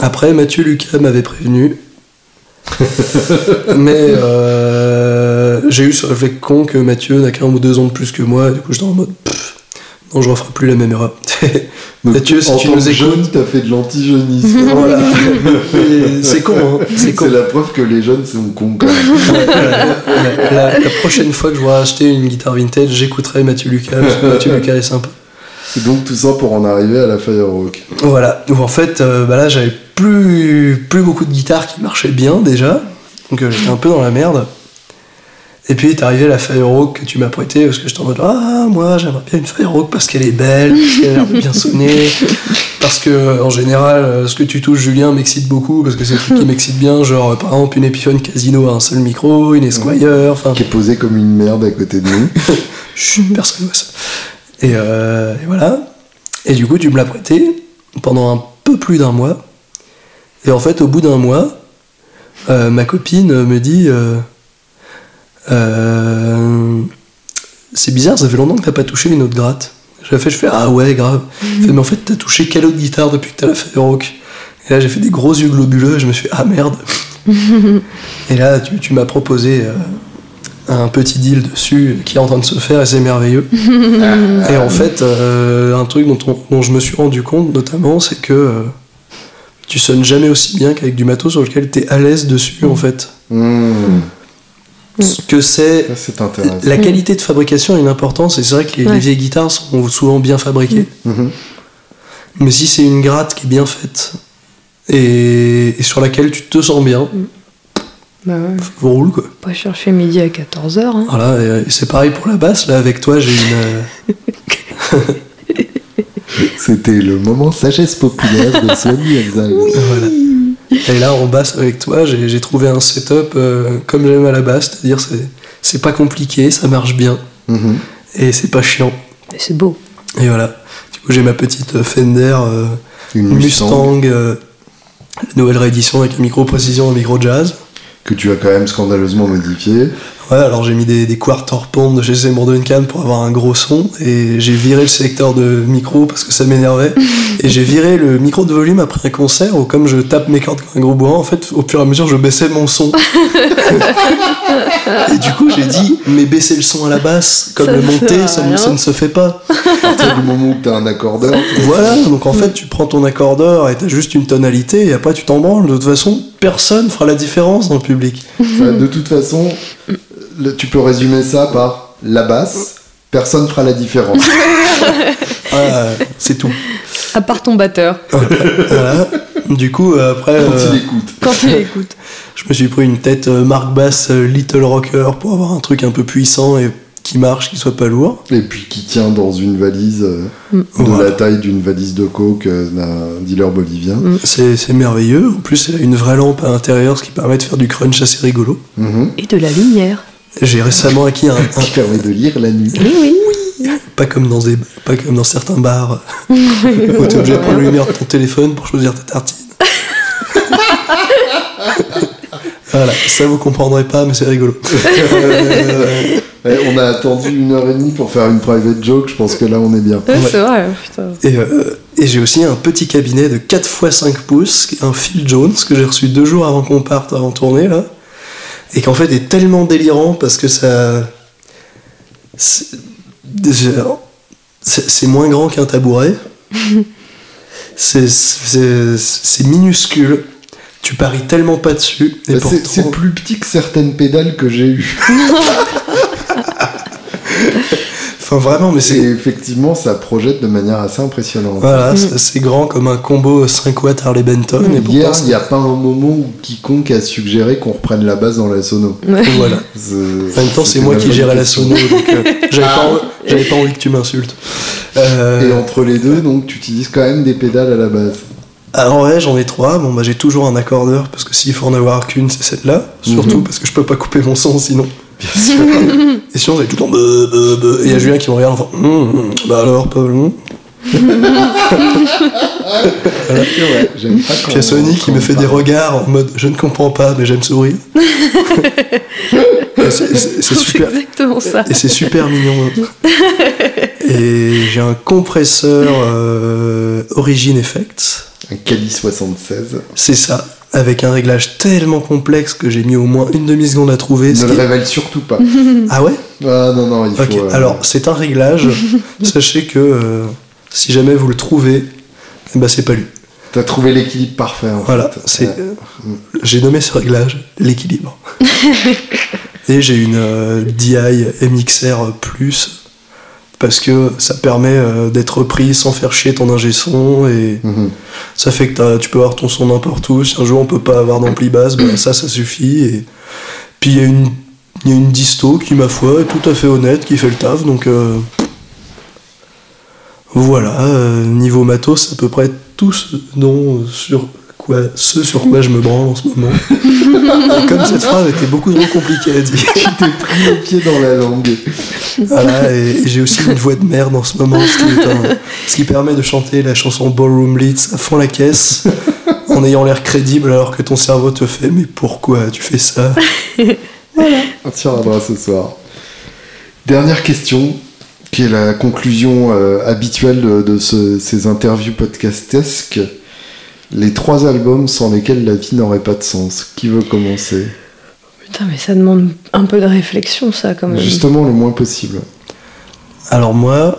Après, Mathieu Lucas m'avait prévenu. Mais euh, j'ai eu ce réflexe con que Mathieu n'a qu'un ou deux ans de plus que moi, et du coup j'étais en mode pff, non, je referai plus la même erreur. Donc, Mathieu, si en tu tant nous que jeune, t'as fait de l'anti-jeunisme. voilà. C'est con, hein. C'est la preuve que les jeunes sont cons quand même. la, la- la prochaine fois que je voudrais acheter une guitare vintage, j'écouterai Mathieu Lucas, parce que Mathieu Lucas est sympa. C'est donc tout ça pour en arriver à la Firehawk. Voilà, où en fait, euh, bah là, j'avais plus, plus beaucoup de guitares qui marchaient bien déjà, donc euh, j'étais un peu dans la merde. Et puis est arrivée la Firehawk que tu m'as prêtée, parce que j'étais en mode Ah, moi j'aimerais bien une Firehawk parce qu'elle est belle, parce qu'elle a l'air de bien sonner, parce que euh, en général, euh, ce que tu touches, Julien, m'excite beaucoup, parce que c'est des trucs qui m'excitent bien, genre euh, par exemple une Epiphone Casino à un seul micro, une Esquire, enfin. Qui est posé comme une merde à côté de nous. Chut, personne voit ça. Et, euh, et voilà. Et du coup, tu me l'as prêté pendant un peu plus d'un mois. Et en fait, au bout d'un mois, euh, ma copine me dit euh, euh, C'est bizarre, ça fait longtemps que t'as pas touché une autre gratte. Je la fais, je fais Ah ouais, grave. Fait, mais en fait, t'as touché quelle autre guitare depuis que t'as la Firehawk Et là, j'ai fait des gros yeux globuleux et je me suis Ah merde. et là, tu, tu m'as proposé. euh, un petit deal dessus qui est en train de se faire et c'est merveilleux. et en fait, euh, un truc dont, on- dont je me suis rendu compte notamment, c'est que euh, tu sonnes jamais aussi bien qu'avec du matos sur lequel tu es à l'aise dessus en fait. Mmh. Ce que c'est Ça, c'est intéressant. la qualité de fabrication a une importance et c'est vrai que les, Ouais. les vieilles guitares sont souvent bien fabriquées. Mhm. Mais si c'est une gratte qui est bien faite et, et sur laquelle tu te sens bien, Bah ouais. vous roule quoi. Pas chercher midi à 14h. Hein. Voilà, et, et c'est pareil pour la basse. Là, avec toi, j'ai une. euh, C'était le moment sagesse populaire de Sony Elsa. voilà. Et là, en basse avec toi, j'ai trouvé un setup euh, comme j'aime à la basse, c'est-à-dire c'est c'est pas compliqué, ça marche bien Mhm. et c'est pas chiant. C'est beau. Et voilà. Du coup, j'ai ma petite Fender euh, Une Mustang, Mustang, euh, nouvelle réédition avec un micro précision, un micro jazz. que tu as quand même scandaleusement modifié. Ouais, alors j'ai mis des, des quarter pounds de chez Duncan pour avoir un gros son et j'ai viré le sélecteur de micro parce que ça m'énervait. Et j'ai viré le micro de volume après un concert où comme je tape mes cordes comme un gros bourrin en fait au fur et à mesure je baissais mon son. Et du coup j'ai dit mais baisser le son à la basse comme Ça le monter ça, ça ne se fait pas. À partir du moment où tu as un accordeur, voilà donc en fait tu prends ton accordeur et t'as juste une tonalité et après tu t'en branles. De toute façon personne fera la différence dans le public. Enfin, de toute façon, le- tu peux résumer ça par la basse, personne fera la différence. Voilà, c'est tout À part ton batteur, voilà du coup après Quand euh, il écoute. quand tu l'écoutes. Je me suis pris une tête euh, marque basse euh, Little Rocker pour avoir un truc un peu puissant et qui marche, qui soit pas lourd. Et puis qui tient dans une valise euh, de Voilà. la taille d'une valise de coke euh, d'un dealer bolivien. C'est c'est merveilleux. En plus, il a une vraie lampe à l'intérieur, ce qui permet de faire du crunch assez rigolo. Mhm. Et de la lumière. J'ai récemment acquis un, un- Qui permet de lire la nuit. Oui, oui. pas comme dans des, pas comme dans certains bars où t'es obligé de prendre la lumière de ton téléphone pour choisir ta tartine. voilà, ça vous comprendrez pas, mais c'est rigolo. Euh, Ouais, on a attendu une heure et demie pour faire une private joke, je pense que là on est bien. Ouais, C'est vrai, putain. Et, euh, et j'ai aussi un petit cabinet de 4 x 5 pouces, un Phil Jones, que j'ai reçu deux jours avant qu'on parte en tournée, là. Et qu'en fait est tellement délirant parce que ça. C'est moins grand qu'un tabouret. C'est- minuscule. Tu paries tellement pas dessus. Bah, C'est plus petit que certaines pédales que j'ai eues. Enfin, vraiment, mais Et c'est. effectivement, ça projette de manière assez impressionnante. Voilà, c'est- c'est grand comme un combo 5 watts Harley Benton. Et pourtant, Hier, il n'y a pas un moment où quiconque a suggéré qu'on reprenne la basse dans la sono. Voilà. En même temps, c'est moi qui gérais la sono, donc euh, j'avais pas, Ah. envie- j'avais pas envie que tu m'insultes. Euh, Et entre les deux, donc tu utilises quand même des pédales à la base. alors ouais, j'en ai trois. Bon, bah j'ai toujours un accordeur parce que s'il faut en avoir qu'une, c'est celle-là. Surtout Mhm. parce que je peux pas couper mon son sinon. Bien sûr. Et sinon, j'ai tout le temps. beuh, beuh, beuh. Et il y a Julien qui me regarde en faisant. Hum, hum, bah alors, Paul. hum. J'aime pas Puis il y a Sony qui me fait des regards en mode je ne comprends pas, mais j'aime sourire. C'est- super. exactement ça. Et c'est super mignon. Et j'ai un compresseur euh, Origin Effects. Un Cali 76. C'est ça. Avec un réglage tellement complexe que j'ai mis au moins une demi-seconde à trouver. Ne le qui révèle surtout pas. Ah ouais? Ah non, non, il faut. Ok. euh, Alors, c'est un réglage. Sachez que euh, si jamais vous le trouvez, eh ben, c'est pas lui. T'as trouvé l'équilibre parfait. En Voilà. fait. c'est Ouais. euh, J'ai nommé ce réglage l'équilibre. Et j'ai une euh, DI MXR Plus parce que ça permet euh, d'être pris sans faire chier ton ingé son et Mhm. ça fait que t'as- tu peux avoir ton son n'importe où. Si un jour on peut pas avoir d'ampli basse, bah, ça, ça suffit. Et... Puis il y, a une- il y a une disto qui, ma foi, est tout à fait honnête, qui fait le taf. Donc euh, voilà, euh, niveau matos, à peu près tout ce dont sur quoi, ce sur quoi je me branle en ce moment. Et comme cette phrase était beaucoup trop compliquée à dire. T'es pris le pied dans la langue. Voilà, et, et j'ai aussi une voix de merde en ce moment, ce qui, est un- ce qui permet de chanter la chanson Ballroom Leads à fond la caisse, en ayant l'air crédible alors que ton cerveau te fait Mais pourquoi tu fais ça? On t'y ce soir. Dernière question, qui est la conclusion euh, habituelle de, de ce- ces interviews podcastesques. Les trois albums sans lesquels la vie n'aurait pas de sens. Qui veut commencer? Putain, mais ça demande un peu de réflexion, ça, quand même. Justement, le moins possible. Alors moi,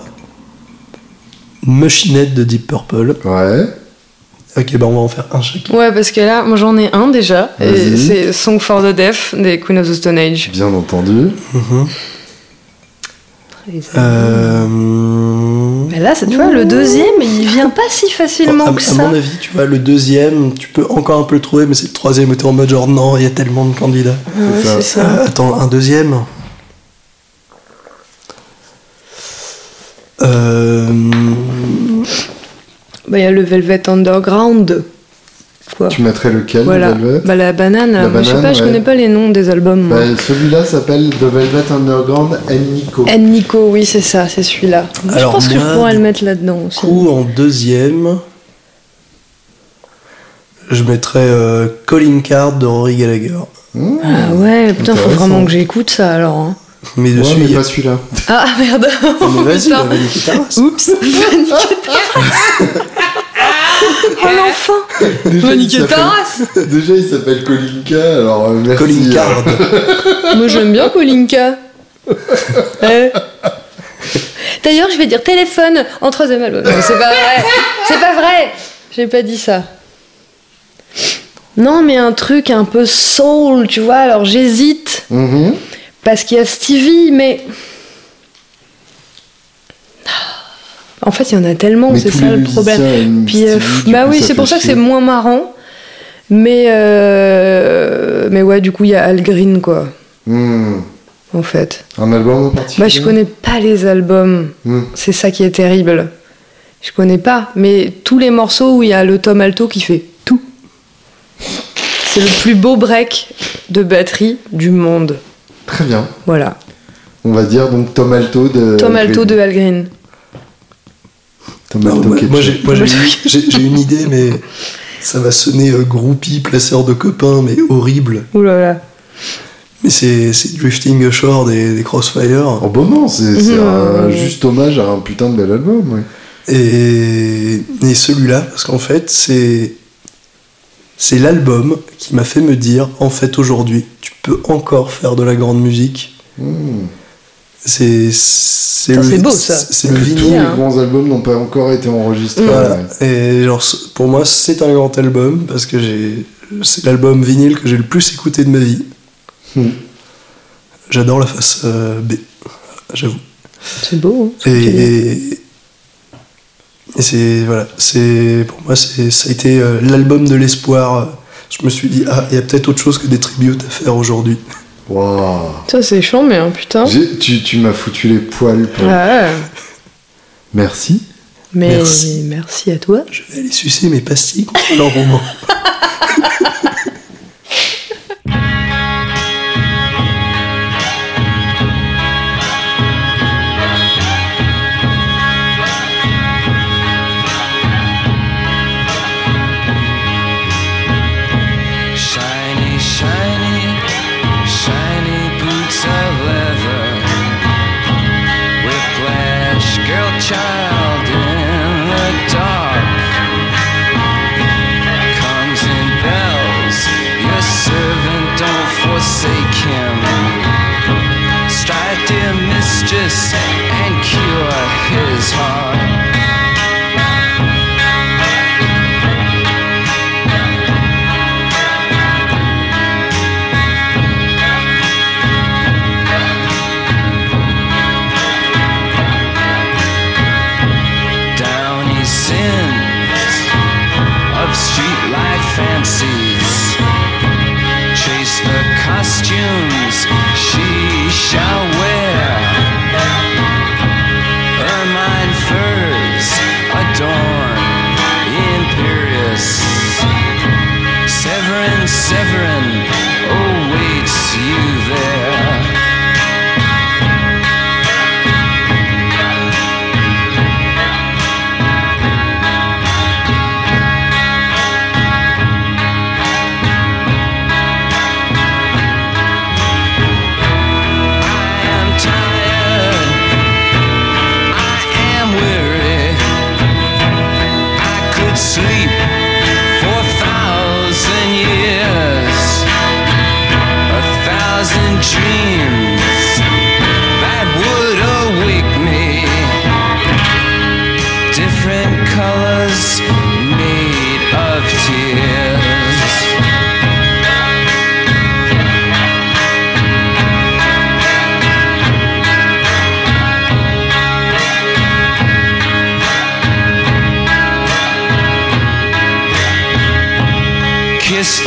Machinette de Deep Purple, Ouais. Ok, bah on va en faire un chacun. Ouais, parce que là, moi j'en ai un déjà. Et Vas-y. c'est Song for the Deaf des Queen of the Stone Age. Bien entendu. Euh... Mais là, tu vois, le deuxième, il vient pas si facilement à, que à ça. mon avis, tu vois, le deuxième, tu peux encore un peu le trouver, mais c'est le troisième où t'es en mode genre non, il y a tellement de candidats. Ouais, ça. Euh, attends, un deuxième. Euh... Bah, il y a le Velvet Underground. Quoi. Tu mettrais lequel, Voilà. Velvet Bah, la banane, là. La Moi, je sais pas, je connais pas les noms des albums. Bah, Celui-là s'appelle The Velvet Underground and Nico. And Nico, oui, c'est ça, c'est celui-là. Alors, je pense que je pourrais le mettre là-dedans aussi. Coup, en deuxième, je mettrais euh, Calling Card de Rory Gallagher. Mmh. Ah ouais, putain, faut vraiment que j'écoute ça alors. hein. Mais Ouais, dessus, mais pas celui-là. Ah merde Mais vas-y. Oups Oh l'enfant Déjà, Va il niquer ta s'appelle- race Déjà, il s'appelle Kolinka, alors euh, merci. Calling euh. Moi j'aime bien Kolinka. Eh. D'ailleurs, je vais dire téléphone en troisième album. Non, c'est pas vrai. C'est pas vrai. J'ai pas dit ça. Non, mais un truc un peu soul, tu vois. Alors j'hésite mhm. parce qu'il y a Stevie, mais. En fait, il y en a tellement, c'est ça le problème. Puis, euh, bah oui, c'est pour ça que c'est moins marrant. Mais, euh, mais ouais, du coup, il y a Al Green, quoi, Hmm. en fait. Un album en particulier? Bah, je connais pas les albums. Hmm. C'est ça qui est terrible. Je connais pas. Mais tous les morceaux où il y a le tom alto qui fait tout. C'est le plus beau break de batterie du monde. Très bien. Voilà. On va dire donc Tom Alto de. Tom alto de Al Green. Moi, j'ai moi, j'ai une- j'ai- j'ai une idée, mais ça va sonner euh, groupie, placeur de copains, mais horrible. Ouh là là. Mais c'est c'est Drifting Ashore des, des Crossfire. Oh bon non, c'est c'est Mhm. un juste hommage à un putain de bel album. ouais. Et, et celui-là, parce qu'en fait, c'est c'est l'album qui m'a fait me dire, en fait, aujourd'hui, tu peux encore faire de la grande musique. Hmm. C'est c'est le- c'est beau, ça. C'est le vinyle. tous les hein. grands albums n'ont pas encore été enregistrés. Voilà. ouais. Et genre, pour moi, c'est un grand album parce que j'ai, c'est l'album vinyle que j'ai le plus écouté de ma vie. Hmm. J'adore la face euh, B, j'avoue. C'est beau. hein, et, et c'est voilà, c'est pour moi, c'est, ça a été euh, l'album de l'espoir. Je me suis dit, ah, il y a peut-être autre chose que des tributes à faire aujourd'hui. Waouh. Ça, c'est chiant, mais hein, putain. Tu, tu m'as foutu les poils. Ouais. Merci. Mais Merci. merci. à toi. Je vais aller sucer mes pastilles contre leur roman.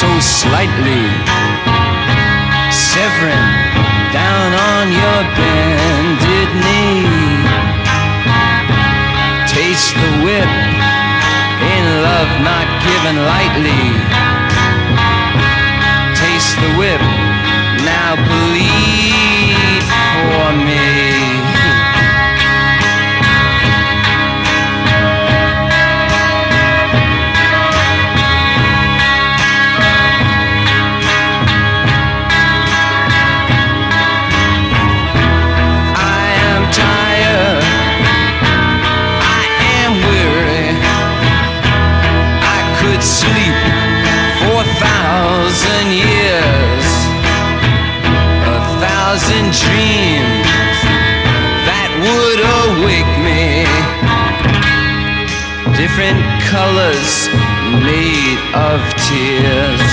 So slightly. severing down on your bended knee. Taste the whip in love not given lightly. Taste the whip, now bleed for me. Thousand dreams that would awake me. Different colors made of tears.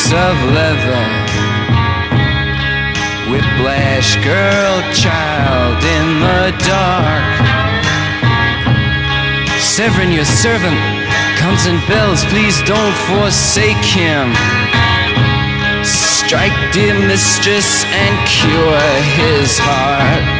Boots of leather. Whiplash girl, child in the dark. Severin, your servant, comes and bells. Please don't forsake him. Strike, dear mistress, and cure his heart.